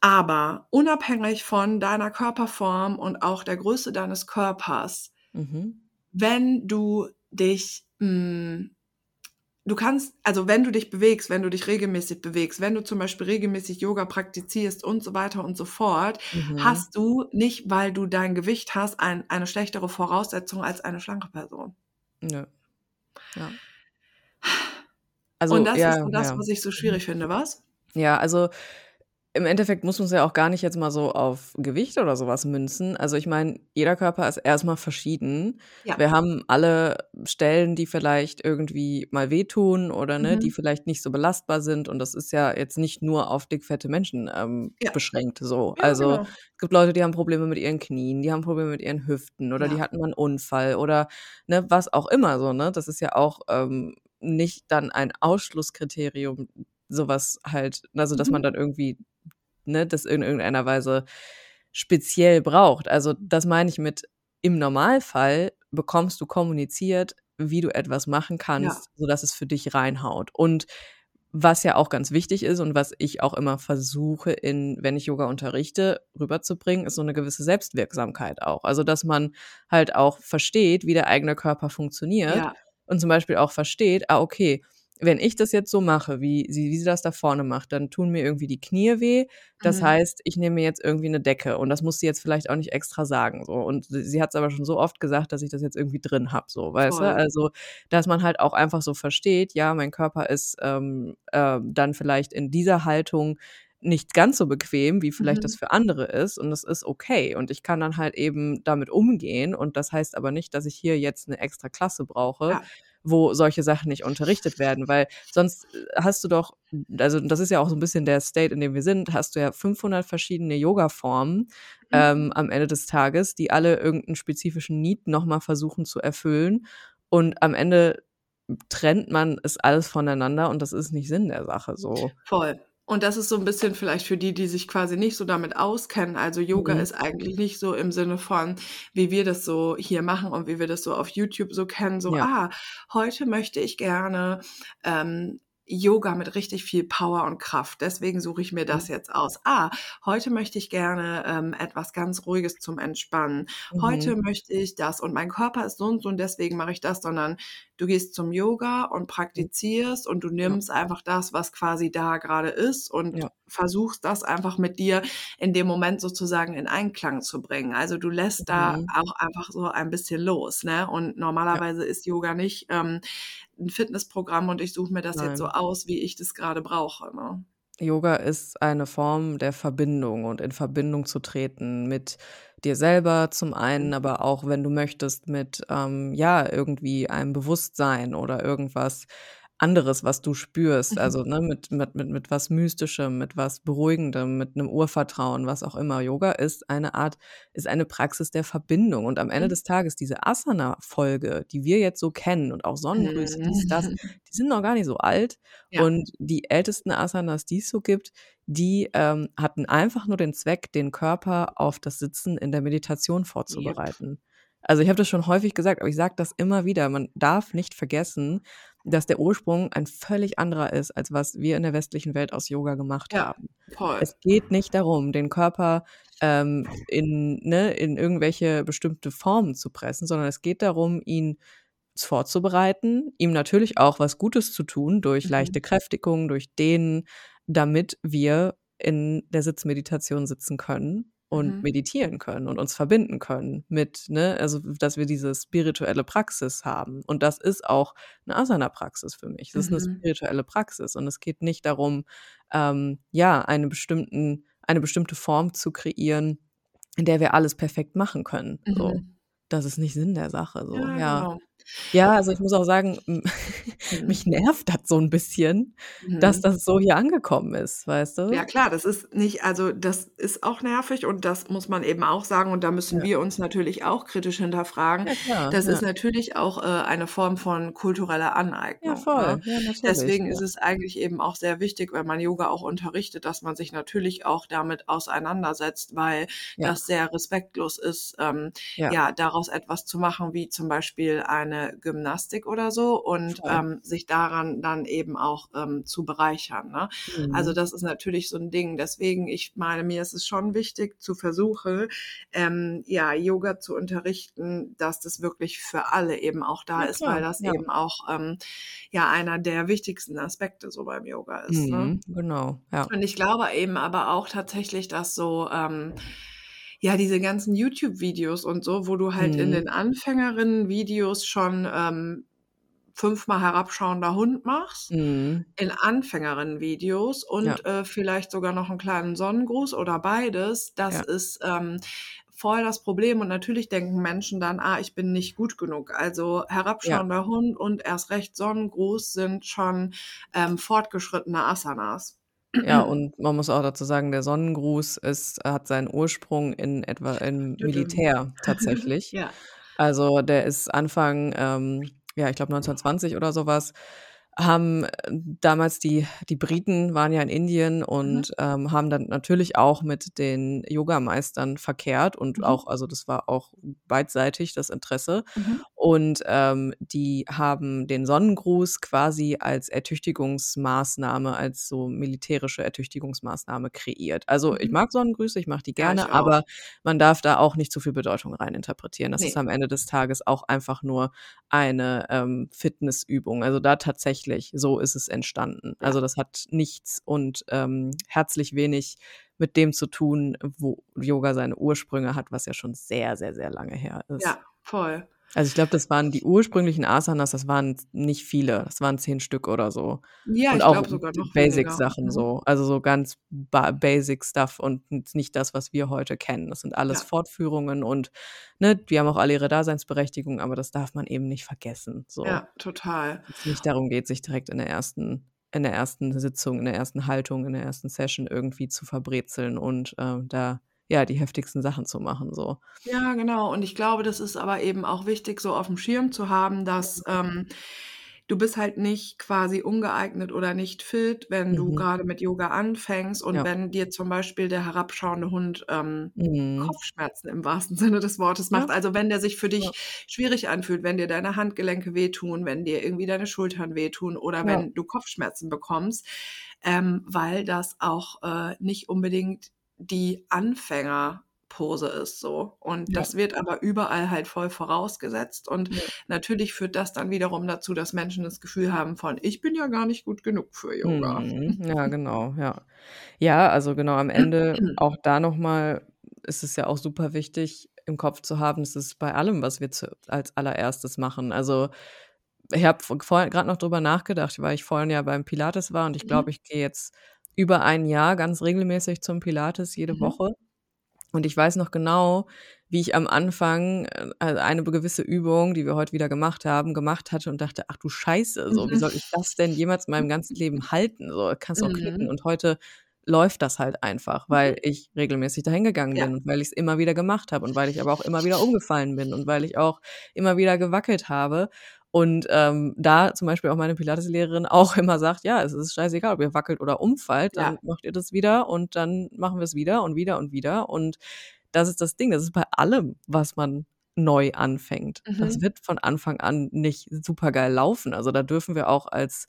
Aber unabhängig von deiner Körperform und auch der Größe deines Körpers, Mhm. wenn du dich, hm du kannst also, wenn du dich bewegst, wenn du dich regelmäßig bewegst, wenn du zum Beispiel regelmäßig Yoga praktizierst und so weiter und so fort, Mhm. hast du nicht, weil du dein Gewicht hast, ein eine schlechtere Voraussetzung als eine schlanke Person. Nö. Ja. Und Also, das ist ja, so das, ja. was ich so schwierig finde, was? Ja, also, im Endeffekt muss man's ja auch gar nicht jetzt mal so auf Gewicht oder so was münzen. Also, ich meine, jeder Körper ist erst mal verschieden. Ja. Wir haben alle Stellen, die vielleicht irgendwie mal wehtun oder, ne, die Mhm. vielleicht nicht so belastbar sind und das ist ja jetzt nicht nur auf dickfette Menschen, ähm, Ja. beschränkt so. Ja, Also, genau. es gibt Leute, die haben Probleme mit ihren Knien, die haben Probleme mit ihren Hüften oder die hatten mal 'n Unfall oder, ne, was auch immer so, ne? Das ist ja auch, ähm, nicht dann ein Ausschlusskriterium, so was halt also, dass man Mhm. dann irgendwie, ne, das in irgendeiner Weise speziell braucht. Also, das meine ich mit im Normalfall bekommst du kommuniziert, wie du etwas machen Ja. kannst, sodass es für dich reinhaut. Und was ja auch ganz wichtig ist und was ich auch immer versuche in wenn ich Yoga unterrichte, rüberzubringen, ist so 'ne gewisse Selbstwirksamkeit auch. Also, dass man halt auch versteht, wie der eigene Körper funktioniert Ja. und zum Beispiel auch versteht: „Ah, okay, wenn ich das jetzt so mache, wie sie wie sie das da vorne macht, dann tun mir irgendwie die Knie weh. Das Mhm. heißt, ich nehme mir jetzt irgendwie 'ne Decke.“ Und das muss sie jetzt vielleicht auch nicht extra sagen so. Und sie hat's aber schon so oft gesagt, dass ich das jetzt irgendwie drin habe so, weißt du? Voll. Also, dass man halt auch einfach so versteht, ja, mein Körper ist, ähm, äh, dann vielleicht in dieser Haltung nicht ganz so bequem, wie vielleicht das Mhm. für andere ist und das ist okay. Und ich kann dann halt eben damit umgehen und das heißt aber nicht, dass ich hier jetzt 'ne extra Klasse brauche, Ja. Wo solche Sachen nicht unterrichtet werden, weil sonst, äh, hast du doch also, das ist ja auch so 'n bisschen der State, in dem wir sind, hast du ja 500 verschiedene Yogaformen, Mhm. ähm, am Ende des Tages, die alle irgend 'n spezifischen Need noch mal versuchen zu erfüllen und am Ende trennt man es alles voneinander und das ist nicht Sinn der Sache so. Voll. Und das ist so 'n bisschen vielleicht für die, die sich quasi nicht so damit auskennen. Also, Yoga Mhm. ist eigentlich nicht so im Sinne von, wie wir das so hier machen und wie wir das so auf YouTube so kennen, so: Ja. „Ah, heute möchte ich gerne, ähm, Yoga mit richtig viel Power und Kraft. Deswegen suche ich mir das Mhm. jetzt aus. Ah, heute möchte ich gerne, ähm, etwas ganz Ruhiges zum Entspannen. Heute Mhm. möchte ich das und mein Körper ist so und so und deswegen mache ich das.“ Sondern du gehst zum Yoga und praktizierst und du Ja. nimmst einfach das, was quasi da grade ist und Ja. versuchst das einfach mit dir in dem Moment sozusagen in Einklang zu bringen. Also, du lässt da Mhm. auch einfach so ein bisschen los, ne? Und Ja. normalerweise ist Yoga nicht, ähm, 'n Fitnessprogramm und ich suche mir das jetzt so Nein. aus, wie ich das grade brauche, ne? Yoga ist eine Form der Verbindung und in Verbindung zu treten mit dir selber zum einen, Mhm. aber auch, wenn du möchtest, mit, ähm, ja, irgendwie einem Bewusstsein oder irgendwas anderes, was du spürst. Mhm. Also, ne, mit mit mit mit was Mystischem, mit was Beruhigendem, mit 'nem Urvertrauen, was auch immer. Yoga ist eine Art ist eine Praxis der Verbindung und am Ende Mhm. des Tages diese Asana-Folge, die wir jetzt so kennen und auch Sonnengrüße, dies, das, Mhm. die sind noch gar nicht so alt Ja. und die ältesten Asanas, die es so gibt, die, ähm, hatten einfach nur den Zweck, den Körper auf das Sitzen in der Meditation vorzubereiten. Also, ich habe das schon häufig gesagt, aber ich sage das immer wieder: Man darf nicht vergessen, dass der Ursprung ein völlig anderer ist, als was wir in der westlichen Welt aus Yoga gemacht Ja, haben. voll. Es geht nicht darum, den Körper, ähm, in ne, in irgendwelche bestimmte Formen zu pressen, sondern es geht darum, ihn vorzubereiten, ihm natürlich auch was Gutes zu tun durch leichte Mhm. Kräftigung, durch Dehnen, damit wir in der Sitzmeditation sitzen können und Mhm. meditieren können und uns verbinden können mit ne, also, dass wir diese spirituelle Praxis haben. Und das ist auch 'ne Asana-Praxis für mich. Das ist 'ne Mhm. spirituelle Praxis und es geht nicht darum, ähm, ja, eine bestimmten eine bestimmte Form zu kreieren, in der wir alles perfekt machen können, so. Mhm. Das ist nicht Sinn der Sache so, Ja, ja. genau. Ja, also, ich muss auch sagen, hm, Mhm. mich nervt das so 'n bisschen, dass Mhm. das so hier angekommen ist, weißt Ja du? klar, das ist nicht also, das ist auch nervig und das muss man eben auch sagen und da müssen Ja. wir uns natürlich auch kritisch hinterfragen. Ja klar, Das ist ja. natürlich auch, äh, eine Form von kultureller Ja, Aneignung, voll. ne? Ja, natürlich, Deswegen ja. ist es eigentlich eben auch sehr wichtig, wenn man Yoga auch unterrichtet, dass man sich natürlich auch damit auseinandersetzt, weil Ja. das sehr respektlos ist, ähm, Ja. ja, daraus etwas zu machen, wie zum Beispiel eine eine Gymnastik oder so und ähm, sich daran dann eben auch ähm, zu bereichern. Ne? Mhm. Also das ist natürlich so ein Ding. Deswegen, ich meine, mir ist es schon wichtig zu versuchen, ähm, ja, Yoga zu unterrichten, dass das wirklich für alle eben auch da ja, ist, weil das ja. eben auch ähm, ja einer der wichtigsten Aspekte so beim Yoga ist. Ne? Mhm, ne? Genau, ja. Und ich glaube eben aber auch tatsächlich, dass so ähm, ja, diese ganzen YouTube-Videos und so, wo du halt mhm. in den Anfängerinnen-Videos schon ähm, fünfmal herabschauender Hund machst, mhm. in Anfängerinnen-Videos und ja. äh, vielleicht sogar noch einen kleinen Sonnengruß oder beides, das ja. ist ähm, voll das Problem. Und natürlich denken Menschen dann, ah, ich bin nicht gut genug. Also herabschauender ja. Hund und erst recht Sonnengruß sind schon ähm, fortgeschrittene Asanas. Ja, und man muss auch dazu sagen, der Sonnengruß ist hat seinen Ursprung in etwa im Militär tatsächlich. Ja. Also, der ist Anfang, ähm, ja, ich glaube 1920 oder sowas haben äh, damals die die Briten waren ja in Indien und, mhm. ähm, haben dann natürlich auch mit den Yogameistern verkehrt und mhm. auch also, das war auch beidseitig das Interesse. Mhm. Und, ähm, die haben den Sonnengruß quasi als Ertüchtigungsmaßnahme als so militärische Ertüchtigungsmaßnahme kreiert. Also, ich mhm. mag Sonnengrüße, ich mache die gerne, ja, aber man darf da auch nicht zu viel Bedeutung reininterpretieren. Das ne. ist am Ende des Tages auch einfach nur eine, ähm, Fitnessübung. Also, da tatsächlich tatsächlich. So ist es entstanden. Also das hat nichts und ähm, herzlich wenig mit dem zu tun, wo Yoga seine Ursprünge hat, was ja schon sehr, sehr, sehr lange her ist. Ja, voll. Also ich glaube, das waren die ursprünglichen Asanas, das waren nicht viele, das waren zehn Stück oder so. Ja, und ich glaube sogar noch Basic-Sachen mhm. so, also so ganz Basic Stuff und nicht das, was wir heute kennen. Das sind alles ja. Fortführungen und ne, die haben auch alle ihre Daseinsberechtigung, aber das darf man eben nicht vergessen. So. Ja, total. Es nicht darum geht, sich direkt in der ersten in der ersten Sitzung, in der ersten Haltung, in der ersten Session irgendwie zu verbrezeln und äh, da ja, die heftigsten Sachen zu machen, so. Ja, genau. Und ich glaube, das ist aber eben auch wichtig, so auf dem Schirm zu haben, dass ähm, du bist halt nicht quasi ungeeignet oder nicht fit, wenn du mhm. gerade mit Yoga anfängst und Ja. wenn dir zum Beispiel der herabschauende Hund ähm, Mhm. Kopfschmerzen im wahrsten Sinne des Wortes macht. Ja. Also wenn der sich für dich Ja. schwierig anfühlt, wenn dir deine Handgelenke wehtun, wenn dir irgendwie deine Schultern wehtun oder wenn du Kopfschmerzen bekommst, ähm, weil das auch äh, nicht unbedingt die Anfängerpose ist so. Und ja. das wird aber überall halt voll vorausgesetzt. Und ja. natürlich führt das dann wiederum dazu, dass Menschen das Gefühl haben von, ich bin ja gar nicht gut genug für Yoga. Mhm. Ja, genau, ja. Ja, also genau am Ende auch da nochmal ist es ja auch super wichtig im Kopf zu haben, es ist bei allem, was wir zu, als allererstes machen. Also ich habe vorhin gerade noch drüber nachgedacht, weil ich vorhin ja beim Pilates war und ich glaube, mhm. ich gehe jetzt über ein Jahr ganz regelmäßig zum Pilates jede mhm. Woche. Und ich weiß noch genau, wie ich am Anfang äh, eine gewisse Übung, die wir heute wieder gemacht haben, gemacht hatte und dachte, ach du Scheiße, so, wie soll ich das denn jemals in meinem ganzen Leben halten? So, kannst du auch knicken. Mhm. Und heute läuft das halt einfach, weil mhm. ich regelmäßig dahin gegangen bin ja. und weil ich es immer wieder gemacht habe und weil ich aber auch immer wieder umgefallen bin und weil ich auch immer wieder gewackelt habe. Und ähm, da zum Beispiel auch meine Pilates-Lehrerin auch immer sagt, ja, es ist scheißegal, ob ihr wackelt oder umfallt, dann ja. macht ihr das wieder und dann machen wir es wieder und wieder und wieder. Und das ist das Ding, das ist bei allem, was man neu anfängt. Mhm. Das wird von Anfang an nicht super geil laufen. Also da dürfen wir auch als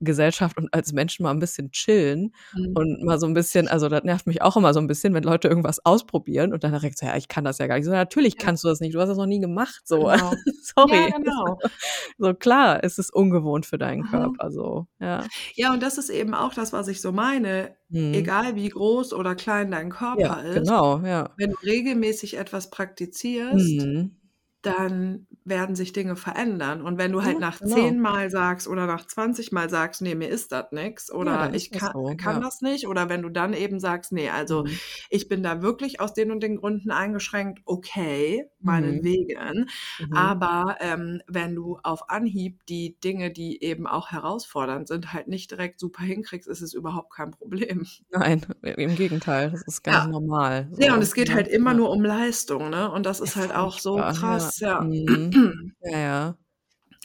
Gesellschaft und als Menschen mal ein bisschen chillen mhm. und mal so ein bisschen, also das nervt mich auch immer so ein bisschen, wenn Leute irgendwas ausprobieren und dann direkt so, ja, ich kann das ja gar nicht. So, natürlich ja. kannst du das nicht, du hast das noch nie gemacht, so. Genau. Sorry. Ja, genau. So klar, es ist ungewohnt für deinen mhm. Körper, so, ja. Ja, und das ist eben auch das, was ich so meine. Mhm. Egal wie groß oder klein dein Körper ja, ist. Genau, ja. Wenn du regelmäßig etwas praktizierst, mhm dann werden sich Dinge verändern. Und wenn du halt ja, nach genau. zehnmal sagst oder nach 20 Mal sagst, nee, mir ist das nichts oder ja, ich kann, so, kann ja. das nicht, oder wenn du dann eben sagst, nee, also mhm. ich bin da wirklich aus den und den Gründen eingeschränkt, okay, meinetwegen. Mhm. mhm. Aber ähm, wenn du auf Anhieb die Dinge, die eben auch herausfordernd sind, halt nicht direkt super hinkriegst, ist es überhaupt kein Problem. Nein, im Gegenteil, das ist ganz normal. So. Ja, und es geht halt immer nur um Leistung, ne? Und das ist halt auch so krass ja. Mhm. Ja, ja.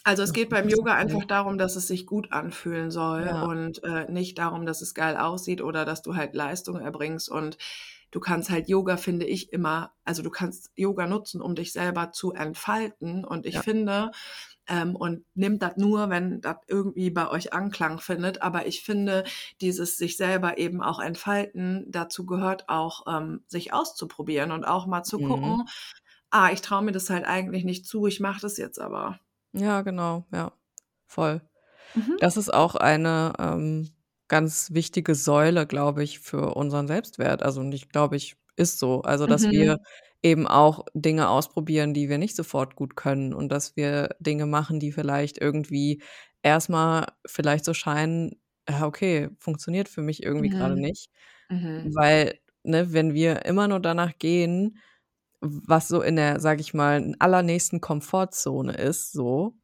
Also es geht beim Yoga einfach darum, dass es sich gut anfühlen soll ja. und äh, nicht darum, dass es geil aussieht oder dass du halt Leistung erbringst. Und du kannst halt Yoga, finde ich, immer also, du kannst Yoga nutzen, um dich selber zu entfalten und ich Ja. finde ähm, und nimmt das nur, wenn das irgendwie bei euch Anklang findet, aber ich finde, dieses sich selber eben auch entfalten, dazu gehört auch, ähm, sich auszuprobieren und auch mal zu Mhm. gucken: „Ah, ich traue mir das halt eigentlich nicht zu, ich mache das jetzt aber.“ Ja, genau, ja, voll. Mhm. Das ist auch eine, ähm, ganz wichtige Säule, glaube ich, für unseren Selbstwert. Also, nicht glaube ich, ist so. Also, dass wir Mhm. eben auch Dinge ausprobieren, die wir nicht sofort gut können und dass wir Dinge machen, die vielleicht irgendwie erst mal vielleicht so scheinen: „Ja, okay, funktioniert für mich irgendwie Mhm. nicht.“ Mhm. Weil, ne, wenn wir immer nur danach gehen, was so in der, sage ich mal, allernächsten Komfortzone ist so,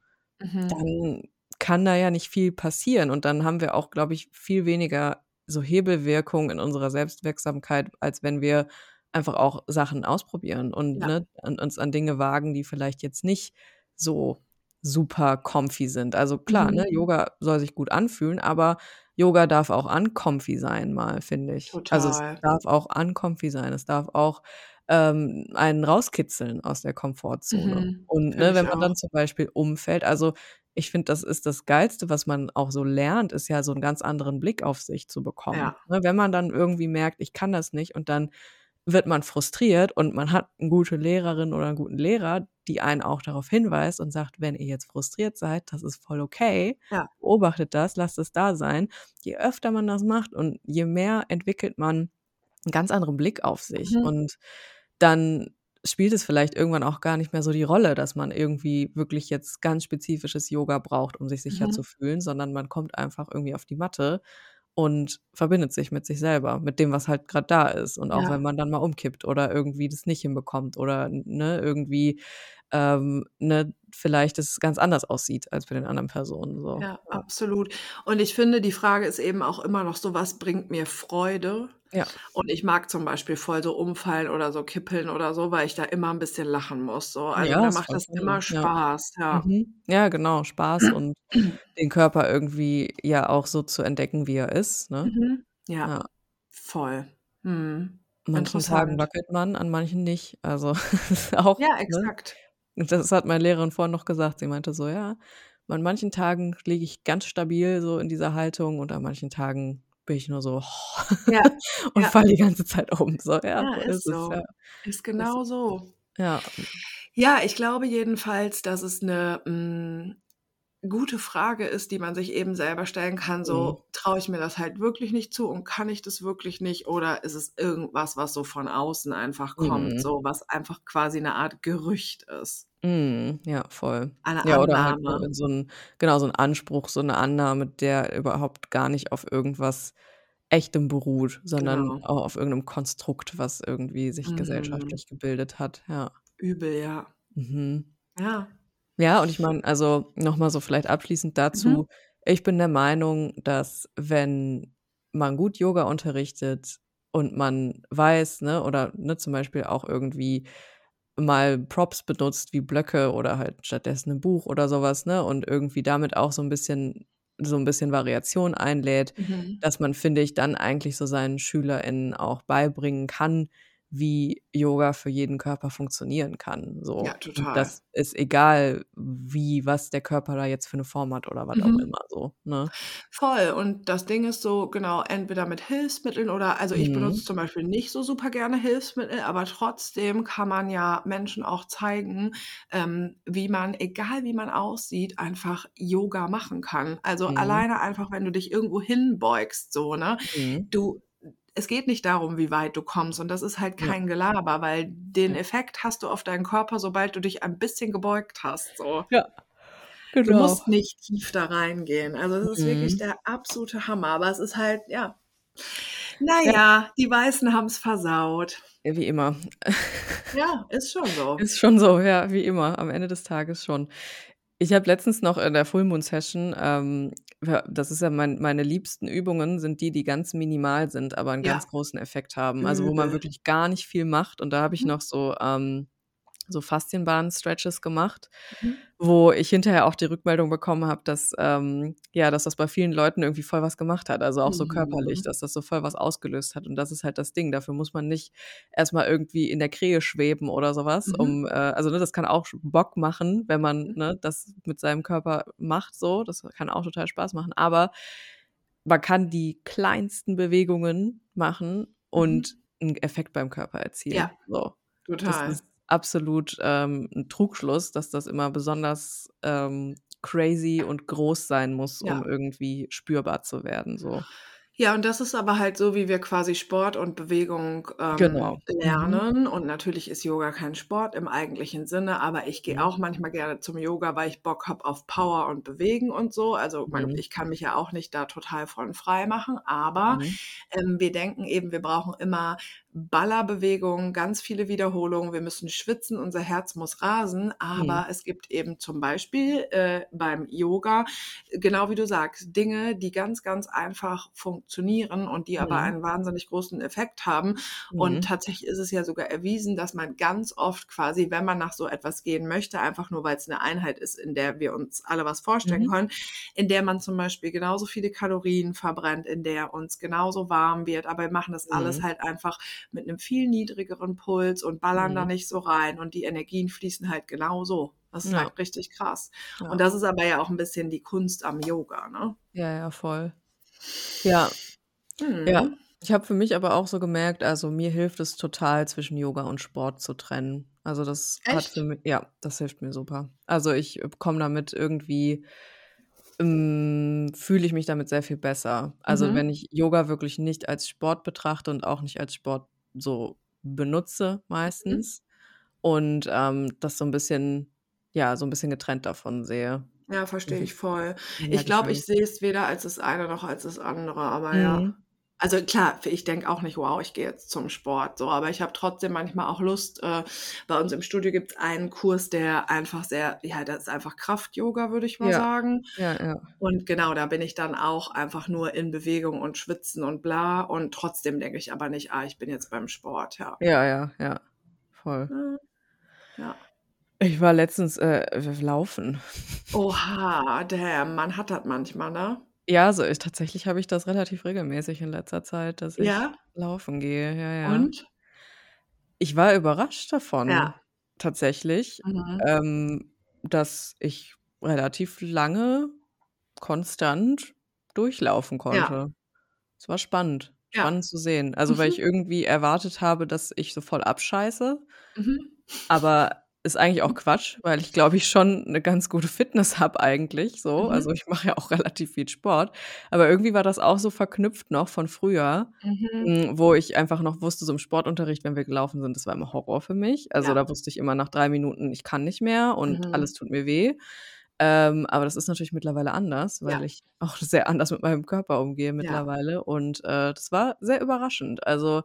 Mhm. dann kann da ja nicht viel passieren und dann haben wir auch, glaube ich, viel weniger so Hebelwirkung in unserer Selbstwirksamkeit, als wenn wir einfach auch Sachen ausprobieren und, Ja. ne, an uns an Dinge wagen, die vielleicht jetzt nicht so super comfy sind. Also, klar, ne, Mhm. Yoga soll sich gut anfühlen, aber Yoga darf auch uncomfy sein mal, finde ich. Also, es Total. darf auch uncomfy sein. Es darf auch, ähm, einen rauskitzeln aus der Komfortzone. Mhm. Und, ne, wenn man dann auch. zum Beispiel umfällt also, ich finde, das ist das Geilste, was man auch so lernt, ist ja so 'n ganz anderen Blick auf sich zu bekommen. Ja. Ne, wenn man dann irgendwie merkt: „Ich kann das nicht“ und dann wird man frustriert und man hat 'n gute Lehrerin oder 'n guten Lehrer, die einen auch darauf hinweist und sagt: „Wenn ihr jetzt frustriert seid, das ist voll okay. Ja. Beobachtet das, lasst es da sein.“ Je öfter man das macht und je mehr entwickelt man 'n ganz anderen Blick auf sich Mhm. und dann spielt es vielleicht irgendwann auch gar nicht mehr so die Rolle, dass man irgendwie wirklich jetzt ganz spezifisches Yoga braucht, um sich sicher zu Mhm. fühlen, sondern man kommt einfach irgendwie auf die Matte und verbindet sich mit sich selber, mit dem, was halt grad da ist. Und auch wenn Ja. man dann mal umkippt oder irgendwie das nicht hinbekommt oder, ne, irgendwie, ähm, ne, vielleicht es ganz anders aussieht als bei den anderen Personen so, Ja, absolut. Und ich finde, die Frage ist eben auch immer noch so: „Was bringt mir Freude?“ Ja. Und ich mag zum Beispiel voll so umfallen oder so kippeln oder so, weil ich da immer 'n bisschen lachen muss so. Also, Ja, ist macht das immer funny, ja. Spaß, ja. Mhm. Ja, genau, Spaß und den Körper irgendwie ja auch so zu entdecken, wie er ist, ne? Mhm. Ja, Ja. voll. Mhm. Manchen Tagen wackelt man, an manchen nicht. Also, auch, Ja, ne? exakt. Und das hat meine Lehrerin vorhin noch gesagt. Sie meinte so: „Ja, an manchen Tagen liege ich ganz stabil so in dieser Haltung und an manchen Tagen bin ich nur so Ja, und ja. falle die ganze Zeit um.“ So, ja, Ja, so ist ist es, so. ja. Ist Ist genau so. ja. Ja, ich glaube jedenfalls, dass es 'ne, hm, gute Frage ist, die man sich eben selber stellen kann, Mhm. so: „Traue ich mir das halt wirklich nicht zu und kann ich das wirklich nicht oder ist es irgendwas, was so von außen einfach kommt, Mhm. so, was einfach quasi 'ne Art Gerücht ist?“ Mhm, ja, voll. Eine Ja, oder halt so Annahme. in so 'n genau, so 'n Anspruch, so 'ne Annahme, der überhaupt gar nicht auf irgendwas Echtem beruht, sondern Genau. auch auf irgend 'nem Konstrukt, was irgendwie sich Mhm. gesellschaftlich gebildet hat, ja. Übel, ja. Mhm. Ja. Ja, und ich meine, also, noch mal so vielleicht abschließend Mhm. dazu: Ich bin der Meinung, dass wenn man gut Yoga unterrichtet und man weiß, ne oder, ne, zum Beispiel auch irgendwie mal Props benutzt wie Blöcke oder halt stattdessen 'n Buch oder so was, ne, und irgendwie damit auch so 'n bisschen so 'n bisschen Variation einlädt, Mhm. dass man, finde ich, dann eigentlich so seinen SchülerInnen auch beibringen kann, wie Yoga für jeden Körper funktionieren kann, Ja, so. Und total. das ist egal, wie was der Körper da jetzt für 'ne Form hat oder was auch Mhm. immer so, ne? Voll. Und das Ding ist so, genau, entweder mit Hilfsmitteln oder also, ich benutze Mhm. zum Beispiel nicht so super gerne Hilfsmittel, aber trotzdem kann man ja Menschen auch zeigen, ähm, wie man, egal wie man aussieht, einfach Yoga machen kann. Also, Mhm. alleine einfach, wenn du dich irgendwo hinbeugst so, ne? Mhm. Du es geht nicht darum, wie weit du kommst und das ist halt Ja. kein Gelaber, weil den Ja. Effekt hast du auf deinen Körper, sobald du dich ein bisschen gebeugt hast, so. Ja, Du genau. musst nicht tief da reingehen. Also, das ist wirklich Mhm. der absolute Hammer, aber es ist halt ja. Na Ja. ja, die Weißen haben's versaut. Ja, wie immer. Ja, ist schon so. Ist schon so, ja, wie immer, am Ende des Tages schon. Ich habe letztens noch in der Full-Moon-Session, ähm ja, das ist ja mein meine liebsten Übungen sind die, die ganz minimal sind, aber 'n Ja. ganz großen Effekt haben. Also, wo man Übel. wirklich gar nicht viel macht und da habe ich Mhm. noch so, ähm so Faszienbahn-Stretches gemacht, Mhm. wo ich hinterher auch die Rückmeldung bekommen habe, dass, ähm, ja, dass das bei vielen Leuten irgendwie voll was gemacht hat. Also auch so körperlich, Mhm. dass das so voll was ausgelöst hat. Und das ist halt das Ding. Dafür muss man nicht erst mal irgendwie in der Krähe schweben oder so was, Mhm. um, äh also, ne, das kann auch Bock machen, wenn man, Mhm. ne, das mit seinem Körper macht so. Das kann auch total Spaß machen. Aber man kann die kleinsten Bewegungen machen Mhm. und 'n Effekt beim Körper erzielen. Ja, So. Das total. ist absolut, ähm, 'n Trugschluss, dass das immer besonders, ähm, crazy und groß sein muss, um Ja. irgendwie spürbar zu werden, so. Ja, und das ist aber halt so, wie wir quasi Sport und Bewegung, Genau. ähm, Mhm. lernen. Und natürlich ist Yoga kein Sport im eigentlichen Sinne, aber ich gehe Mhm. auch manchmal gerne zum Yoga, weil ich Bock habe auf Power und Bewegen und so. Also, Mhm. ich kann mich ja auch nicht da total von frei machen, aber, Mhm. ähm, wir denken eben, wir brauchen immer Ballerbewegung, ganz viele Wiederholungen. Wir müssen schwitzen, unser Herz muss rasen, Mhm. aber es gibt eben zum Beispiel, äh, beim Yoga, genau wie du sagst, Dinge, die ganz, ganz einfach funktionieren und die aber Mhm. einen wahnsinnig großen Effekt haben. Und Mhm. tatsächlich ist es ja sogar erwiesen, dass man ganz oft quasi, wenn man nach so etwas gehen möchte, einfach nur weil's 'ne Einheit ist, in der wir uns alle was vorstellen Mhm. können, in der man zum Beispiel genauso viele Kalorien verbrennt, in der uns genauso warm wird, aber wir machen das alles Mhm. halt einfach mit 'nem viel niedrigeren Puls und ballern da Mhm. nicht so rein und die Energien fließen halt genauso. Das ist Ja. halt richtig krass. Ja. Und das ist aber ja auch 'n bisschen die Kunst am Yoga, ne? Ja, ja, voll. Ja. Ja. Mhm. Ich habe für mich aber auch so gemerkt, also, mir hilft es total, zwischen Yoga und Sport zu trennen. Also, das hat für Echt? mi ja, das hilft mir super. Also, ich, komme damit irgendwie hm, fühle ich mich damit sehr viel besser. Also, Mhm. wenn ich Yoga wirklich nicht als Sport betrachte und auch nicht als Sport so benutze Mhm. meistens und, ähm, das so 'n bisschen ja, so 'n bisschen getrennt davon sehe. Ja, verstehe ich voll. Dann Ich glaube, ich sehe es weder als das eine noch als das andere, aber ja. Also, klar, ich denke auch nicht: „Wow, ich gehe jetzt zum Sport“, so, aber ich habe trotzdem manchmal auch Lust äh, bei uns im Studio gibt's einen Kurs, der einfach sehr ja, das ist einfach Kraft-Yoga, würde ich mal Ja. sagen. Ja, ja. Und genau, da bin ich dann auch einfach nur in Bewegung und Schwitzen und bla und trotzdem denke ich aber nicht: „Ah, ich bin jetzt beim Sport“, ja. Ja, ja, ja, voll. Ja. Ich war letztens, äh, laufen. Oha, damn, man hat das manchmal, ne? Ja, so ich tatsächlich habe ich das relativ regelmäßig in letzter Zeit, dass ich Ja? laufen gehe, ja, ja. Und? Ich war überrascht davon Ja. tatsächlich, Mhm. ähm, dass ich relativ lange konstant durchlaufen Ja. konnte. Es war spannend Ja. spannend zu sehen. Also, weil ich Mhm. irgendwie erwartet habe, dass ich so voll abscheiße. Mhm. Aber ist eigentlich auch Quatsch, weil ich glaube ich schon 'ne ganz gute Fitness habe eigentlich so. Mhm. Also, ich mache ja auch relativ viel Sport. Aber irgendwie war das auch so verknüpft noch von früher, Mhm. hm, wo ich einfach noch wusste, so im Sportunterricht, wenn wir gelaufen sind, das war immer Horror für mich. Also, Ja. da wusste ich immer nach 3 Minuten, ich kann nicht mehr und Mhm. alles tut mir weh. Ähm, aber das ist natürlich mittlerweile anders, weil Ja. ich auch sehr anders mit meinem Körper umgehe Ja. mittlerweile und, äh, das war sehr überraschend. Also,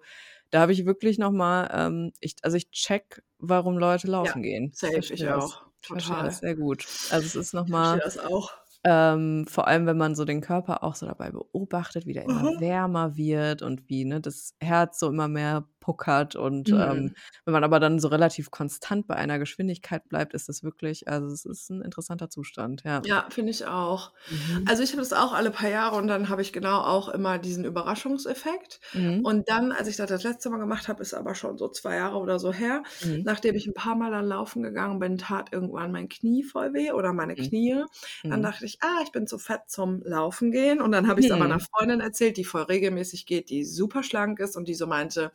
da habe ich wirklich noch mal, ähm ich also, ich checke, warum Leute Ja, laufen gehen. Ich safe, ich auch. Ich verstehe Total. das sehr gut. Also, es ist noch Ich das auch. ähm, vor allem, wenn man so den Körper auch so dabei beobachtet, wie der immer Mhm. wärmer wird und wie, ne, das Herz so immer mehr puckert und, Mhm. ähm, wenn man aber dann so relativ konstant bei einer Geschwindigkeit bleibt, ist das wirklich also, es ist 'n interessanter Zustand, ja. Ja, finde ich auch. Mhm. Also, ich habe das auch alle paar Jahre und dann habe ich genau auch immer diesen Überraschungseffekt. Mhm. Und dann, als ich das das letzte Mal gemacht habe, ist aber schon so 2 Jahre oder so her, Mhm. nachdem ich 'n paar Mal dann laufen gegangen bin, tat irgendwann mein Knie voll weh oder meine Mhm. Knie. Dann Mhm. dachte ich: „Ah, ich bin zu fett zum Laufen gehen.“ Und dann habe ich's aber 'ner Mhm. Freundin erzählt, die voll regelmäßig geht, die super schlank ist und die so meinte: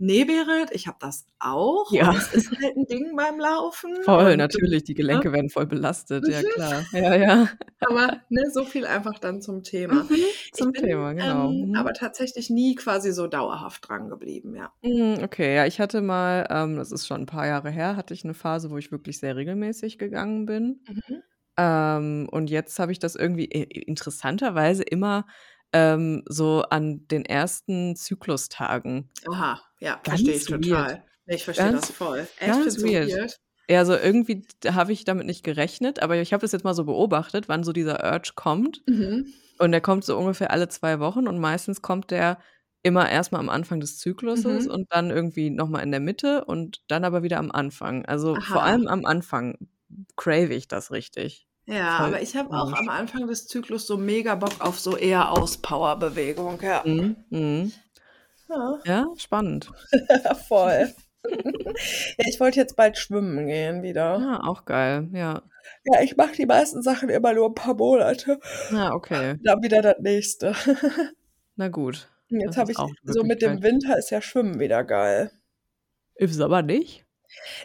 „Ne, Berit, ich habe das auch Ja. es ist halt 'n Ding beim Laufen Voll, und natürlich, die ne?“ Gelenke werden voll belastet. Ja, Mhm. klar. Ja, ja. Aber, ne, so viel einfach dann zum Thema. Mhm. Zum bin, Thema, genau. ähm, Mhm. aber tatsächlich nie quasi so dauerhaft drangeblieben, ja. Mhm, okay. Ja, ich hatte mal ähm, das ist schon 'n paar Jahre her, hatte ich 'ne Phase, wo ich wirklich sehr regelmäßig gegangen bin. Mhm. Ähm, und jetzt habe ich das irgendwie interessanterweise immer, ähm, so an den ersten Zyklustagen. Aha, ja, verstehe ich weird. total. Ich verstehe das Ganz voll. Echt? ganz weird. weird? Ja, also, irgendwie habe ich damit nicht gerechnet, aber ich habe das jetzt mal so beobachtet, wann so dieser Urge kommt. Mhm. Und der kommt so ungefähr alle 2 Wochen und meistens kommt der immer erstmal am Anfang des Zykluses Mhm. und dann irgendwie noch mal in der Mitte und dann aber wieder am Anfang. Also, vor Aha. allem am Anfang crave ich das richtig. Ja, Voll aber ich habe auch am Anfang des Zyklus so mega Bock auf so eher Auspower-Bewegung, ja. Mhm, mhm. Ja, Ja, spannend. voll. Ja, ich wollte jetzt bald schwimmen gehen wieder. Ja, auch geil, ja. Ja, ich mache die meisten Sachen immer nur 'n paar Monate. Ja, okay. Dann wieder das Nächste. Na gut. Jetzt habe ich so mit dem. Winter ist ja Schwimmen wieder geil. Im Sommer nicht?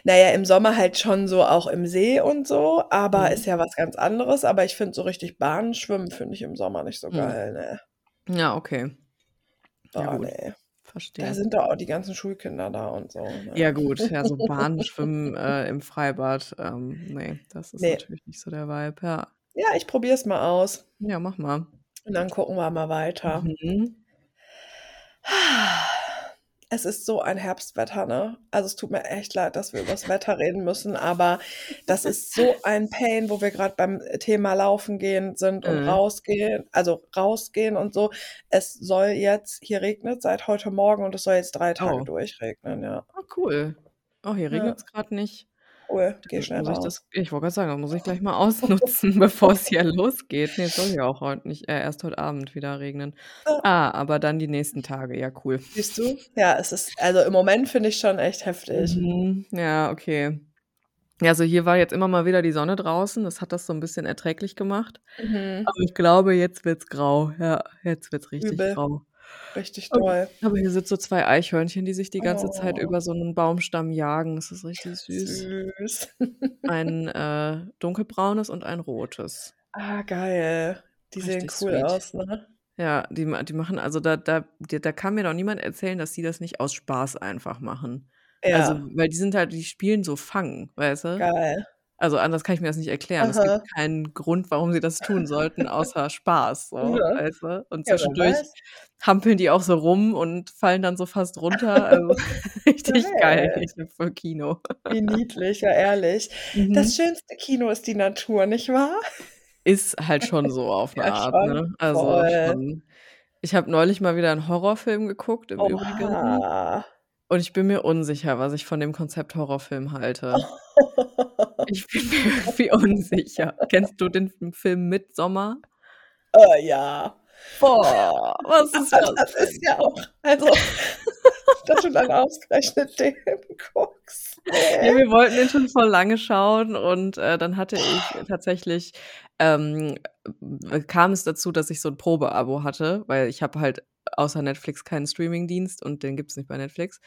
Na ja, im Sommer halt schon so auch im See und so, aber Mhm. ist ja was ganz anderes. Aber ich finde so richtig Bahnenschwimmen finde ich im Sommer nicht so Mhm. geil, ne. Ja, okay. Ja Boah, gut, ne. Da verstehe. sind doch auch die ganzen Schulkinder da und so, ne? Ja gut, ja, so Bahnenschwimmen, äh, im Freibad, ähm, ne, das ist Ne. natürlich nicht so der Vibe, ja. Ja, ich probiere es mal aus. Ja, mach mal. Und dann gucken wir mal weiter. Mhm. Es ist so ein Herbstwetter, ne? Also, es tut mir echt leid, dass wir übers Wetter reden müssen, aber das ist so ein Pain, wo wir grad beim Thema Laufen gehen sind und Mhm. rausgehen also, rausgehen und so. Es soll jetzt hier regnet seit heute Morgen und es soll jetzt 3 Tage Oh. durchregnen, ja. Ah, cool. Oh, hier Ja. regnet's grad nicht. Cool, geh schnell muss ich raus. das ich wollte grad sagen, dann muss ich gleich mal ausnutzen, bevor es hier losgeht. Ne, es soll ja auch heute nicht äh, erst heute Abend wieder regnen. Ah, aber dann die nächsten Tage, ja cool. Siehst du? Ja, es ist also, im Moment finde ich schon echt heftig. Mhm, ja, okay. Ja, also, hier war jetzt immer mal wieder die Sonne draußen, das hat das so 'n bisschen erträglich gemacht. Mhm. Aber ich glaube, jetzt wird's grau. Ja, jetzt wird's richtig Übel. grau. Richtig doll. aber hier sind so 2 Eichhörnchen, die sich die ganze Zeit Oh. über so 'nen Baumstamm jagen. Das ist richtig süß. Süß. Ein, äh, dunkelbraunes und ein rotes. Ah, geil. Die sehen Richtig cool sweet. aus, ne? Ja, die die machen also, da da da kann mir doch niemand erzählen, dass die das nicht aus Spaß einfach machen. Also, Ja. weil die sind halt die spielen so Fang, weißt du? Geil. Also, anders kann ich mir das nicht erklären. Es Aha. gibt keinen Grund, warum sie das tun sollten, außer Spaß, so, Ja. weißt du? Und Ja, zwischendurch weiß. hampeln die auch so rum und fallen dann so fast runter. Also, richtig geil. Geil. Ich bin voll Kino. Wie niedlich, ja ehrlich. Mhm. Das schönste Kino ist die Natur, nicht wahr? Ist halt schon so auf 'ne Ja, Art, schon. ne? Also, Voll. schon. Ich habe neulich mal wieder 'n Horrorfilm geguckt im Übrigen. Oha. Und ich bin mir unsicher, was ich von dem Konzept Horrorfilm halte. Ich bin mir irgendwie unsicher. Kennst du den Film Midsommar? Äh, ja. Boah, was ist Aber das das ist ja auch also, dass du dann ausgerechnet den guckst. Ja, wir wollten den schon voll lange schauen und, äh, dann hatte ich tatsächlich ähm, äh, kam es dazu, dass ich so 'n Probeabo hatte, weil ich habe halt außer Netflix keinen Streamingdienst und den gibt's nicht bei Netflix.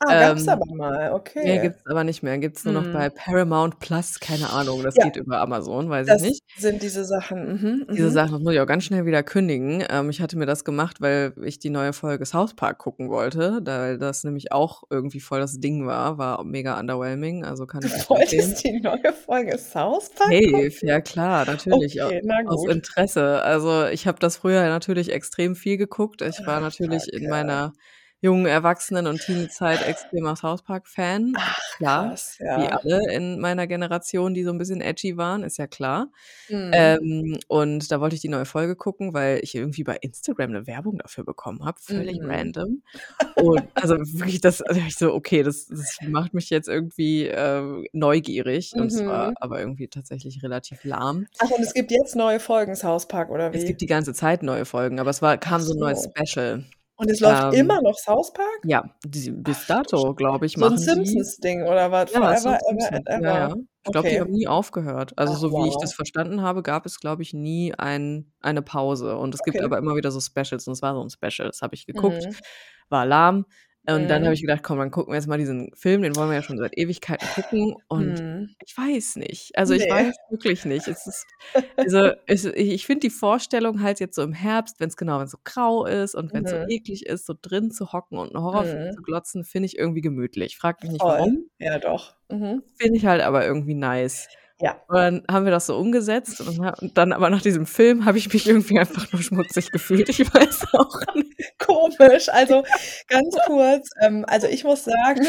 Ah, gab's Ähm, aber mal, okay. gibt's aber nicht mehr. Gibt's nur noch bei Mhm. Paramount Plus, keine Ahnung, das Ja. geht über Amazon, weiß ich Das nicht. sind diese Sachen. Mhm, Diese mhm. Sachen, das muss ich auch ganz schnell wieder kündigen. Ähm, ich hatte mir das gemacht, weil ich die neue Folge South Park gucken wollte, da weil das nämlich auch irgendwie voll das Ding war, war mega underwhelming, also kann Du ich wolltest die neue Folge South Park? Safe, ja klar, natürlich, au Okay, aus. Interesse. Also, ich habe das früher natürlich extrem viel geguckt. Ich war Ach, natürlich in Kacke. meiner jungen Erwachsenen und Teenie-Zeit extremer South Park-Fan. Klar, krass, wie ja. alle in meiner Generation, die so 'n bisschen edgy waren, ist ja klar. Mhm. Ähm, und da wollte ich die neue Folge gucken, weil ich irgendwie bei Instagram 'ne Werbung dafür bekommen habe, völlig Mhm. random. Und also, wirklich, das also, ich so: „Okay, das das macht mich jetzt irgendwie, äh, neugierig.“ Und es war Mhm. aber irgendwie tatsächlich relativ lahm. Ach, und es gibt jetzt neue Folgen South Park oder Es wie? gibt die ganze Zeit neue Folgen, aber es war kam so 'n neues. Special. Und es läuft Ähm, immer noch South Park? ja, die bis dato, glaube ich, so 'n machen die Simpsons-Ding oder was? Ja, so Forever, ever Simpsons. and Ja, ever? ja. Ich glaube, die Okay. haben nie aufgehört. Also, Ach, so wie ich wow. das verstanden habe, gab es, glaube ich, nie ein eine Pause. Und es gibt Okay. aber immer wieder so Specials und es war so 'n Special, das habe ich geguckt, Mhm. war lahm. Und dann habe Mhm. ich gedacht: „Komm, dann gucken wir jetzt mal diesen Film, den wollen wir ja schon seit Ewigkeiten gucken.“ Und Mhm. ich weiß nicht. Also, ich weiß wirklich nicht. Es ist also, es ich ich finde die Vorstellung halt jetzt so im Herbst, wenn's genau wenn's so grau ist und wenn's so Mhm. eklig ist, so drin zu hocken und 'n Horrorfilm Mhm. zu glotzen, finde ich irgendwie gemütlich. Frage mich nicht Voll. warum. Ja, doch. Mhm. Finde ich halt aber irgendwie nice. Ja. Und dann haben wir das so umgesetzt und dann aber nach diesem Film habe ich mich irgendwie einfach nur schmutzig gefühlt. Ich weiß auch nicht. Komisch. Also, ganz kurz, ähm, also, ich muss sagen,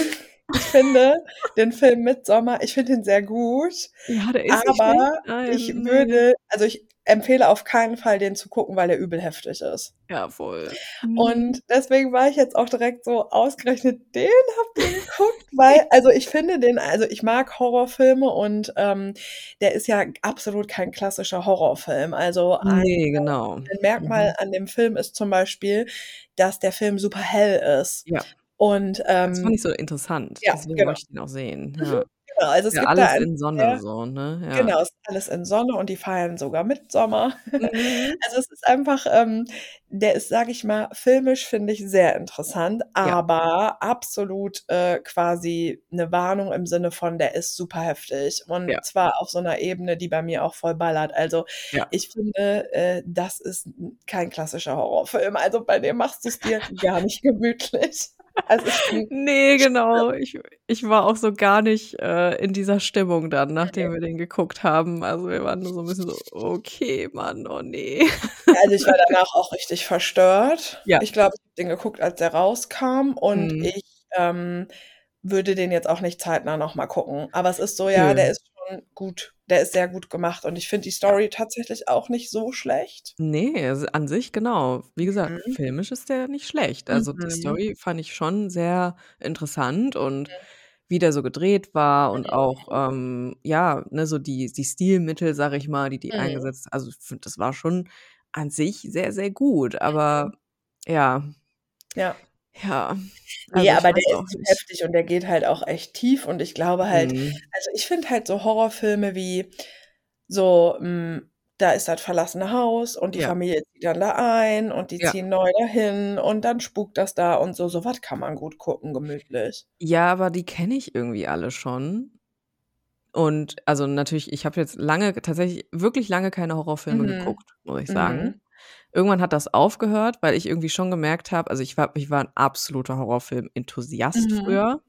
ich finde den Film Midsommar ich finde ihn sehr gut, Ja, der ist aber ich würde also, ich empfehle auf keinen Fall, den zu gucken, weil der übel heftig ist. Ja, voll. Und deswegen war ich jetzt auch direkt so ausgerechnet, den habt ihr geguckt, weil, also ich finde den, also ich mag Horrorfilme und ähm, der ist ja absolut kein klassischer Horrorfilm. Also ein, Nee, genau. ein Merkmal Mhm. an dem Film ist zum Beispiel, dass der Film super hell ist. Ja. Und Das fand ähm, ich so interessant. ja, Deswegen genau. wollte ich den auch sehen. Mhm, Ja. Genau, also es Ja, gibt da alles einen in Sonne sehr so, ne? Ja. Genau, es ist alles in Sonne und die feiern sogar mit Sommer. Mhm. Also es ist einfach, ähm, der ist, sage ich mal, filmisch finde ich sehr interessant, Ja. aber absolut äh, quasi eine Warnung im Sinne von, der ist super heftig und Ja. zwar auf so einer Ebene, die bei mir auch voll ballert. Also Ja. ich finde, äh, das ist kein klassischer Horrorfilm. Also bei dem machst du es dir gar nicht gemütlich. Also ich Nee, genau. Ich ich war auch so gar nicht, äh, in dieser Stimmung dann, nachdem wir den geguckt haben. Also, wir waren nur so 'n bisschen so: „Okay, Mann, oh ne.“ Also, ich war danach auch richtig verstört. Ja. Ich glaube, ich habe den geguckt, als der rauskam und Mhm. ich, ähm, würde den jetzt auch nicht zeitnah noch mal gucken. Aber es ist so, ja, der Nö. ist schon gut. Der ist sehr gut gemacht und ich finde die Story tatsächlich auch nicht so schlecht. Ne, also an sich genau. Wie gesagt, Mhm. filmisch ist der nicht schlecht. Also, die Mhm. Story fand ich schon sehr interessant und Mhm. wie der so gedreht war und Mhm. auch, ähm, ja, ne, so die die Stilmittel, sage ich mal, die die Mhm. eingesetzt also, ich finde, das war schon an sich sehr, sehr gut, Mhm. aber ja. Ja. Ja, also, ich aber der ist zu nicht. heftig und der geht halt auch echt tief und ich glaube halt Mhm. also, ich finde halt so Horrorfilme wie so, hm, da ist das verlassene Haus und die Ja. Familie zieht dann da ein und die Ja. ziehen neu dahin und dann spukt das da und so. So was kann man gut gucken, gemütlich. Ja, aber die kenne ich irgendwie alle schon. Und also, natürlich, ich habe jetzt lange tatsächlich wirklich lange keine Horrorfilme Mhm. geguckt, muss ich Mhm. Irgendwann hat das aufgehört, weil ich irgendwie schon gemerkt habe also, ich war ich war 'n absoluter Horrorfilm-Enthusiast Mhm. früher.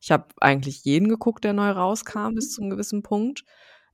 Ich habe eigentlich jeden geguckt, der neu rauskam bis Mhm. zu 'nem gewissen Punkt.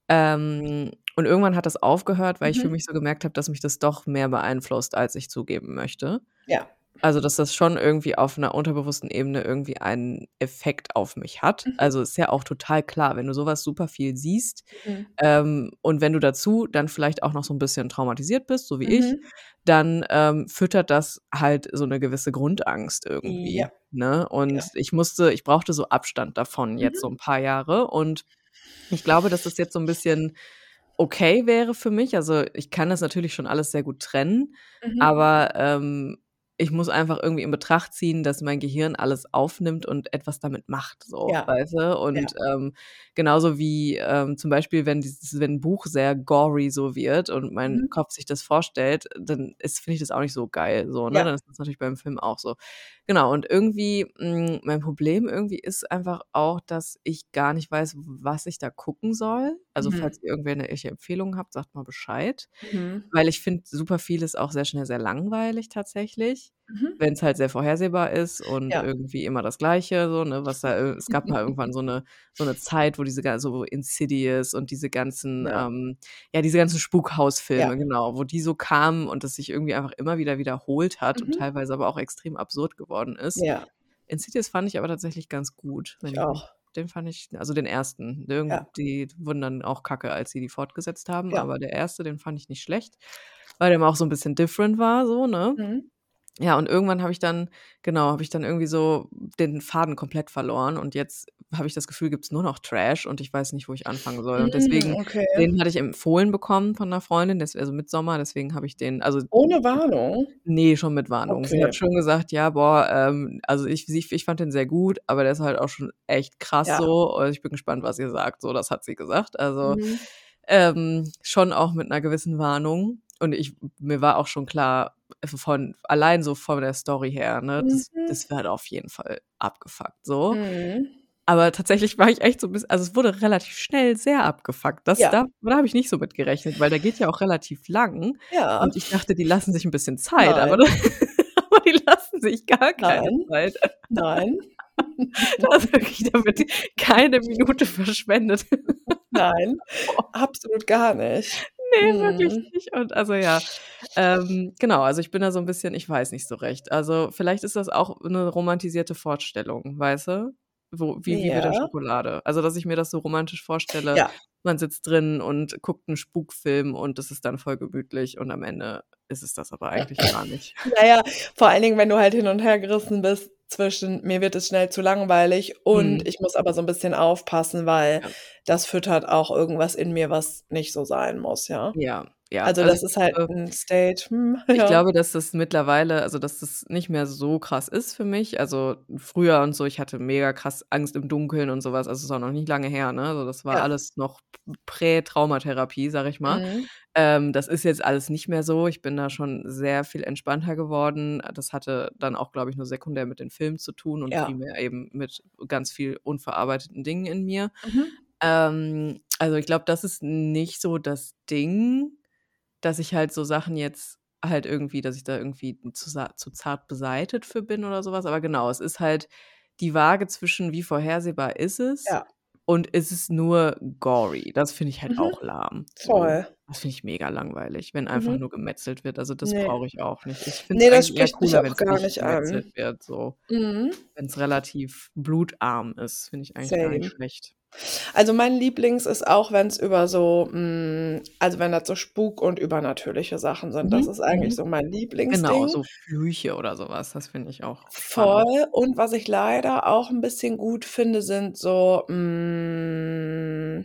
Ähm, und irgendwann hat das aufgehört, weil ich für Mhm. mich so gemerkt habe, dass mich das doch mehr beeinflusst, als ich zugeben möchte. Ja. Also, dass das schon irgendwie auf 'ner unterbewussten Ebene irgendwie einen Effekt auf mich hat. Mhm. Also, ist ja auch total klar, wenn du so was super viel siehst, Mhm. ähm, und wenn du dazu dann vielleicht auch noch so 'n bisschen traumatisiert bist, so wie ich, Mhm. dann, ähm, füttert das halt so 'ne gewisse Grundangst irgendwie, Ja. ne? Und Ja. ich musste ich brauchte so Abstand davon jetzt so Mhm. 'n paar Jahre und ich glaube, dass das jetzt so 'n bisschen okay wäre für mich. Also, ich kann das natürlich schon alles sehr gut trennen, Mhm. aber, ähm, ich muss einfach irgendwie in Betracht ziehen, dass mein Gehirn alles aufnimmt und etwas damit macht so, Ja. weißt du? Ja. Und, ähm, genauso wie, ähm, zum Beispiel, wenn dieses wenn 'n Buch sehr gory so wird und mein Mhm. Kopf sich das vorstellt, dann ist finde ich das auch nicht so geil so, ne? Ja. Dann ist das natürlich beim Film auch so. Genau, und irgendwie hm, mein Problem irgendwie ist einfach auch, dass ich gar nicht weiß, was ich da gucken soll. Also, Mhm. falls ihr irgendwer 'ne welche Empfehlungen habt, sagt mal Bescheid. Mhm. Weil ich finde super vieles auch sehr schnell sehr langweilig tatsächlich, Mhm. wenn's halt sehr vorhersehbar ist und Ja. irgendwie immer das Gleiche so, ne? Was da äh, es gab mal irgendwann so 'ne so 'ne Zeit, wo diese so Insidious und diese ganzen, Ja. ähm ja, diese ganzen Spukhausfilme, Ja. genau, wo die so kamen und das sich irgendwie einfach immer wieder wiederholt hat und Mhm. teilweise aber auch extrem absurd geworden ist. Ja. Insidious fand ich aber tatsächlich ganz gut, wenn Ich auch. den fand ich also, den 1. Irgend Ja. die wurden dann auch kacke, als sie die fortgesetzt haben, Ja. aber der 1., den fand ich nicht schlecht, weil der mal auch so 'n bisschen different war so, ne? Mhm. Ja, und irgendwann habe ich dann genau, habe ich dann irgendwie so den Faden komplett verloren und jetzt habe ich das Gefühl, gibt's nur noch Trash und ich weiß nicht, wo ich anfangen soll. Und Hm, deswegen okay. den hatte ich empfohlen bekommen von 'ner Freundin, des also, Midsommar, deswegen habe ich den also Ohne Warnung? Ne, schon mit Warnung. Sie Okay. hat schon gesagt: „Ja, boah, ähm, also, ich sie ich fand den sehr gut, aber der ist halt auch schon echt krass Ja. so und ich bin gespannt, was ihr sagt.“ So, das hat sie gesagt. Also, Mhm. ähm, schon auch mit 'ner gewissen Warnung. Und ich mir war auch schon klar, also, von allein so von der Story her, ne, das Mhm. das wird auf jeden Fall abgefuckt so. Mhm. Aber tatsächlich war ich echt so 'n bisschen also, es wurde relativ schnell sehr abgefuckt. Das Ja. da da habe ich nicht so mit gerechnet, weil der geht ja auch relativ lang Ja. und ich dachte, die lassen sich 'n bisschen Zeit, aber aber die lassen sich gar keine Nein. Zeit. Nein. Da ist wirklich da wird keine Minute verschwendet. Nein, Boah. absolut gar nicht. Ne, wirklich Mhm. nicht. Und also, ja, ähm, genau, also, ich bin da so 'n bisschen ich weiß nicht so recht. Also, vielleicht ist das auch 'ne romantisierte Vorstellung, weißt du? Wo wie wie mit der Ja. Schokolade. Also, dass ich mir das so romantisch vorstelle, Ja. man sitzt drin und guckt einen Spukfilm und es ist dann voll gemütlich und am Ende ist es das aber eigentlich gar nicht. Naja, vor allen Dingen, wenn du halt hin und her gerissen bist zwischen mir wird es schnell zu langweilig und Mhm. ich muss aber so ein bisschen aufpassen, weil Ja. das füttert auch irgendwas in mir, was nicht so sein muss, ja. Ja, ja. Also, Also, das ist halt glaube 'n State, hm, ich ja. glaube, dass das mittlerweile also, dass das nicht mehr so krass ist für mich. Also, früher und so, ich hatte mega krass Angst im Dunkeln und so was. Also, ist auch noch nicht lange her, ne? Also, das war Ja. alles noch Prä-Traumatherapie, sage ich mal. Mhm. Ähm, das ist jetzt alles nicht mehr so. Ich bin da schon sehr viel entspannter geworden. Das hatte dann auch, glaube ich, nur sekundär mit den Filmen zu tun und Ja. primär eben mit ganz viel unverarbeiteten Dingen in mir. Mhm. Ähm, also, ich glaube, das ist nicht so das Ding, dass ich halt so Sachen jetzt halt irgendwie dass ich da irgendwie zu zu zart beseitet für bin oder so was. Aber genau, es ist halt die Waage zwischen wie vorhersehbar ist es Ja. und ist es nur gory. Das finde ich halt Mhm. auch lahm. So, Voll. das finde ich mega langweilig, wenn einfach Mhm. nur gemetzelt wird. Also, das Ne. brauche ich auch nicht. Ich finde Ne, es das spricht mich cooler, auch wenn's gar nicht nicht an. gemetzelt wird, so. Mhm. Wenn's relativ blutarm ist, finde ich eigentlich gar nicht Same. schlecht. Also, mein Lieblings ist auch, wenn's über so hm, also, wenn das so Spuk und übernatürliche Sachen sind. Das Mhm, ist eigentlich mhm. so mein Genau, Lieblingsding. so Flüche oder so was, das finde ich auch spannend. Voll. Und was ich leider auch 'n bisschen gut finde, sind so, hm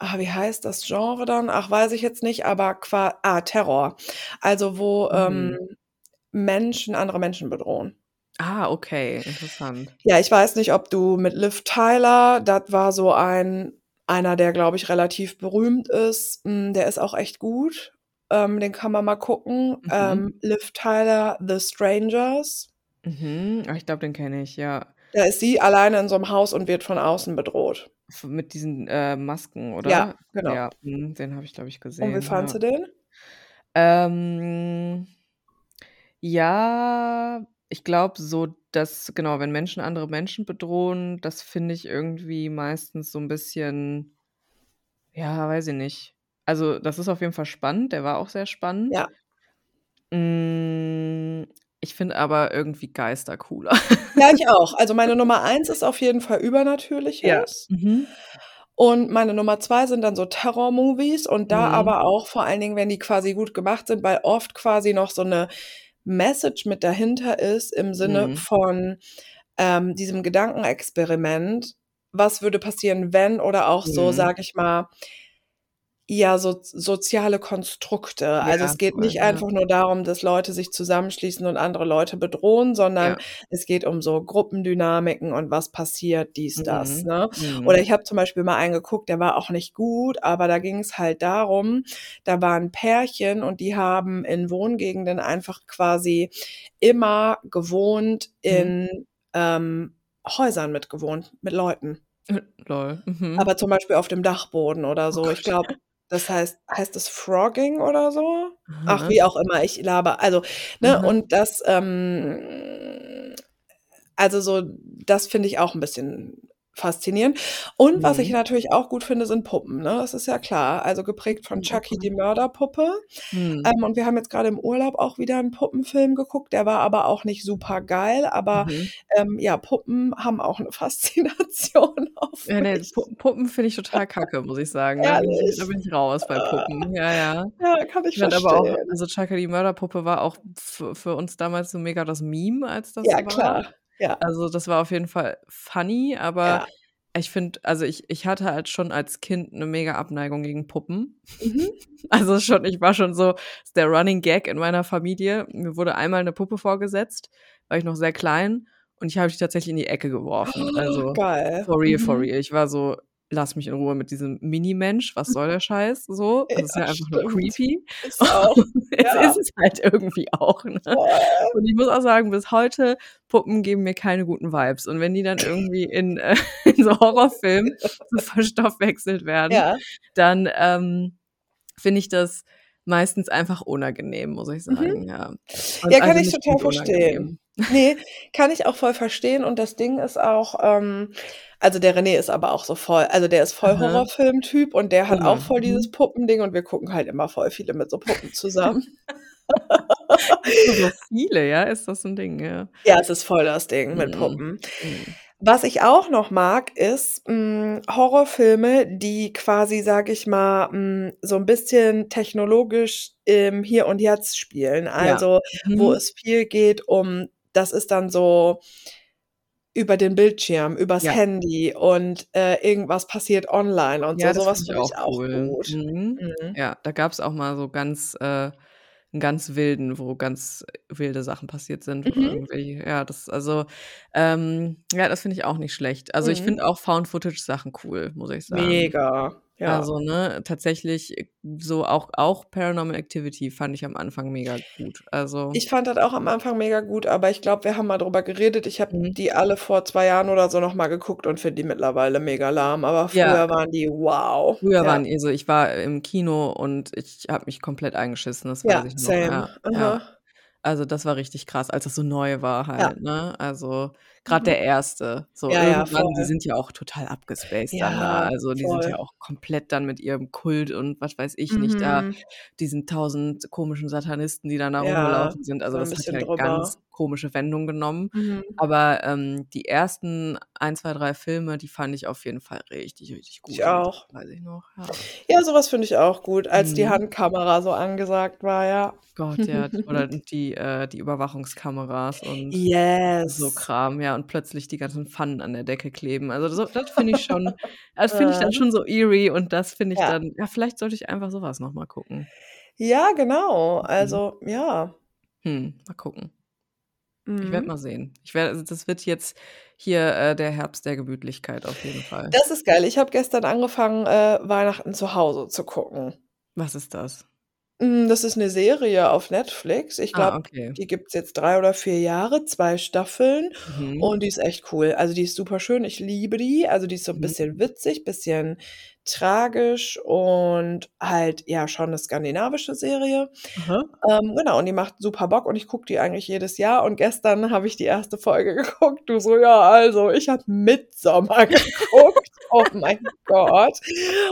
ah, wie heißt das Genre dann? Ach, weiß ich jetzt nicht, aber qua ah, Terror. Also, wo, Mhm. ähm, Menschen andere Menschen bedrohen. Ah, okay, interessant. Ja, ich weiß nicht, ob du mit Liv Tyler das war so ein einer, der, glaube ich, relativ berühmt ist. Hm, der ist auch echt gut. Ähm, den kann man mal gucken. Mhm. Ähm, Liv Tyler, The Strangers. Mhm. Ah, ich glaube, den kenne ich, ja. Da ist sie alleine in so 'nem Haus und wird von außen bedroht. Mit diesen, äh, Masken, oder? Ja, genau. Ja, mhm, den habe ich, glaube ich, Und wie gesehen, fandst ja. du den? Ähm, ja, ich glaube so, dass genau, wenn Menschen andere Menschen bedrohen, das finde ich irgendwie meistens so 'n bisschen ja, weiß ich nicht. Also, das ist auf jeden Fall spannend, der war auch sehr spannend. Ja. Hm, ich finde aber irgendwie Geister cooler. Ja, ich auch. Also, meine Nummer 1 ist auf jeden Fall Ja. Übernatürliches. Mhm. Und meine Nummer 2 sind dann so Terror-Movies und da Mhm. aber auch vor allen Dingen, wenn die quasi gut gemacht sind, weil oft quasi noch so 'ne Message mit dahinter ist im Sinne Mhm. von, ähm, diesem Gedankenexperiment. Was würde passieren, wenn oder auch so, Mhm. sage ich mal ja, so soziale Konstrukte. Also, Ja, es geht nicht ja. einfach nur darum, dass Leute sich zusammenschließen und andere Leute bedrohen, sondern Ja. es geht um so Gruppendynamiken und was passiert, dies, das, Mhm. ne? Mhm. Oder ich habe zum Beispiel mal einen geguckt, der war auch nicht gut, aber da ging's halt darum, da war 'n Pärchen und die haben in Wohngegenden einfach quasi immer gewohnt Mhm. in, ähm, Häusern mitgewohnt mit Leuten. Lol. Mhm. Aber zum Beispiel auf dem Dachboden oder Oh so. Ich Gott. glaube, das heißt heißt das Frogging oder so? Ach, Aha. wie auch immer, ich laber also, ne, Mhm. und das, ähm also, so das finde ich auch 'n bisschen faszinierend. Und was ich Mhm. natürlich auch gut finde, sind Puppen, ne? Das ist ja klar. Also, geprägt von Mhm, Chucky, die Mörderpuppe. Mhm. Ähm, und wir haben jetzt grade im Urlaub auch wieder 'n Puppenfilm geguckt, der war aber auch nicht supergeil, aber, Mhm. ähm, ja, Puppen haben auch 'ne Faszination auf Ja, ne. Pu Puppen finde ich total kacke, muss ich sagen. Da bin ich da bin ich raus bei Ah. Puppen. Ja, ja. Ja, kann ich Ich fand aber auch verstehen. also, Chucky die Mörderpuppe war auch für uns damals so mega das Meme, als das Ja, war. klar. Ja. Also, das war auf jeden Fall funny, aber Ja. ich finde also, ich ich hatte halt schon als Kind 'ne mega Abneigung gegen Puppen. Mhm. Also, schon ich war schon so ist der Running Gag in meiner Familie. Mir wurde einmal 'ne Puppe vorgesetzt, war ich noch sehr klein und ich habe die tatsächlich in die Ecke geworfen. Also, Geil. for real, for Mhm. real. Ich war so: „Lass mich in Ruhe mit diesem Minimensch. Was soll der Scheiß?“ So. Das ist ja Ja, einfach nur stimmt. creepy. Ist auch. Es Ja. ist es halt irgendwie auch, ne? Und ich muss auch sagen, bis heute, Puppen geben mir keine guten Vibes. Und wenn die dann irgendwie in, äh in so Horrorfilmen so verstoffwechselt werden, Ja. dann, ähm, finde ich das meistens einfach unangenehm, muss ich Mhm. sagen, ja. Und Ja, kann also ich nicht total verstehen. unangenehm. Ne, kann ich auch voll verstehen und das Ding ist auch, ähm also, der René ist aber auch so voll also, der ist voll. Horrorfilm-Typ und der hat Cool. auch voll dieses Mhm. Puppending und wir gucken halt immer voll viele mit so Puppen zusammen. So viele, ja? Ist das 'n Ding, ja? Ja, es ist voll das Ding mit Mhm. Puppen. Mhm. Was ich auch noch mag, ist, hm, Horrorfilme, die quasi, sage ich mal, hm, so 'n bisschen technologisch im Hier und Jetzt spielen. Ja. Also, wo Mhm. es viel geht um das ist dann so über den Bildschirm, übers Ja. Handy und, äh, irgendwas passiert online und so. Ja, So was finde ich auch ich auch cool. gut. Mhm. Mhm. Ja, da gab's auch mal so ganz äh, 'n ganz wilden, wo ganz wilde Sachen passiert sind, Mhm. ja, das also, ähm ja, das finde ich auch nicht schlecht. Also, ich Mhm. finde auch Found-Footage-Sachen cool, muss ich sagen. Mega, ja. Also, ne, tatsächlich so auch auch Paranormal Activity fand ich am Anfang mega gut. Also Ich fand das auch am Anfang mega gut, aber ich glaube, wir haben mal drüber geredet. Ich habe Mhm. die alle vor 2 Jahren oder so noch mal geguckt und finde die mittlerweile mega lahm, aber Ja. früher waren die wow. Früher Ja. waren also, ich war im Kino und ich habe mich komplett eingeschissen, das Ja, weiß ich noch. same. Ja, ja. Aha. Also, das war richtig krass, als das so neu war Ja. halt, ne? Also, Mhm. der 1. So Ja, ja, irgendwann die voll. sind ja auch total abgespaced dann da. Ja, Also, die sind ja auch komplett dann mit ihrem Kult und was weiß ich nicht da Mhm. diesen 1.000 komischen Satanisten, die dann da Ja, rumgelaufen sind. Also, so das hat ja drüber. ganz komische Wendungen genommen. Mhm. Aber, ähm, die ersten 1, 2, 3 Filme, die fand ich auf jeden Fall richtig, richtig Ich gruselig, auch. weiß ich noch, ja. Ja, so was finde ich auch gut, als die Mhm. Handkamera so angesagt war, ja. Gott, ja, oder die äh, die Überwachungskameras und so Yes. Kram, ja, und plötzlich die ganzen Pfannen an der Decke kleben. Also, so das finde ich schon das finde ich dann Mhm. schon so eerie und das finde ich Ja. dann ja, vielleicht sollte ich einfach so was noch mal gucken. Ja, genau. Mhm. Also, ja. Hm, mal gucken. Ich werde Mhm. mal sehen. Ich werde also, das wird jetzt hier, äh, der Herbst der Gemütlichkeit auf jeden Fall. Das ist geil. Ich habe gestern angefangen, äh, Weihnachten zu Hause zu gucken. Was ist das? Hm, das ist 'ne Serie auf Netflix. Ich Ah, glaube, okay. die gibt's jetzt 3 oder 4 Jahre, 2 Staffeln Mhm. und die ist echt cool. Also, die ist superschön. Ich liebe die. Also, die ist so 'n Mhm. bisschen witzig, bisschen tragisch und halt, ja, schon 'ne skandinavische Serie. Ähm, genau, und die macht super Bock und ich gucke die eigentlich jedes Jahr und gestern habe ich die 1. Folge geguckt. Du so: „Ja, also, ich habe Midsommar geguckt.“ Oh mein Gott.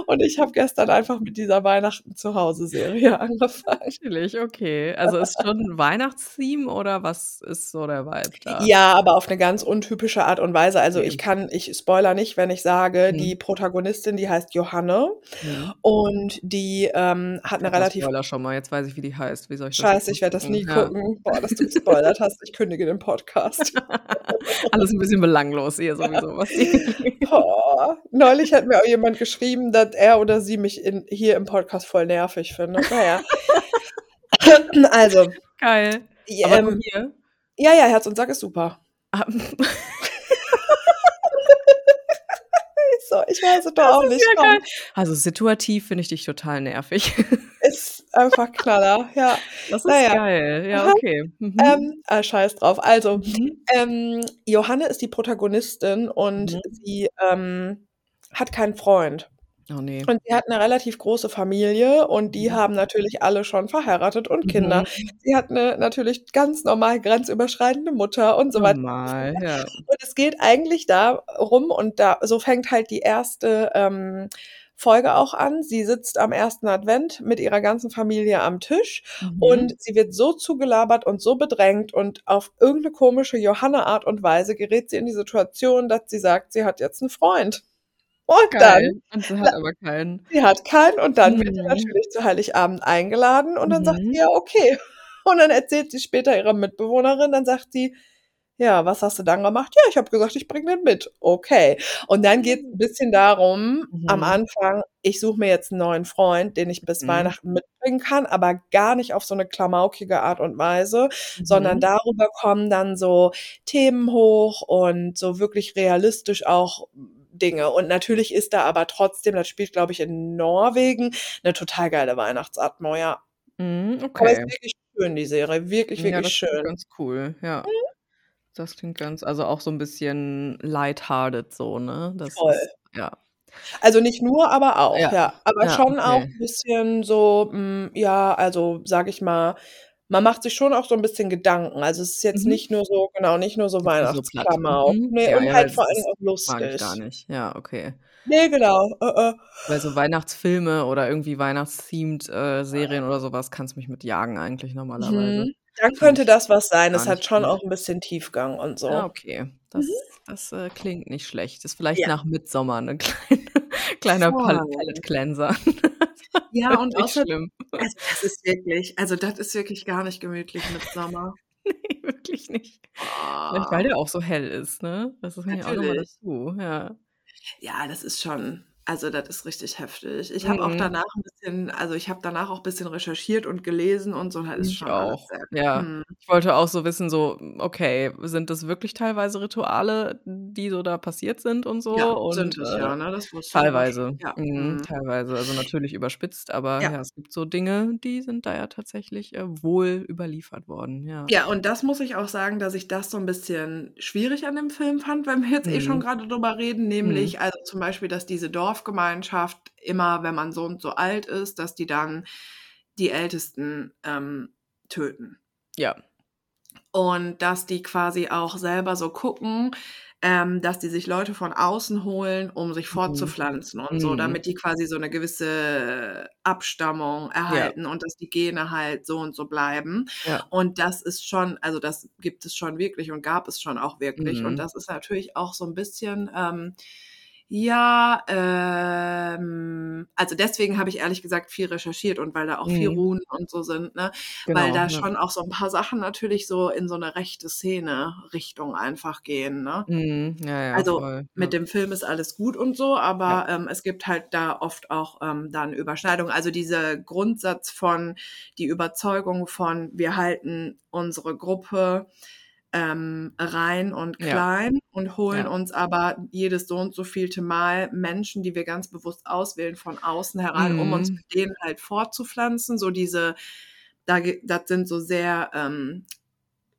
Und ich habe gestern einfach mit dieser Weihnachten-zu-Hause-Serie angefangen. Chillig, okay. Also, ist schon 'n Weihnachtstheme oder was ist so der Vibe da? Ja, aber auf 'ne ganz untypische Art und Weise. Also, Okay. ich kann ich spoilere nicht, wenn ich sage, Mhm. die Protagonistin, die heißt Johanne Mhm. und die, ähm, hat 'ne mal relativ Spoiler schon mal, jetzt weiß ich, wie die heißt. Wie soll ich Scheiße, ich werde das nie Ja. gucken. Boah, dass du gespoilert hast. Ich kündige den Podcast. Alles 'n bisschen belanglos hier sowieso, was Boah. Neulich hat mir auch jemand geschrieben, dass er oder sie mich in hier im Podcast voll nervig findet. Na ja. Also, Geil. Aber ähm nur hier? ja, ja, Herz und Sack ist super. Ah. So, ich weiß es doch auch nicht, ja. Also, situativ finde ich dich total nervig. Ist einfach Knaller, ja. Das ist Na ja. geil. Ja, okay. Mhm. Ähm, ah, scheiß drauf. Also, Mhm. ähm, Johanne ist die Protagonistin und Mhm. sie, ähm, hat keinen Freund. Oh, ne. Und sie hat 'ne relativ große Familie und die Mhm. haben natürlich alle schon verheiratet und Kinder. Mhm. Sie hat 'ne natürlich ganz normal grenzüberschreitende Mutter und so weiter Normal, ja. Und es geht eigentlich darum und da so fängt halt die 1. ähm, Folge auch an. Sie sitzt am 1. Advent mit ihrer ganzen Familie am Tisch Mhm. und sie wird so zugelabert und so bedrängt und auf irgend 'ne komische Johanne-Art und Weise gerät sie in die Situation, dass sie sagt, sie hat jetzt 'n Freund. Und Geil. dann Und sie hat aber keinen. sie hat keinen und dann wird sie Mhm. natürlich zu Heiligabend eingeladen und dann sagt sie: Mhm. „Ja, okay.“ Und dann erzählt sie später ihrer Mitbewohnerin, dann sagt sie: „Ja, was hast du dann gemacht?“ „Ja, ich habe gesagt, ich bringe den mit.“ „Okay.“ Und dann geht's 'n bisschen darum am Mhm. Anfang, ich suche mir jetzt 'n neuen Freund, den ich bis Mhm. Weihnachten mitbringen kann, aber gar nicht auf so 'ne klamaukige Art und Weise, sondern Mhm. darüber kommen dann so Themen hoch und so wirklich realistisch auch Dinge. Und natürlich ist da aber trotzdem das spielt, glaube ich, in Norwegen, 'ne total geile Weihnachtsatmo, ja. Mhm, Aber ist okay. wirklich schön, die Serie, wirklich, Ja, wirklich das klingt schön. ganz cool, ja. Mhm. Das klingt ganz also, auch so 'n bisschen light-hearted so, ne? Das Voll. ist ja. Also, nicht nur, aber auch, Ja, ja. Aber ja, schon auch okay. 'n bisschen so, hm, ja, also, sage ich mal, man macht sich schon auch so 'n bisschen Gedanken. Also, es ist jetzt Mhm. nicht nur so genau, nicht nur so nicht so. Mhm. Ne, Ja, und ja, halt das vor allem das auch mag ich gar lustig. nicht. Ja, okay. Ne, genau. Äh, äh. Weil so Weihnachtsfilme oder irgendwie Weihnachts-themed, äh, Serien oder so was kannst mich mit jagen eigentlich normalerweise. Mhm. Dann könnte das was sein. Es hat schon gut. auch 'n bisschen Tiefgang und Ah, so. okay. Mhm. Das das, äh, klingt nicht schlecht. Ist vielleicht Ja. nach Midsommar 'ne kleine kleiner Pal Voll. Palate Cleanser. Ja, und Nicht außer schlimm. also, das ist wirklich also, das ist wirklich gar nicht gemütlich Midsommar. Ne, wirklich nicht. Vielleicht, weil Boah. der auch so hell ist, ne? Das kommt ja auch noch mal Natürlich. dazu, ja. Ja, das ist schon also, das ist richtig heftig. Ich habe auch Mhm. danach 'n bisschen also, ich habe danach auch bisschen recherchiert und gelesen und so, das ist Ich schon alles auch, sehr ja. mhm. Ich wollte auch so wissen, so, okay, sind das wirklich teilweise Rituale, die so da passiert sind und so? Ja, Und, sind es äh ja, ne? Das wusste ich. teilweise, Ja, mhm, mhm. teilweise, also, natürlich überspitzt, aber Ja. ja, es gibt so Dinge, die sind da ja tatsächlich, äh, wohl überliefert worden, ja. Ja, und das muss ich auch sagen, dass ich das so 'n bisschen schwierig an dem Film fand, wenn wir jetzt eh schon Mhm. grade drüber reden, Mhm. nämlich also, zum Beispiel, dass diese Dorfgemeinschaft immer, wenn man so und so alt ist, dass die dann die Ältesten, ähm, töten. Ja. Und dass die quasi auch selber so gucken, ähm, dass die sich Leute von außen holen, um sich Mhm. fortzupflanzen und so, Mhm. damit die quasi so 'ne gewisse Abstammung Ja. erhalten und dass die Gene halt so und so bleiben. Ja. Und das ist schon also, das gibt es schon wirklich und gab es schon auch wirklich. Und Mhm. das ist natürlich auch so 'n bisschen, ähm ja, ähm also, deswegen habe ich ehrlich gesagt viel recherchiert und weil da auch viel Mhm. Runen und so sind, ne? Genau, Weil da ja. schon auch so 'n paar Sachen natürlich so in so 'ne rechte Szene-Richtung einfach gehen, ne? Mhm, ja, ja, Also, voll, ja. mit dem Film ist alles gut und so, aber, ähm, es gibt halt da oft auch, ähm, dann Überschneidungen. Also, dieser Grundsatz von die Überzeugung von: „Wir halten unsere Gruppe, ähm, rein und Ja. klein und holen Ja. uns aber jedes so und so vielte Mal Menschen, die wir ganz bewusst auswählen, von außen heran, um uns Mhm. mit denen halt fortzupflanzen.“ So diese da das sind so sehr, ähm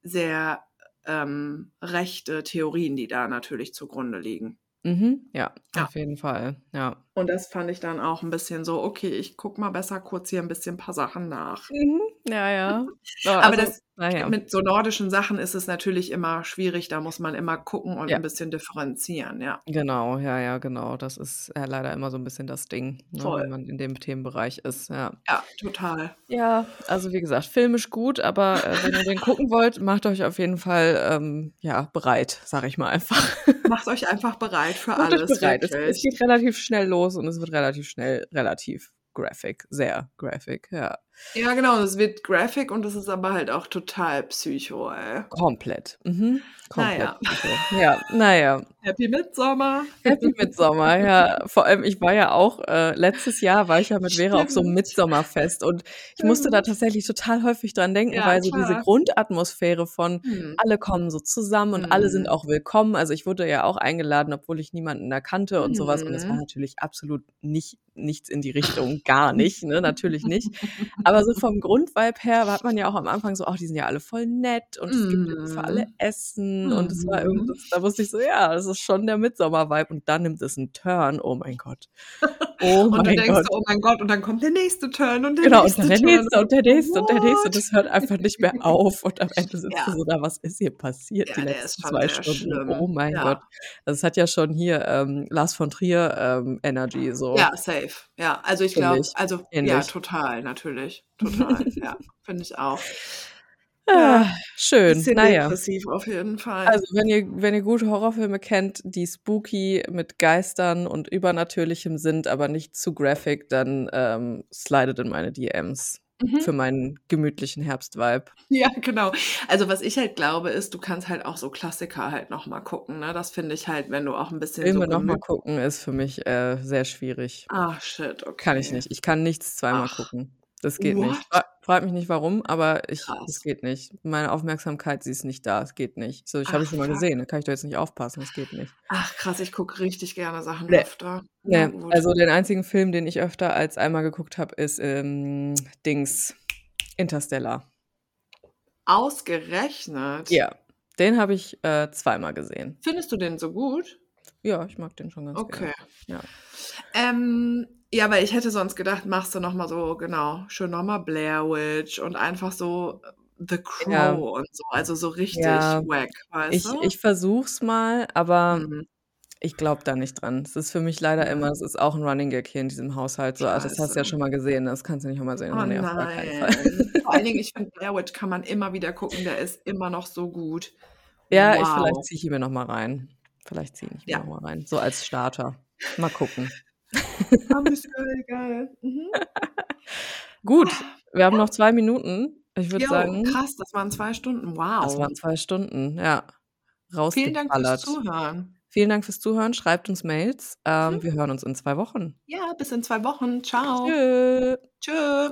sehr, ähm, rechte Theorien, die da natürlich zugrunde liegen. Mhm, ja, Ja. auf jeden Fall, ja. Und das fand ich dann auch 'n bisschen so: „Okay, ich gucke mal besser kurz hier 'n bisschen paar Sachen nach.“ Mhm, ja, ja. Oh, Aber also das na ja. mit so nordischen Sachen ist es natürlich immer schwierig, da muss man immer gucken und Ja. 'n bisschen differenzieren, ja. Genau, ja, ja, genau. Das ist, äh, leider immer so 'n bisschen das Ding, ne, wenn man in dem Themenbereich ist, ja. Ja, total. Ja, also, wie gesagt, filmisch gut, aber, äh, wenn ihr den gucken wollt, macht euch auf jeden Fall, ähm, ja, bereit, sage ich mal einfach. Macht euch einfach bereit für Macht euch alles, bereit. Es es geht relativ schnell los und es wird relativ schnell relativ graphic, sehr graphic, ja. Ja, genau, es wird graphic und es ist aber halt auch total Psycho, ey. Komplett, mhm, komplett ja. Psycho. Ja, na ja. Happy Midsommar. Happy Midsommar, ja. Vor allem, ich war ja auch äh, letztes Jahr war ich ja mit Vera auf so 'm Stimmt. Midsommerfest und ich musste da Stimmt. tatsächlich total häufig dran denken, Ja, weil so diese klar. Grundatmosphäre von Mhm. alle kommen so zusammen und alle sind Mhm. auch willkommen. Also, ich wurde ja auch eingeladen, obwohl ich niemanden da kannte und so was und es war Mhm. natürlich absolut nicht nichts in die Richtung, gar nicht, ne, natürlich nicht. Aber so vom Grundvibe her hat man ja auch am Anfang so: „Ach, die sind ja alle voll nett und es gibt irgendwie für alle Mhm. Essen“ und es war Mhm. irgendwas da wusste ich so: „Ja, das ist schon der Midsommar-Vibe“ und dann nimmt es 'n Turn, oh mein Gott. Oh Und du mein denkst Gott. so: „Oh mein Gott“, und dann kommt der nächste Turn und der Genau, und nächste dann der Turn. nächste und der nächste und der nächste und What? es hört einfach nicht mehr auf und am Ende sitzt du Ja. so da: „Was ist hier passiert Ja, die letzten ist schon 2 sehr Stunden?“ schlimm. Oh mein Ja. Gott. Also, es hat ja schon hier, ähm, Lars von Trier, ähm, Energy so. Ja, safe. Ja, also, ich glaube also, ja, Ähnlich. total, natürlich. Total, ja, finde ich auch. Ah, Ja, schön. bisschen Na ja. depressiv auf jeden Fall. Also, wenn ihr wenn ihr gute Horrorfilme kennt, die spooky mit Geistern und Übernatürlichem sind, aber nicht zu graphic, dann, ähm, slidet in meine DMs für Mhm. meinen gemütlichen Herbst-Vibe. Ja, genau. Also, was ich halt glaube, ist, du kannst halt auch so Klassiker halt noch mal gucken, ne? Das finde ich halt, wenn du auch 'n bisschen so Filme noch mal gemüt gucken ist für mich, äh, sehr schwierig. Ah, shit, Kann ich okay. nicht. Ich kann nichts zweimal Ach. gucken. Das geht nicht. What? Fra frag mich nicht warum, aber ich es geht nicht. Meine Aufmerksamkeit, sie ist nicht da. Es geht nicht. So, ich habe ich schon mal gesehen, da kann ich doch jetzt nicht aufpassen. Das geht nicht. Ach krass, ich gucke richtig gerne Sachen Ne. öfter. Ne, gut. also, den einzigen Film, den ich öfter als einmal geguckt habe, ist, ähm, Dings, Interstellar. Ausgerechnet? Ja, den habe ich, äh, zweimal gesehen. Findest du den so gut? Ja, ich mag den schon ganz Okay. gerne. Ja. Ähm, ja, weil ich hätte sonst gedacht, machst du noch mal so genau, schön noch mal Blair Witch und einfach so The Crow Ja. und so, also, so richtig Ja. wack, weißt Ich du? ich versuche es mal, aber Mhm. ich glaube da nicht dran. Es ist für mich leider immer es ist auch 'n Running Gag hier in diesem Haushalt so. Ah, das hast du ja Scheiße. schon mal gesehen, das kannst du nicht noch mal sehen. Oh Ne, keinen Fall. nein. Vor allen Dingen, ich finde, Blair Witch kann man immer wieder gucken, der ist immer noch so gut. Ja, ich vielleicht Wow. ziehe ich ihn mir noch mal rein. Vielleicht ziehe ich mir Ja. noch mal rein, so als Starter. Mal gucken. Amüsgeil, geil. Mhm. Gut, wir haben noch 2 Minuten. Ich würde Jo, sagen krass, das waren 2 Stunden. das Wow. waren 2 Stunden, ja. Vielen Dank fürs. Zuhören. Vielen Dank fürs Zuhören. Schreibt uns Mails. Ähm, Mhm. wir hören uns in 2 Wochen. Ja, bis in 2 Wochen. Ciao. Tschö. Tschö.